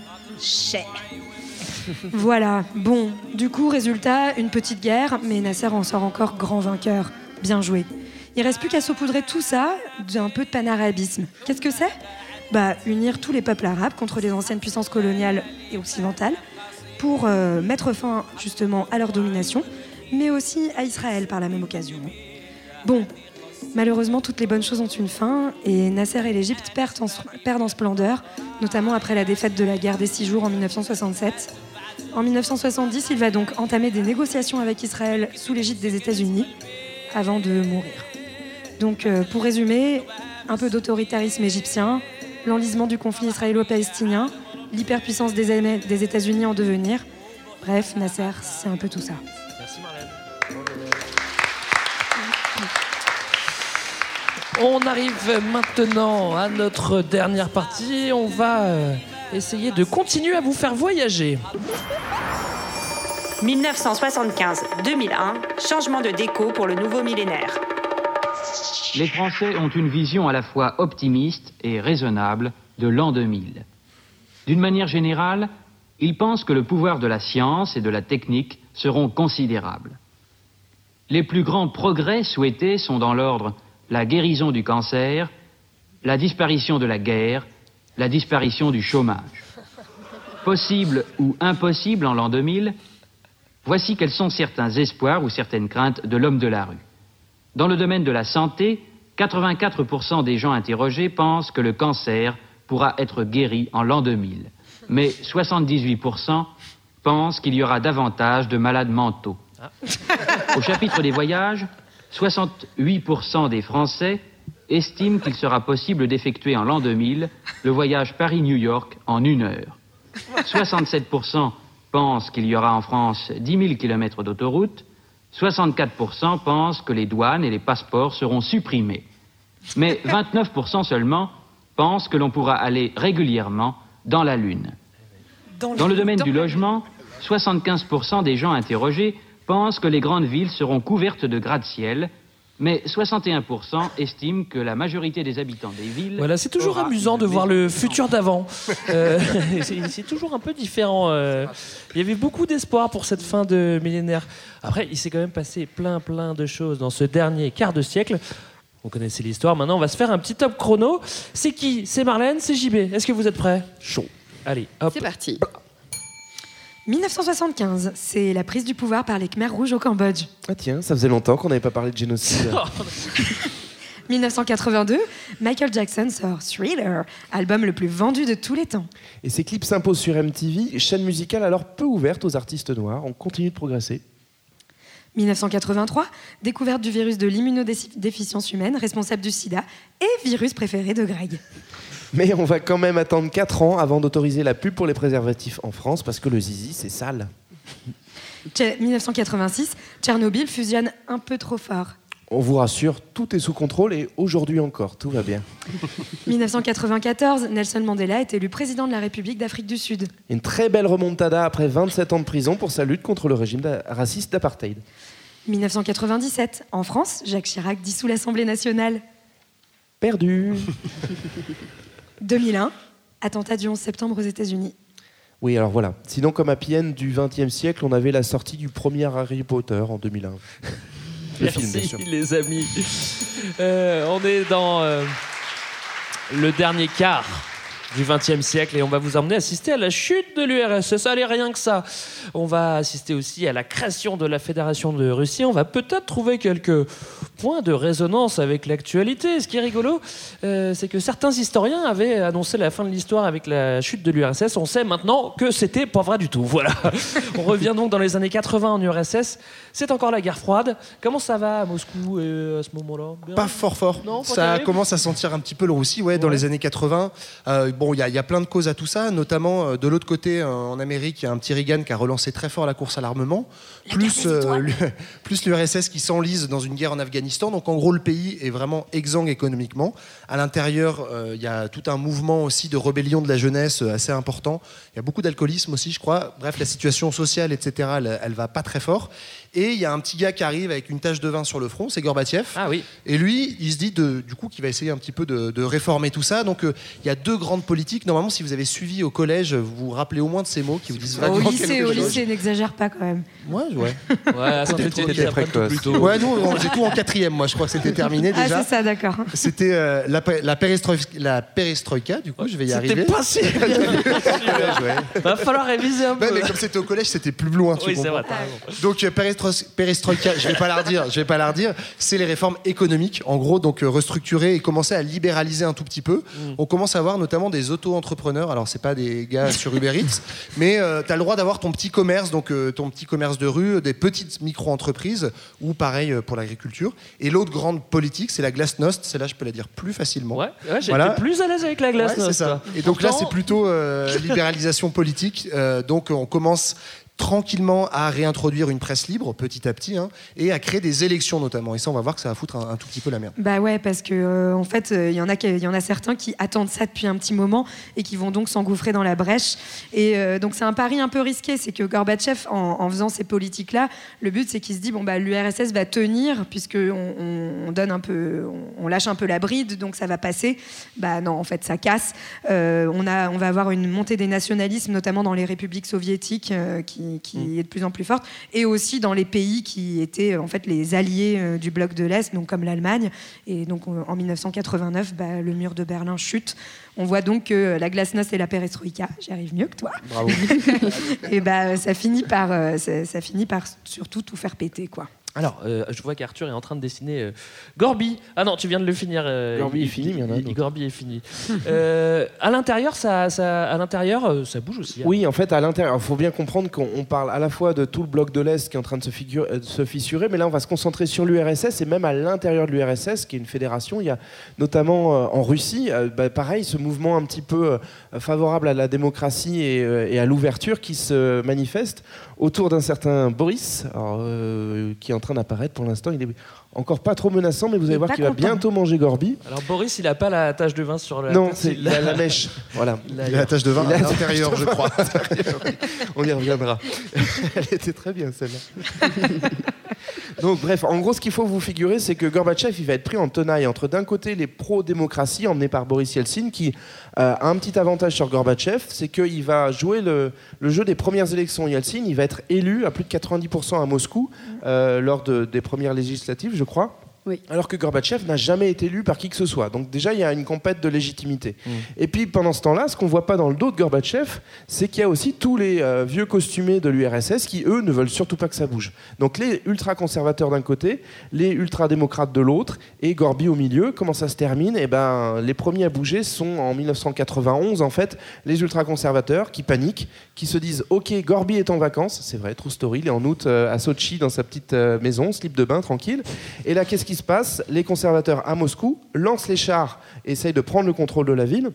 Voilà, bon, du coup, résultat, une petite guerre, mais Nasser en sort encore grand vainqueur. Bien joué. Il reste plus qu'à saupoudrer tout ça d'un peu de panarabisme. Qu'est-ce que c'est? Bah, unir tous les peuples arabes contre les anciennes puissances coloniales et occidentales pour euh, mettre fin justement à leur domination, mais aussi à Israël par la même occasion. Bon, malheureusement, toutes les bonnes choses ont une fin, et Nasser et l'Égypte perdent en, splendeur, notamment après la défaite de la guerre des six jours en 1967. En 1970, il va donc entamer des négociations avec Israël sous l'égide des États-Unis, avant de mourir. Donc, euh, pour résumer, un peu d'autoritarisme égyptien, l'enlisement du conflit israélo-palestinien, l'hyperpuissance des États-Unis en devenir. Bref, Nasser, c'est un peu tout ça. On arrive maintenant à notre dernière partie. On va euh, essayer de continuer à vous faire voyager. 1975-2001, changement de déco pour le nouveau millénaire. Les Français ont une vision à la fois optimiste et raisonnable de l'an 2000. D'une manière générale, ils pensent que le pouvoir de la science et de la technique seront considérables. Les plus grands progrès souhaités sont dans l'ordre la guérison du cancer, la disparition de la guerre, la disparition du chômage. Possible ou impossible en l'an 2000, voici quels sont certains espoirs ou certaines craintes de l'homme de la rue. Dans le domaine de la santé, 84% des gens interrogés pensent que le cancer pourra être guéri en l'an 2000. Mais 78% pensent qu'il y aura davantage de malades mentaux. Au chapitre des voyages, 68% des Français estiment qu'il sera possible d'effectuer en l'an 2000 le voyage Paris-New York en une heure. 67% pensent qu'il y aura en France 10 000 km d'autoroute. 64% pensent que les douanes et les passeports seront supprimés. Mais 29% seulement pensent que l'on pourra aller régulièrement dans la Lune. Dans le domaine du logement, 75% des gens interrogés pensent que les grandes villes seront couvertes de gratte-ciel, mais 61% estiment que la majorité des habitants des villes. Voilà, c'est toujours amusant de voir le futur d'avant. Euh, c'est c'est toujours un peu différent. euh. Il y avait beaucoup d'espoir pour cette fin de millénaire. Après, il s'est quand même passé plein, plein de choses dans ce dernier quart de siècle. Vous connaissez l'histoire. Maintenant, on va se faire un petit top chrono. C'est qui? C'est Marlène? C'est JB. Est-ce que vous êtes prêts? Chaud. Allez, hop. C'est parti. 1975, c'est la prise du pouvoir par les Khmers rouges au Cambodge. Ah tiens, ça faisait longtemps qu'on n'avait pas parlé de génocide. 1982, Michael Jackson sort Thriller, album le plus vendu de tous les temps. Et ces clips s'imposent sur MTV, chaîne musicale alors peu ouverte aux artistes noirs. On continue de progresser. 1983, découverte du virus de l'immunodéficience humaine, responsable du sida et virus préféré de Greg. Mais on va quand même attendre 4 ans avant d'autoriser la pub pour les préservatifs en France parce que le zizi, c'est sale. Tche- 1986, Tchernobyl fusionne un peu trop fort. On vous rassure, tout est sous contrôle et aujourd'hui encore, tout va bien. 1994, Nelson Mandela est élu président de la République d'Afrique du Sud. Une très belle remontada après 27 ans de prison pour sa lutte contre le régime raciste d'apartheid. 1997, en France, Jacques Chirac dissout l'Assemblée nationale. Perdu 2001, attentat du 11 septembre aux États-Unis. Oui, alors voilà. Sinon, comme Happy End du XXe siècle, on avait la sortie du premier Harry Potter en 2001. Le Merci film, bien sûr. les amis. Euh, on est dans euh, le dernier quart du XXe siècle et on va vous emmener assister à la chute de l'URSS. Allez, rien que ça. On va assister aussi à la création de la Fédération de Russie. On va peut-être trouver quelques points de résonance avec l'actualité. Ce qui est rigolo, euh, c'est que certains historiens avaient annoncé la fin de l'histoire avec la chute de l'URSS. On sait maintenant que c'était pas vrai du tout. Voilà. on revient donc dans les années 80 en URSS. C'est encore la guerre froide. Comment ça va à Moscou euh, à ce moment-là? Pas fort fort. Non, ça commence à sentir un petit peu le roussi, ouais, dans les années 80. Euh, bon, il y, a- il y a plein de causes à tout ça, notamment euh, de l'autre côté, euh, en Amérique, il y a un petit Reagan qui a relancé très fort la course à l'armement, plus euh, l'U- plus l'URSS qui s'enlise dans une guerre en Afghanistan. Donc en gros, le pays est vraiment exsangue économiquement. À l'intérieur, il y a tout un mouvement aussi de rébellion de la jeunesse assez important. Il y a beaucoup d'alcoolisme aussi, je crois. Bref, la situation sociale, etc., elle, elle va pas très fort. Et il y a un petit gars qui arrive avec une tache de vin sur le front, c'est Gorbatchev. Ah oui. Et lui, il se dit de- du coup qu'il va essayer un petit peu de, de réformer tout ça. Donc euh, il y a deux grandes politiques. Normalement, si vous avez suivi au collège, vous vous rappelez au moins de ces mots qui vous disent Au vaguement lycée, quelque au lycée, n'exagère pas quand même. Ouais, ouais. Ouais, plus tôt. Ouais, nous, faisait tout en quatrième. Moi, je crois que c'était terminé Ah, déjà. c'est ça, d'accord. C'était euh, la, la, pérestroïka, la perestroïka, du coup, je vais y C'était arriver. pas si bien. Bien joué. Va falloir réviser un peu. Ouais, mais comme c'était au collège, c'était plus loin. tu Oui, c'est vrai, t'as raison. Donc euh, perestroïka, je vais pas la redire, je vais pas la redire. C'est les réformes économiques, en gros, donc euh, restructurer et commencer à libéraliser un tout petit peu. Mm. On commence à avoir notamment des auto-entrepreneurs. Alors c'est pas des gars sur Uber Eats, mais tu as le droit d'avoir ton petit commerce, donc euh, ton petit commerce de rue, des petites micro-entreprises, ou pareil euh, pour l'agriculture. Et l'autre grande politique, c'est la glasnost. Celle-là, je peux la dire plus facilement. Ouais, été plus à l'aise avec la glace. Ouais. Et donc là, c'est plutôt euh, libéralisation politique. Euh, donc on commence tranquillement à réintroduire une presse libre petit à petit hein, et à créer des élections notamment. Et ça, on va voir que ça va foutre un, tout petit peu la merde. Bah ouais, parce que euh, en fait, il y en a, qui- y en a certains qui attendent ça depuis un petit moment et qui vont donc s'engouffrer dans la brèche. Et euh, donc c'est un pari un peu risqué, c'est que Gorbatchev, en, faisant ces politiques-là, le but c'est qu'il se dit bon bah l'URSS va tenir puisque on, on- on donne un peu, on, lâche un peu la bride, donc ça va passer. Bah non, en fait ça casse. Euh, on a, on va avoir une montée des nationalismes, notamment dans les républiques soviétiques, euh, qui, qui est de plus en plus forte, et aussi dans les pays qui étaient en fait les alliés euh, du bloc de l'Est, donc comme l'Allemagne. Et donc on- en 1989, bah, le mur de Berlin chute. On voit donc que la glasnost et la perestroïka, j'y arrive mieux que toi. Bravo. et bah ça finit par, euh, ça, ça finit par surtout tout faire péter quoi. Alors, euh, je vois qu'Arthur est en train de dessiner euh, Gorby. Ah non, tu viens de le finir. euh, Gorby est fini, mais il y en a il- d'autres. Gorby est fini. Euh, à l'intérieur, ça, ça, à l'intérieur, euh, ça bouge aussi. hein. Oui, en fait, à l'intérieur, il faut bien comprendre qu'on on parle à la fois de tout le bloc de l'Est qui est en train de se, figure- de se fissurer, mais là, on va se concentrer sur l'URSS et même à l'intérieur de l'URSS, qui est une fédération. Il y a notamment en Russie, bah, pareil, ce mouvement un petit peu favorable à la démocratie et, et à l'ouverture qui se manifeste autour d'un certain Boris, alors, euh, qui est en train d'apparaître. Pour l'instant, il est encore pas trop menaçant, mais vous allez voir qu'il va bientôt manger Gorby. Alors Boris, il a pas la tache de vin sur la Non, tête, c'est il la, la mèche. Voilà. Il a la tache de vin à l'intérieur, je crois. On y reviendra. Elle était très bien celle-là. Donc bref, en gros, ce qu'il faut vous figurer, c'est que Gorbatchev, il va être pris en tenaille entre d'un côté les pro-démocratie emmenés par Boris Yeltsin, qui euh, a un petit avantage sur Gorbatchev, c'est qu'il va jouer le, le jeu des premières élections. Yeltsin, il va être élu à plus de 90% à Moscou euh, lors de- des premières législatives, je crois. Oui. Alors que Gorbatchev n'a jamais été élu par qui que ce soit. Donc déjà, il y a une compète de légitimité. Et puis pendant ce temps-là, ce qu'on voit pas dans le dos de Gorbatchev, c'est qu'il y a aussi tous les euh, vieux costumés de l'URSS qui, eux, ne veulent surtout pas que ça bouge. Donc les ultra-conservateurs d'un côté, les ultra-démocrates de l'autre, et Gorby au milieu. Comment ça se termine? Eh ben, les premiers à bouger sont en 1991, en fait, les ultra-conservateurs qui paniquent, qui se disent Ok, Gorby est en vacances, c'est vrai, true story, il est en août euh, à Sochi dans sa petite euh, maison, slip de bain, tranquille. Et là, qu'est-ce qui se passe Les conservateurs à Moscou lancent les chars, essayent de prendre le contrôle de la ville.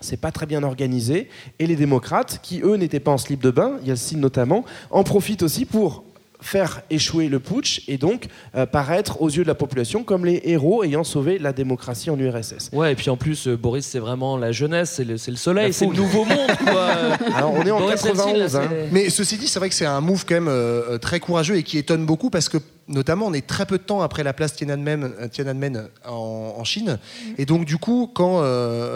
C'est pas très bien organisé. Et les démocrates, qui eux n'étaient pas en slip de bain, Yeltsin notamment, en profitent aussi pour faire échouer le putsch et donc euh, paraître aux yeux de la population comme les héros ayant sauvé la démocratie en URSS. Ouais, et puis en plus, euh, Boris, c'est vraiment la jeunesse, c'est le, c'est le soleil, c'est le nouveau monde, quoi. Alors, on est en Boris Yeltsin, là, 91, hein. Mais ceci dit, c'est vrai que c'est un move quand même euh, très courageux et qui étonne beaucoup parce que notamment on est très peu de temps après la place Tiananmen, euh, Tiananmen en, en Chine. Et donc du coup quand euh,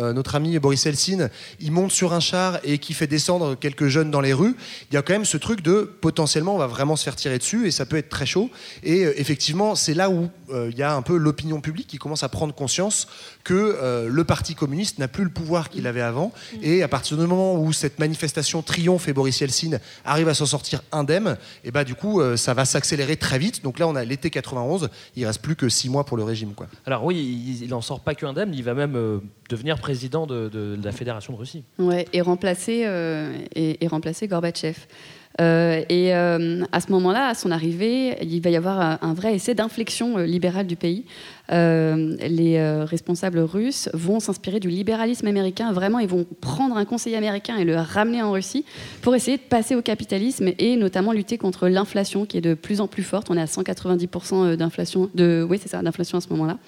euh, notre ami Boris Eltsine il monte sur un char et qui fait descendre quelques jeunes dans les rues, il y a quand même ce truc de potentiellement on va vraiment se faire tirer dessus et ça peut être très chaud. Et euh, effectivement c'est là où euh, il y a un peu l'opinion publique qui commence à prendre conscience que le Parti communiste n'a plus le pouvoir qu'il avait avant. Et à partir du moment où cette manifestation triomphe et Boris Yeltsin arrive à s'en sortir indemne, et bah du coup ça va s'accélérer très vite. Donc là on a l'été 91, il reste plus que six mois pour le régime quoi. Alors oui, il, il en sort pas que indemne, il va même euh, devenir président de, de- de la Fédération de Russie. Ouais, et remplacer, euh, et, et remplacer Gorbatchev. Euh, et euh, à ce moment-là, à son arrivée, il va y avoir un, vrai essai d'inflexion libérale du pays. Euh, les euh, responsables russes vont s'inspirer du libéralisme américain. Vraiment, ils vont prendre un conseiller américain et le ramener en Russie pour essayer de passer au capitalisme et notamment lutter contre l'inflation qui est de plus en plus forte. On est à 190% d'inflation, de, oui, c'est ça, d'inflation à ce moment-là.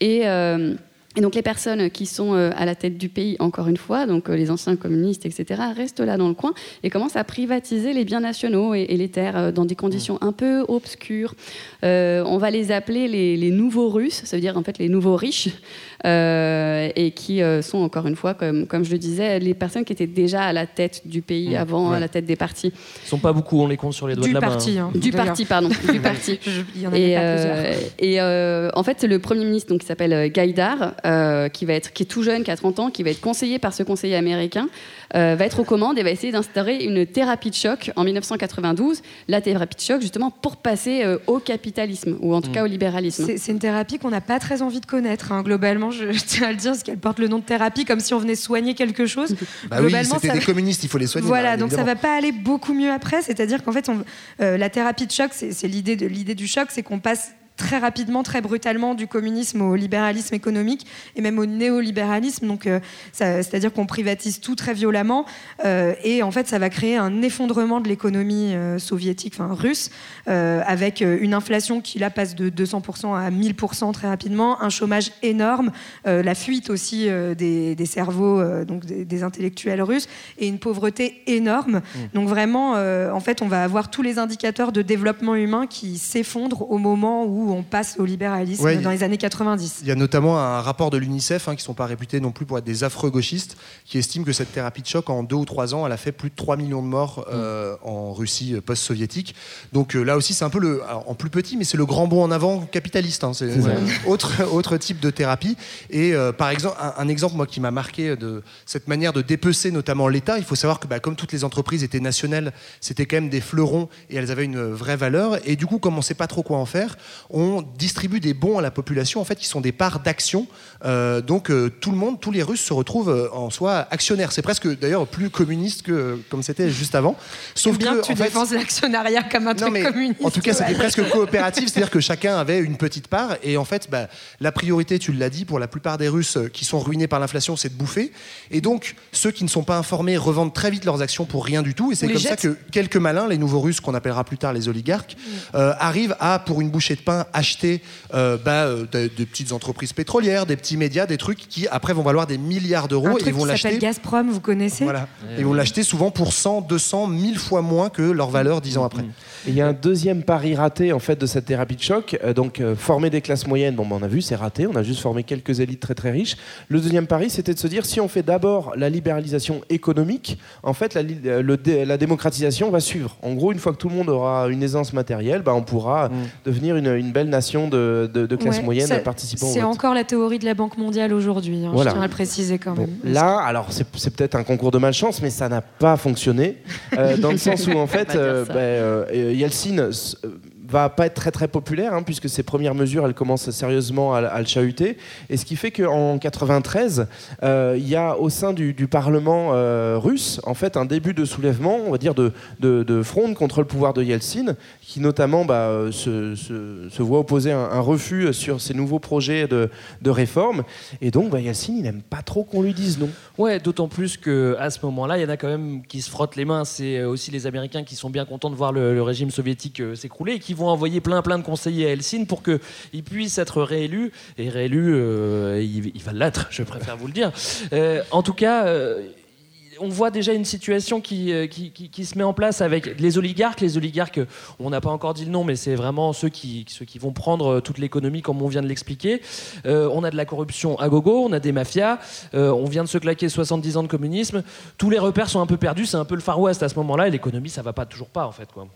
Et, euh, et donc les personnes qui sont euh, à la tête du pays, encore une fois, donc euh, les anciens communistes, etc., restent là dans le coin et commencent à privatiser les biens nationaux et, les terres euh, dans des conditions un peu obscures. On va les appeler les, les nouveaux Russes, ça veut dire en fait les nouveaux riches, et qui euh, sont encore une fois, comme, comme je le disais, les personnes qui étaient déjà à la tête du pays Mmh, avant, ouais. à la tête des partis. Ils sont pas beaucoup, on les compte sur les doigts Du de la parti, main. hein. Du D'ailleurs. parti, pardon, du parti. Je- il y en et euh, et euh, en fait, c'est le premier ministre donc, qui s'appelle euh, Gaïdar, euh, qui, va être, qui est tout jeune, qui a 30 ans, qui va être conseillé par ce conseiller américain, euh, va être aux commandes et va essayer d'instaurer une thérapie de choc en 1992. La thérapie de choc, justement, pour passer euh, au capitalisme, ou en tout cas au libéralisme. C'est c'est une thérapie qu'on n'a pas très envie de connaître. hein. Globalement, je, je tiens à le dire, parce qu'elle porte le nom de thérapie comme si on venait soigner quelque chose. Bah oui, Globalement, c'était des va- communistes, il faut les soigner. Voilà, bah, donc ça va pas aller beaucoup mieux après. C'est-à-dire qu'en fait, on- euh, la thérapie de choc, c'est c'est l'idée de l'idée du choc, c'est qu'on passe très rapidement, très brutalement du communisme au libéralisme économique et même au néolibéralisme. Donc, euh, c'est-à-dire qu'on privatise tout très violemment euh, et en fait, ça va créer un effondrement de l'économie euh, soviétique, enfin russe, avec une inflation qui là passe de 200% à 1000% très rapidement, un chômage énorme, la fuite aussi des, des cerveaux, donc des, des intellectuels russes, et une pauvreté énorme. Donc vraiment, en fait, on va avoir tous les indicateurs de développement humain qui s'effondrent au moment où on passe au libéralisme Ouais, dans les années 90. Il y a notamment un rapport de l'UNICEF, hein, qui ne sont pas réputés non plus pour être des affreux gauchistes, qui estime que cette thérapie de choc, en deux ou trois ans, elle a fait plus de 3 millions de morts euh, en Russie euh, post-soviétique. Donc euh, là aussi, c'est un peu le, alors, en plus petit, mais c'est le grand bond en avant capitaliste. hein. c'est autre, autre type de thérapie. Et euh, par exemple, un, un exemple moi qui m'a marqué de cette manière de dépecer notamment l'État, il faut savoir que bah, comme toutes les entreprises étaient nationales, c'était quand même des fleurons et elles avaient une vraie valeur. Et du coup, comme on ne sait pas trop quoi en faire, on distribue des bons à la population, en fait, qui sont des parts d'actions. Euh, donc euh, tout le monde, tous les Russes se retrouvent euh, en soi actionnaires. C'est presque d'ailleurs plus communiste que comme c'était juste avant. Sauf bien que, que tu en fait, défenses l'actionnariat comme un non, truc mais communiste. En tout cas, c'était presque coopératif, c'est-à-dire que chacun avait une petite part. Et en fait, bah, la priorité, tu l'as dit, pour la plupart des Russes qui sont ruinés par l'inflation, c'est de bouffer. Et donc, ceux qui ne sont pas informés revendent très vite leurs actions pour rien du tout. Et c'est comme ça que quelques malins, les nouveaux Russes qu'on appellera plus tard les oligarques, euh, arrivent à, pour une bouchée de pain, acheter euh, bah, euh, des, des petites entreprises pétrolières, des petits médias, des trucs qui après vont valoir des milliards d'euros et vont l'acheter. Gazprom, vous connaissez Voilà. Ils vont l'acheter souvent pour 100, 200, 1000 fois moins que leur valeur dix ans après. Et il y a un deuxième pari raté en fait de cette thérapie de choc. Euh, donc former des classes moyennes, bon, ben, on a vu, c'est raté. On a juste formé quelques élites très très riches. Le deuxième pari, c'était de se dire si on fait d'abord la libéralisation économique, en fait, la, le démocratisation va suivre. En gros, une fois que tout le monde aura une aisance matérielle, ben, on pourra devenir une, une belle nation de, de- de classe Ouais, moyenne ça- participant au C'est encore la théorie de la Banque mondiale aujourd'hui. hein, Voilà. Je tiens à le préciser quand même. Là, alors c'est peut-être un concours de malchance, mais ça n'a pas fonctionné. euh, dans le sens où, en fait, euh, ça. ben, euh, Yeltsin euh, va pas être très très populaire, hein, puisque ses premières mesures, elles commencent sérieusement à, le chahuter. Et ce qui fait qu'en 93, euh, il y a au sein du, Parlement euh, russe, en fait, un début de soulèvement, on va dire, de, de, de fronde contre le pouvoir de Yeltsin, qui notamment bah, euh, se, voit opposer un, refus sur ses nouveaux projets de, de réforme. Et donc, bah, Yeltsin, il n'aime pas trop qu'on lui dise non. Ouais, d'autant plus que à ce moment-là, il y en a quand même qui se frottent les mains. C'est aussi les Américains qui sont bien contents de voir le, régime soviétique s'écrouler et qui vont envoyer plein plein de conseillers à Helsinki pour qu'il puisse être réélu. Et réélu, euh, il, va l'être, je préfère vous le dire. Euh, en tout cas. euh, on voit déjà une situation qui, euh, qui, se met en place avec les oligarques. Les oligarques, on n'a pas encore dit le nom, mais c'est vraiment ceux qui, vont prendre toute l'économie comme on vient de l'expliquer. On a de la corruption à gogo, on a des mafias, on vient de se claquer 70 ans de communisme. Tous les repères sont un peu perdus, c'est un peu le Far West à ce moment-là, et l'économie, ça va pas toujours pas en fait. Quoi.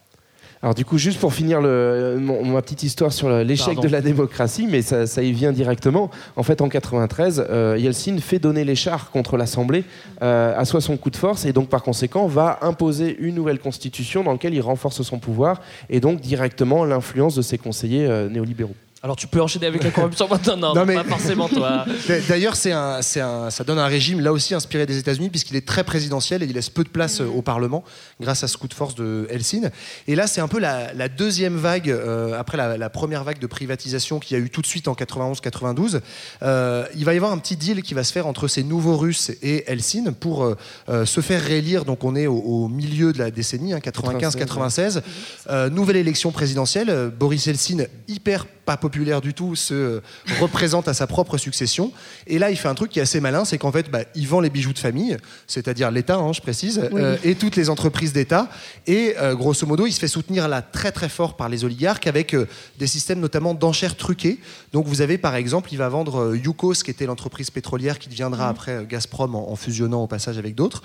Alors du coup, juste pour finir le- mon- ma petite histoire sur l'échec de la démocratie, mais ça, ça y vient directement. En fait, en 93, euh, Yeltsin fait donner les chars contre l'Assemblée, euh, assoit son coup de force et donc par conséquent va imposer une nouvelle constitution dans laquelle il renforce son pouvoir et donc directement l'influence de ses conseillers euh, néolibéraux. Alors tu peux enchaîner avec la corruption maintenant Non, Non, mais- pas forcément toi. D'a- D'ailleurs, c'est un, c'est un- ça donne un régime là aussi inspiré des États-Unis puisqu'il est très présidentiel et il laisse peu de place euh, au Parlement grâce à ce coup de force de Helsinki. Et là, c'est un peu la, la deuxième vague euh, après la, la première vague de privatisation qu'il y a eu tout de suite en 91-92. Euh, il va y avoir un petit deal qui va se faire entre ces nouveaux Russes et Helsinki pour euh, euh, se faire réélire. Donc, on est au, au milieu de la décennie, hein, 95-96. Euh, nouvelle élection présidentielle. Boris Helsinki, hyper pas populaire du tout, se représente à sa propre succession. Et là, il fait un truc qui est assez malin, c'est qu'en fait, bah, il vend les bijoux de famille, c'est-à-dire l'État, hein, je précise, Oui. euh, et toutes les entreprises d'État. Et euh, grosso modo, il se fait soutenir là très très fort par les oligarques avec euh, des systèmes notamment d'enchères truquées. Donc vous avez par exemple, il va vendre Yukos, qui était l'entreprise pétrolière qui deviendra Mhm. après Gazprom en, en fusionnant au passage avec d'autres.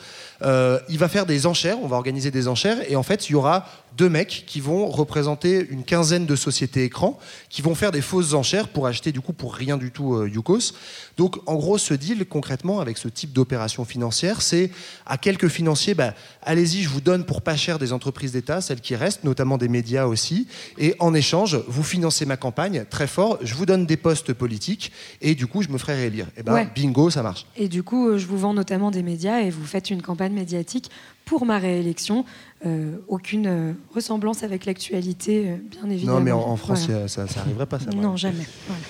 Il va faire des enchères, on va organiser des enchères, et en fait, il y aura deux mecs qui vont représenter une quinzaine de sociétés écrans, qui vont faire des fausses enchères pour acheter du coup pour rien du tout euh, Yukos. Donc en gros, ce deal concrètement avec ce type d'opération financière, c'est à quelques financiers, bah, allez-y, je vous donne pour pas cher des entreprises d'État, celles qui restent, notamment des médias aussi, et en échange, vous financez ma campagne très fort, je vous donne des postes politiques, et du coup, je me ferai réélire. Et ben Ouais. bingo, ça marche. Et du coup, euh, je vous vends notamment des médias et vous faites une campagne médiatique pour ma réélection. Euh, aucune euh, ressemblance avec l'actualité, euh, bien évidemment. Non, mais en, en France, Voilà. ça, ça arriverait pas, ça. Non, jamais. Voilà.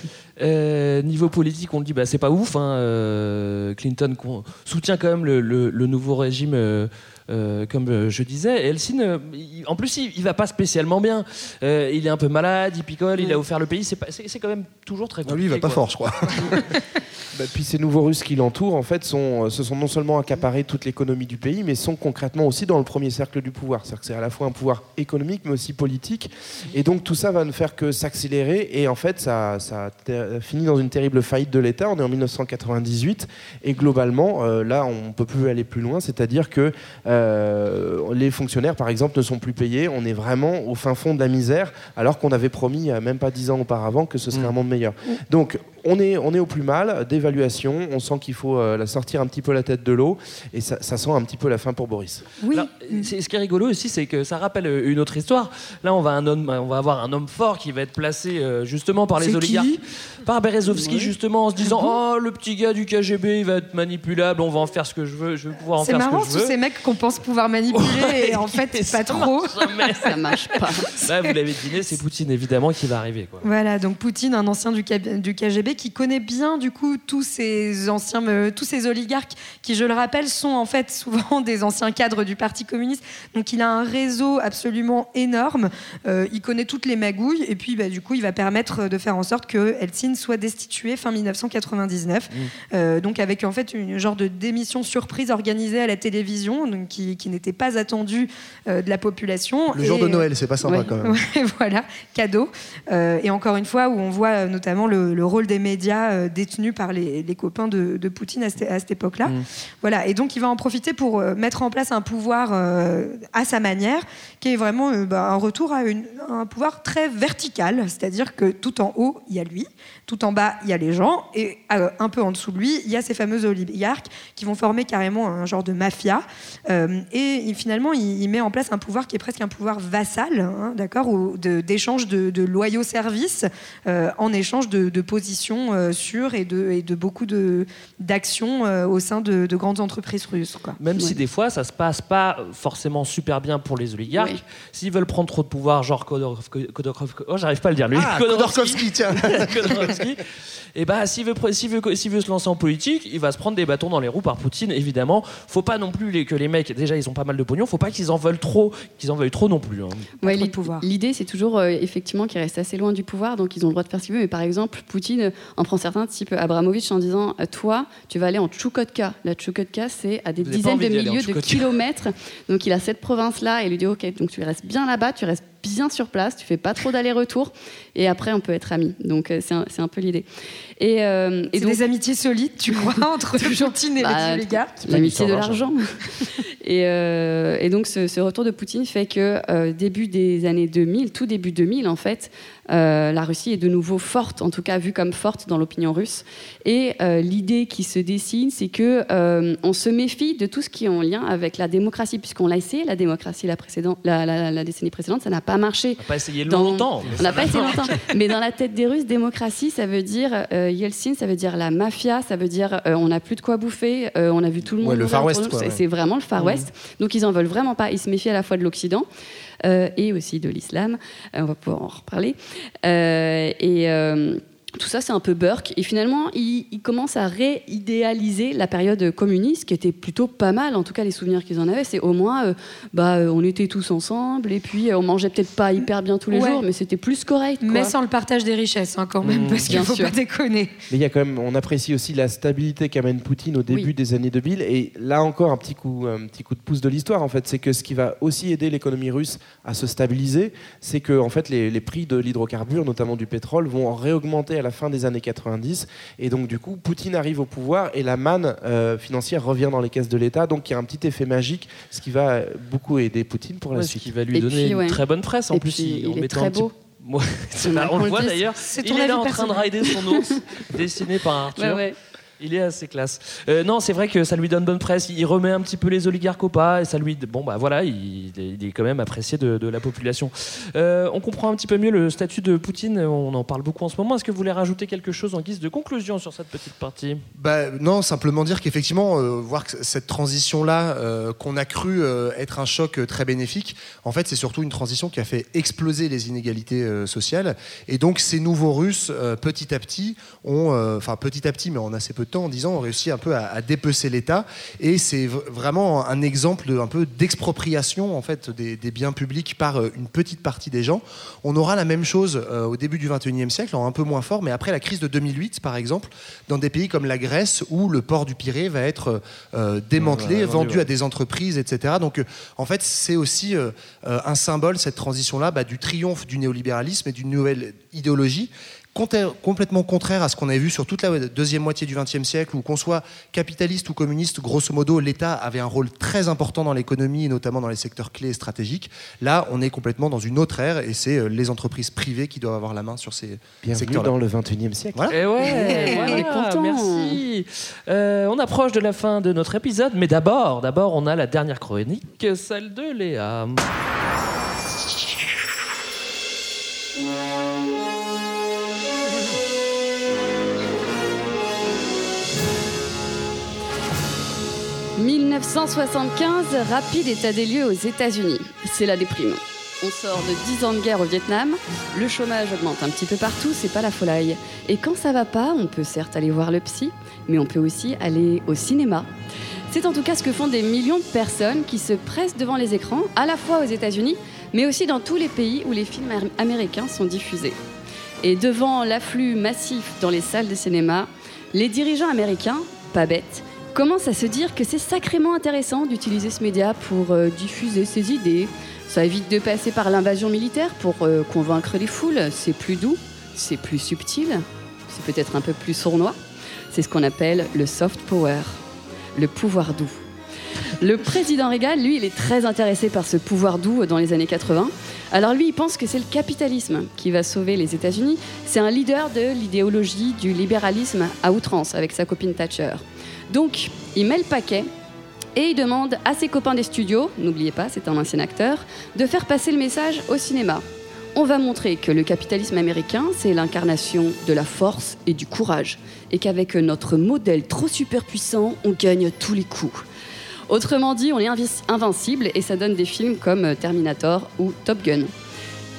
Euh, niveau politique, on le dit, bah, c'est pas ouf. hein, euh, Clinton soutient quand même le, le- le nouveau régime, euh, comme euh, je disais. Et Helsinki, euh, en plus, il, il va pas spécialement bien. Euh, il est un peu malade, il picole, il a offert le pays. C'est pas- c'est c'est quand même toujours très compliqué. lui, il va pas quoi. fort, je crois. Bah, puis ces nouveaux Russes qui l'entourent, en fait, sont, se sont non seulement accaparés toute l'économie du pays, mais sont concrètement aussi dans le premier cercle du pouvoir. C'est-à-dire que c'est à la fois un pouvoir économique, mais aussi politique. Et donc tout ça va ne faire que s'accélérer. Et en fait, ça, ça a ter- fini dans une terrible faillite de l'État. On est en 1998. Et globalement, euh, là, on ne peut plus aller plus loin. C'est-à-dire que euh, les fonctionnaires, par exemple, ne sont plus payés. On est vraiment au fin fond de la misère, alors qu'on avait promis, même pas dix ans auparavant, que ce serait un monde meilleur. Donc, on est, on est au plus mal d'évaluation. On sent qu'il faut euh, la sortir un petit peu la tête de l'eau. Et ça, ça sent un petit peu la fin pour Boris. Alors, c'est- ce qui est rigolo aussi, c'est que ça rappelle euh, une autre histoire. Là, on va, un homme, on va avoir un homme fort qui va être placé euh, justement par les C'est oligarques. qui? Par Berezovski, Ouais. justement, en se disant Oh, le petit gars du KGB, il va être manipulable, on va en faire ce que je veux, je vais pouvoir en C'est faire ce marrant, que je tous veux. ces mecs qu'on pense pouvoir manipuler Ouais, et en fait, et pas ça trop. Ça marche pas. Là, vous l'avez deviné, c'est Poutine évidemment qui va arriver. Quoi. Voilà, donc Poutine, un ancien du KGB qui connaît bien du coup tous ces anciens, euh, tous ces oligarques qui, je le rappelle, sont en fait souvent des anciens cadres du Parti communiste. Donc il a un réseau absolument énorme. Euh, il connaît toutes les magouilles et puis bah, du coup il va permettre de faire en sorte que Eltsine soit destitué fin 1999. Euh, donc avec en fait une genre de démission surprise organisée à la télévision, donc qui, qui n'était pas attendue euh, de la population. Le jour Et, de euh, Noël, c'est pas sympa ouais, quand même. ouais, voilà, cadeau. Euh, et encore une fois, où on voit euh, notamment le, le rôle des médias euh, détenus par les, les copains de, de Poutine à, cette- à cette époque-là. Voilà, et donc il va en profiter pour euh, mettre en place un pouvoir euh, à sa manière, qui est vraiment bah, un retour à, une- à un pouvoir très vertical, c'est-à-dire que tout en haut, il y a lui, tout en bas, il y a les gens, et euh, un peu en dessous de lui, il y a ces fameux oligarques qui vont former carrément un genre de mafia. Euh, et il- finalement, il, il met en place un pouvoir qui est presque un pouvoir vassal, hein, d'accord, ou de- d'échange de, de loyaux services euh, en échange de, de positions euh, sûres et de, et de beaucoup de- d'actions euh, au sein de, de grandes entreprises russes. Quoi. Même si des fois ça se passe pas forcément super bien pour les oligarques, s'ils veulent prendre trop de pouvoir, genre Khodorkovsky, Khodorkovsky- oh j'arrive pas à le dire lui, Ah, Khodorkovsky, tiens. Et bah s'il veut, pre- s'il veut, s'il veut se lancer en politique, il va se prendre des bâtons dans les roues par Poutine, évidemment. Faut pas non plus les- que les mecs, déjà ils ont pas mal de pognon, faut pas qu'ils en veulent trop, qu'ils en veuillent trop non plus. hein. Ouais, l'i- L'idée, c'est toujours euh, effectivement qu'ils restent assez loin du pouvoir, donc ils ont le droit de faire ce qu'ils veulent. Mais par exemple, Poutine euh, en prend certains, type Abramovich, en disant euh, Toi, tu vas aller en Tchoukotka. La Tchoukotka, c'est à des Vous dizaines de milliers de kilomètres. Donc il a cette province-là et il lui dit Ok, donc tu restes bien là-bas, tu restes bien sur place, tu fais pas trop d'aller-retour, et après on peut être amis. Donc euh, c'est un, c'est un peu l'idée. Et, euh, et donc, des amitiés solides, tu crois, entre Poutine et Bah, les oligarques L'amitié de l'argent. et, euh, et donc ce, ce retour de Poutine fait que euh, début des années 2000, tout début 2000 en fait, euh, la Russie est de nouveau forte, en tout cas vue comme forte dans l'opinion russe. Et euh, l'idée qui se dessine, c'est que euh, on se méfie de tout ce qui est en lien avec la démocratie, puisqu'on l'a essayé la démocratie la, précédente, la, la- la décennie précédente, ça n'a pas marché. On n'a pas essayé Dans- longtemps. mais On n'a pas essayé longtemps. Mais dans la tête des Russes, démocratie, ça veut dire euh, Yeltsin, ça veut dire la mafia, ça veut dire euh, on n'a plus de quoi bouffer, euh, on a vu tout le monde. Le Far West, C'est- ouais. Vraiment le Far Mhm. West. Donc ils en veulent vraiment pas. Ils se méfient à la fois de l'Occident. et aussi de l'islam, on va pouvoir en reparler. Et tout ça, c'est un peu Burke. Et finalement, il, il commence à réidéaliser la période communiste, qui était plutôt pas mal. En tout cas, les souvenirs qu'ils en avaient, c'est au moins, euh, bah, euh, on était tous ensemble, et puis euh, on mangeait peut-être pas hyper bien tous les Ouais. jours, mais c'était plus correct. quoi. Mais sans le partage des richesses, hein, quand même, Mmh, parce qu'il bien faut sûr. pas déconner. Mais il y a quand même, on apprécie aussi la stabilité qu'amène Poutine au début Oui. des années 2000. Et là encore, un petit coup, un petit coup de pouce de l'histoire, en fait, c'est que ce qui va aussi aider l'économie russe à se stabiliser, c'est que en fait, les, les prix de l'hydrocarbure, notamment du pétrole, vont réaugmenter à la fin des années 90. Et donc, du coup, Poutine arrive au pouvoir et la manne euh, financière revient dans les caisses de l'État. Donc, il y a un petit effet magique, ce qui va beaucoup aider Poutine pour la Ouais, ce suite. qui va lui Et donner puis, une ouais. très bonne presse en Et plus. puis, il est mettant très petit- beau. On on le voit d'ailleurs. c'est Il est là en train de rider son ours, dessiné par Arthur. Ouais, ouais. Il est assez classe. Euh, non, c'est vrai que ça lui donne bonne presse. Il remet un petit peu les oligarques au pas et ça lui. Bon, bah voilà, il, est quand même apprécié de, la population. Euh, on comprend un petit peu mieux le statut de Poutine. On en parle beaucoup en ce moment. Est-ce que vous voulez rajouter quelque chose en guise de conclusion sur cette petite partie? Bah, non, simplement dire qu'effectivement, euh, voir que cette transition-là, qu'on a cru être un choc très bénéfique, en fait, c'est surtout une transition qui a fait exploser les inégalités sociales. Et donc, ces nouveaux Russes, petit à petit, ont, enfin petit à petit, mais en assez peu de temps, en 10 ans, ont réussi un peu à, à dépecer l'État. Et c'est vraiment un exemple un peu d'expropriation en fait des, des biens publics par euh, une petite partie des gens. On aura la même chose euh, au début du 21e siècle, en un peu moins fort, mais après la crise de 2008, par exemple, dans des pays comme la Grèce, où le port du Pirée va être euh, démantelé, vendu ouais. à des entreprises, etc. Donc, en fait, c'est aussi un symbole, cette transition-là, bah, du triomphe du néolibéralisme et d'une nouvelle idéologie complètement contraire à ce qu'on avait vu sur toute la deuxième moitié du XXe siècle, où qu'on soit capitaliste ou communiste, grosso modo, l'État avait un rôle très important dans l'économie et notamment dans les secteurs clés et stratégiques. Là, on est complètement dans une autre ère et c'est euh, les entreprises privées qui doivent avoir la main sur ces Bienvenue secteurs-là. dans le 21e siècle. Voilà. Et ouais, Ouais, voilà, on est content. merci. Euh, on approche de la fin de notre épisode, mais d'abord, d'abord, on a la dernière chronique, celle de Léa. « 1975, rapide état des lieux aux États-Unis. C'est la déprime. On sort de 10 ans de guerre au Vietnam, le chômage augmente un petit peu partout, c'est pas la folie. Et quand ça va pas, on peut certes aller voir le psy, mais on peut aussi aller au cinéma. C'est en tout cas ce que font des millions de personnes qui se pressent devant les écrans, à la fois aux États-Unis, mais aussi dans tous les pays où les films am- américains sont diffusés. Et devant l'afflux massif dans les salles de cinéma, les dirigeants américains, pas bêtes, commencent à se dire que c'est sacrément intéressant d'utiliser ce média pour euh, diffuser ses idées. Ça évite de passer par l'invasion militaire pour euh, convaincre les foules. C'est plus doux, c'est plus subtil, c'est peut-être un peu plus sournois. C'est ce qu'on appelle le soft power, le pouvoir doux. Le président Reagan, lui, il est très intéressé par ce pouvoir doux dans les années 80. Alors lui, il pense que c'est le capitalisme qui va sauver les États-Unis. C'est un leader de l'idéologie du libéralisme à outrance avec sa copine Thatcher. Donc, il met le paquet et il demande à ses copains des studios, n'oubliez pas, c'est un ancien acteur, de faire passer le message au cinéma. On va montrer que le capitalisme américain, c'est l'incarnation de la force et du courage, et qu'avec notre modèle trop super puissant, on gagne tous les coups. Autrement dit, on est invincible et ça donne des films comme Terminator ou Top Gun.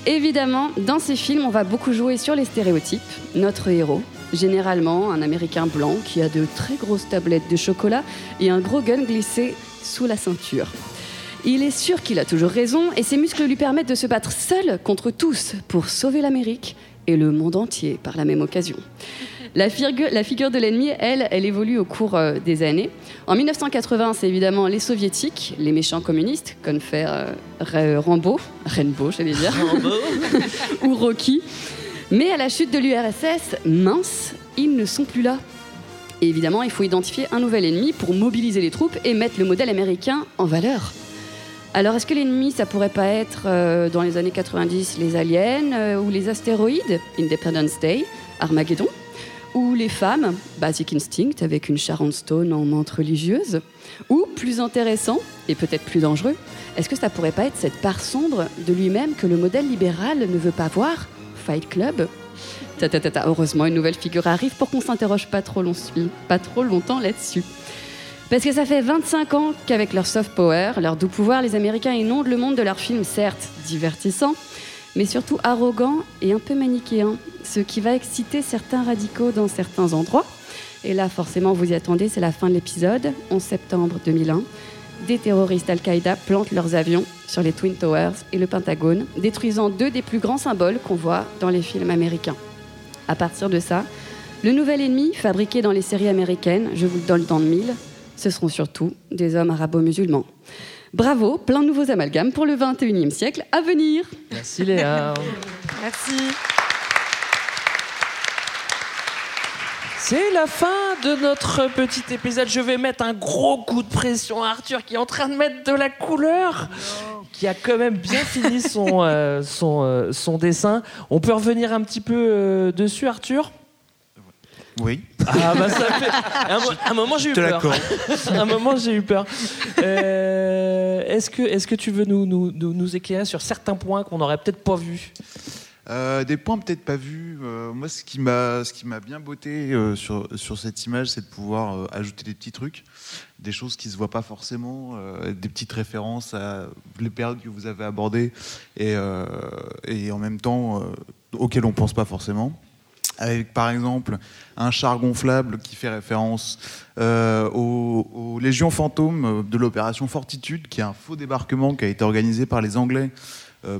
Évidemment, dans ces films, on va beaucoup jouer sur les stéréotypes. Notre héros, généralement un Américain blanc qui a de très grosses tablettes de chocolat et un gros gun glissé sous la ceinture. Il est sûr qu'il a toujours raison et ses muscles lui permettent de se battre seul contre tous pour sauver l'Amérique et le monde entier par la même occasion. La, figu- la figure de l'ennemi, elle, elle évolue au cours euh, des années. En 1980, c'est évidemment les soviétiques, les méchants communistes, comme fait euh, Ra- Rambo, Rainbow, j'allais dire, ou Rocky. Mais à la chute de l'URSS, mince, ils ne sont plus là. Et évidemment, il faut identifier un nouvel ennemi pour mobiliser les troupes et mettre le modèle américain en valeur. Alors, est-ce que l'ennemi, ça pourrait pas être euh, dans les années 90 les aliens euh, ou les astéroïdes, Independence Day, Armageddon, ou les femmes, Basic Instinct avec une Sharon Stone en menthe religieuse, ou plus intéressant et peut-être plus dangereux, est-ce que ça pourrait pas être cette part sombre de lui-même que le modèle libéral ne veut pas voir, Fight Club Ta, ta, ta. Heureusement, une nouvelle figure arrive pour qu'on s'interroge pas trop, pas trop longtemps là-dessus. Parce que ça fait 25 ans qu'avec leur soft power, leur doux pouvoir, les Américains inondent le monde de leurs films, certes divertissants, mais surtout arrogants et un peu manichéens, ce qui va exciter certains radicaux dans certains endroits. Et là, forcément, vous y attendez, c'est la fin de l'épisode, 11 septembre 2001. Des terroristes Al-Qaïda plantent leurs avions sur les Twin Towers et le Pentagone, détruisant deux des plus grands symboles qu'on voit dans les films américains. À partir de ça, le nouvel ennemi, fabriqué dans les séries américaines, je vous le donne dans le mille, ce seront surtout des hommes arabo-musulmans. Bravo, plein de nouveaux amalgames pour le 21e siècle à venir. Merci Léa. Merci. C'est la fin de notre petit épisode. Je vais mettre un gros coup de pression à Arthur qui est en train de mettre de la couleur, qui a quand même bien fini son, euh, son, euh, son dessin. On peut revenir un petit peu euh, dessus, Arthur? Oui. Ah bah ça fait... Un, mo- un moment j'ai eu te peur. un moment j'ai eu peur. Est-ce que est-ce que tu veux nous, nous, nous, nous éclairer sur certains points qu'on n'aurait peut-être pas vus? Euh, des points peut-être pas vus. Euh, moi, ce qui m'a, ce qui m'a bien botté euh, sur, sur cette image, c'est de pouvoir ajouter des petits trucs, des choses qui se voient pas forcément, des petites références à les périodes que vous avez abordées et, et en même temps auxquelles on pense pas forcément. Avec par exemple un char gonflable qui fait référence aux, aux légions fantômes de l'opération Fortitude, qui est un faux débarquement qui a été organisé par les Anglais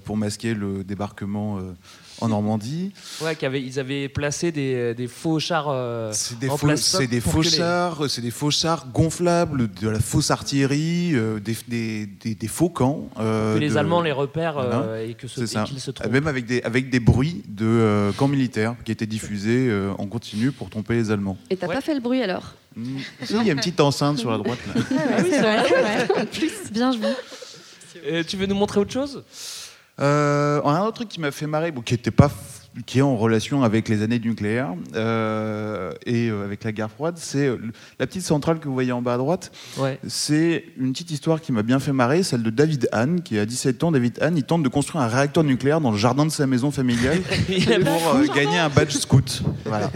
pour masquer le débarquement euh, en Normandie. Ouais, ils avaient placé des, des faux chars. euh, C'est des, en faux, plastoc c'est des pour faux que les- chars, c'est des faux chars gonflables, de la fausse artillerie, euh, des, des, des- des faux camps. euh, Que les de- Allemands les repèrent euh, Voilà. et que se- C'est et ça. qu'ils se trompent. Même avec des, avec des bruits de euh, camps militaires qui étaient diffusés euh, en continu pour tromper les Allemands. Et t'as pas fait le bruit alors Si, il y a une petite enceinte sur la droite. Là. Ah oui, c'est vrai. Bien joué. Euh, tu veux nous montrer autre chose? Euh, un autre truc qui m'a fait marrer, bon, qui était pas, qui est en relation avec les années du nucléaire euh, et euh, avec la guerre froide, c'est euh, la petite centrale que vous voyez en bas à droite. Ouais. C'est une petite histoire qui m'a bien fait marrer, celle de David Hahn, qui a 17 ans. David Hahn, il tente de construire un réacteur nucléaire dans le jardin de sa maison familiale pour gagner un badge scout. Voilà.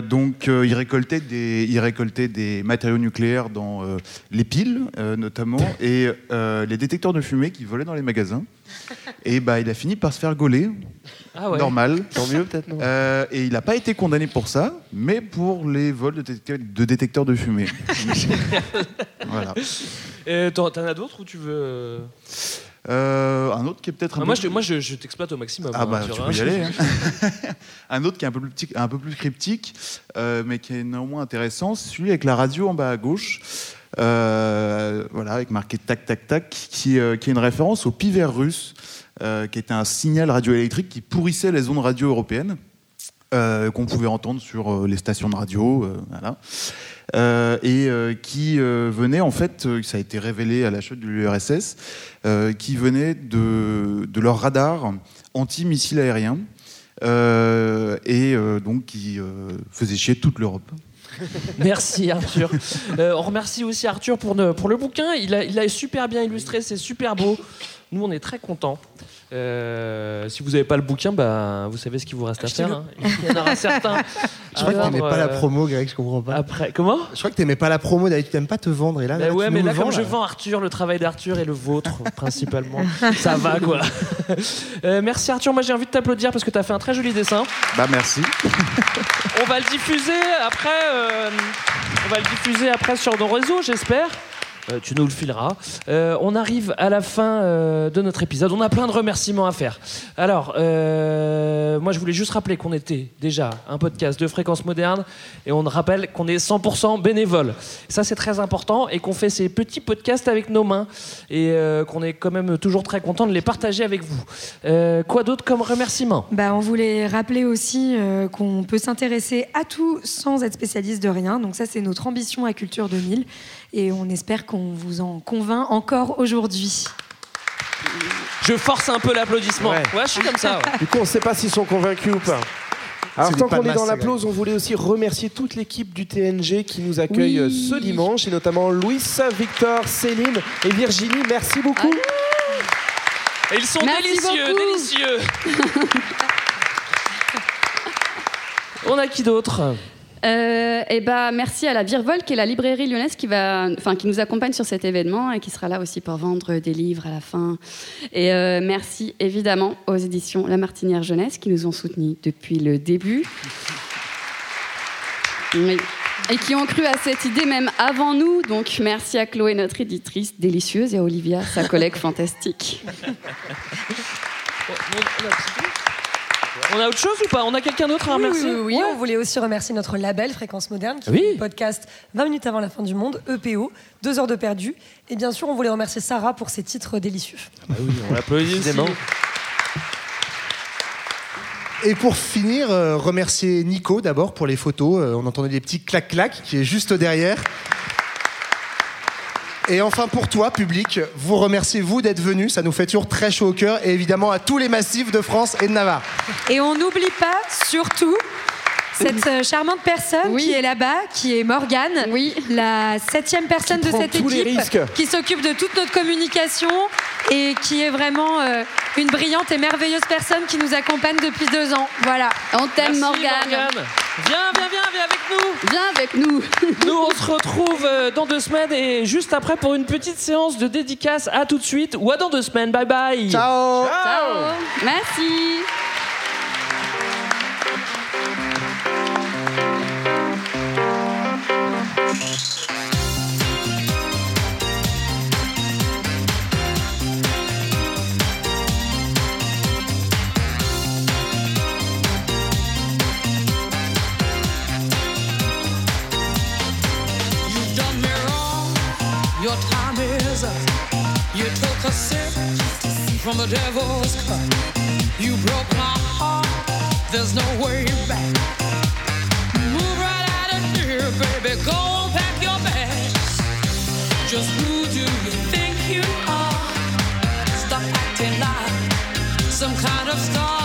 Donc, il récoltait des, il récoltait des matériaux nucléaires dans les piles, notamment, et les détecteurs de fumée qui volaient dans les magasins. Et bah, il a fini par se faire gauler. Ah ouais. Normal. Tant mieux, peut-être, non Euh, et il n'a pas été condamné pour ça, mais pour les vols de, détecteurs de détecteurs de fumée. voilà. Euh, T'en t'en as d'autres ou tu veux euh Euh, un autre qui est peut-être un Ah, peu Moi, je, moi, je, je t'exploite au maximum. Ah hein, bah tu vois. peux y aller. hein. un autre qui est un peu plus, petit- un peu plus cryptique, euh, mais qui est néanmoins intéressant, c'est celui avec la radio en bas à gauche. Euh, voilà, avec marqué tac tac tac, qui, euh, est une référence au pivert russe, euh, qui était un signal radioélectrique qui pourrissait les ondes radio européennes. qu'on pouvait entendre sur les stations de radio, voilà. Et qui venait en fait, ça a été révélé à la chute de l'URSS, qui venait de, de leur radar anti-missile aérien et donc qui faisait chier toute l'Europe. Merci Arthur. Euh, on remercie aussi Arthur pour, le bouquin. Il a, il super bien illustré, c'est super beau. Nous, on est très contents. Euh, si vous n'avez pas le bouquin, bah, vous savez ce qu'il vous reste à faire. hein. Il y en aura certains. Je crois que à t'aimais pas la promo, Greg, je comprends pas. Après, comment? Je crois que t'aimais pas la promo, David, tu t'aimes pas te vendre. Et là, Bah là, ouais, tu mais nous là, le comme vends, je là. vends Arthur, le travail d'Arthur et le vôtre, principalement, ça va quoi. Euh, merci Arthur, moi j'ai envie de t'applaudir parce que tu as fait un très joli dessin. Bah merci. On va le diffuser après, euh, on va le diffuser après sur nos réseaux, j'espère. Euh, tu nous le fileras. Euh, on arrive à la fin euh, de notre épisode. On a plein de remerciements à faire. Alors, moi, je voulais juste rappeler qu'on était déjà un podcast de fréquence moderne et on rappelle qu'on est 100% bénévole. Ça, c'est très important et qu'on fait ces petits podcasts avec nos mains et qu'on est quand même toujours très content de les partager avec vous. Quoi d'autre comme remerciement? Bah, on voulait rappeler aussi qu'on peut s'intéresser à tout sans être spécialiste de rien. Donc ça, c'est notre ambition à Culture 2000. Et on espère qu'on vous en convainc encore aujourd'hui. Je force un peu l'applaudissement. Ouais. je suis comme ça. ouais. Du coup, on ne sait pas s'ils sont convaincus ou pas. Alors, tant qu'on est dans l'applause, on voulait aussi remercier toute l'équipe du TNG qui nous accueille Oui. euh, ce dimanche, et notamment Louis, Victor, Céline et Virginie. Merci beaucoup. Et ils sont Merci délicieux, beaucoup. délicieux. On a qui d'autre? Euh, et bah, merci à la Virvol, qui est la librairie lyonnaise qui, va, enfin, qui nous accompagne sur cet événement et qui sera là aussi pour vendre des livres à la fin. Et euh, merci évidemment aux éditions La Martinière Jeunesse qui nous ont soutenus depuis le début. Et qui ont cru à cette idée même avant nous. Donc merci à Chloé, notre éditrice délicieuse, et à Olivia, sa collègue fantastique. On a autre chose ou pas? On a quelqu'un d'autre à Oui, remercier? oui. On voulait aussi remercier notre label Fréquence Moderne, qui Oui. fait le podcast 20 minutes avant la fin du monde, EPO, 2 heures de perdu. Et bien sûr, on voulait remercier Sarah pour ses titres délicieux. Bah oui, on l'applaudit aussi. Et pour finir, euh, remercier Nico d'abord pour les photos. Euh, on entendait des petits clac-clac qui est juste derrière. Et enfin pour toi, public, vous remerciez vous d'être venu. Ça nous fait toujours très chaud au cœur. Et évidemment à tous les massifs de France et de Navarre. Et on n'oublie pas, surtout, cette euh, charmante personne qui est là-bas, qui est Morgane, la septième personne de cette équipe, qui s'occupe de toute notre communication et qui est vraiment euh, une brillante et merveilleuse personne qui nous accompagne depuis deux ans. Voilà. On t'aime. Morgane. Viens, viens, viens, viens avec nous. Viens avec nous. Nous, on se retrouve euh, dans deux semaines et juste après pour une petite séance de dédicace. À tout de suite ou à dans deux semaines. Bye bye. Ciao. Ciao. Merci. From the devil's cut. You broke my heart, there's no way back. Move right out of here, baby. Go pack your bags. Just who do you think you are? Stop acting like some kind of star.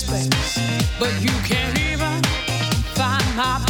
Space, but you can't even find my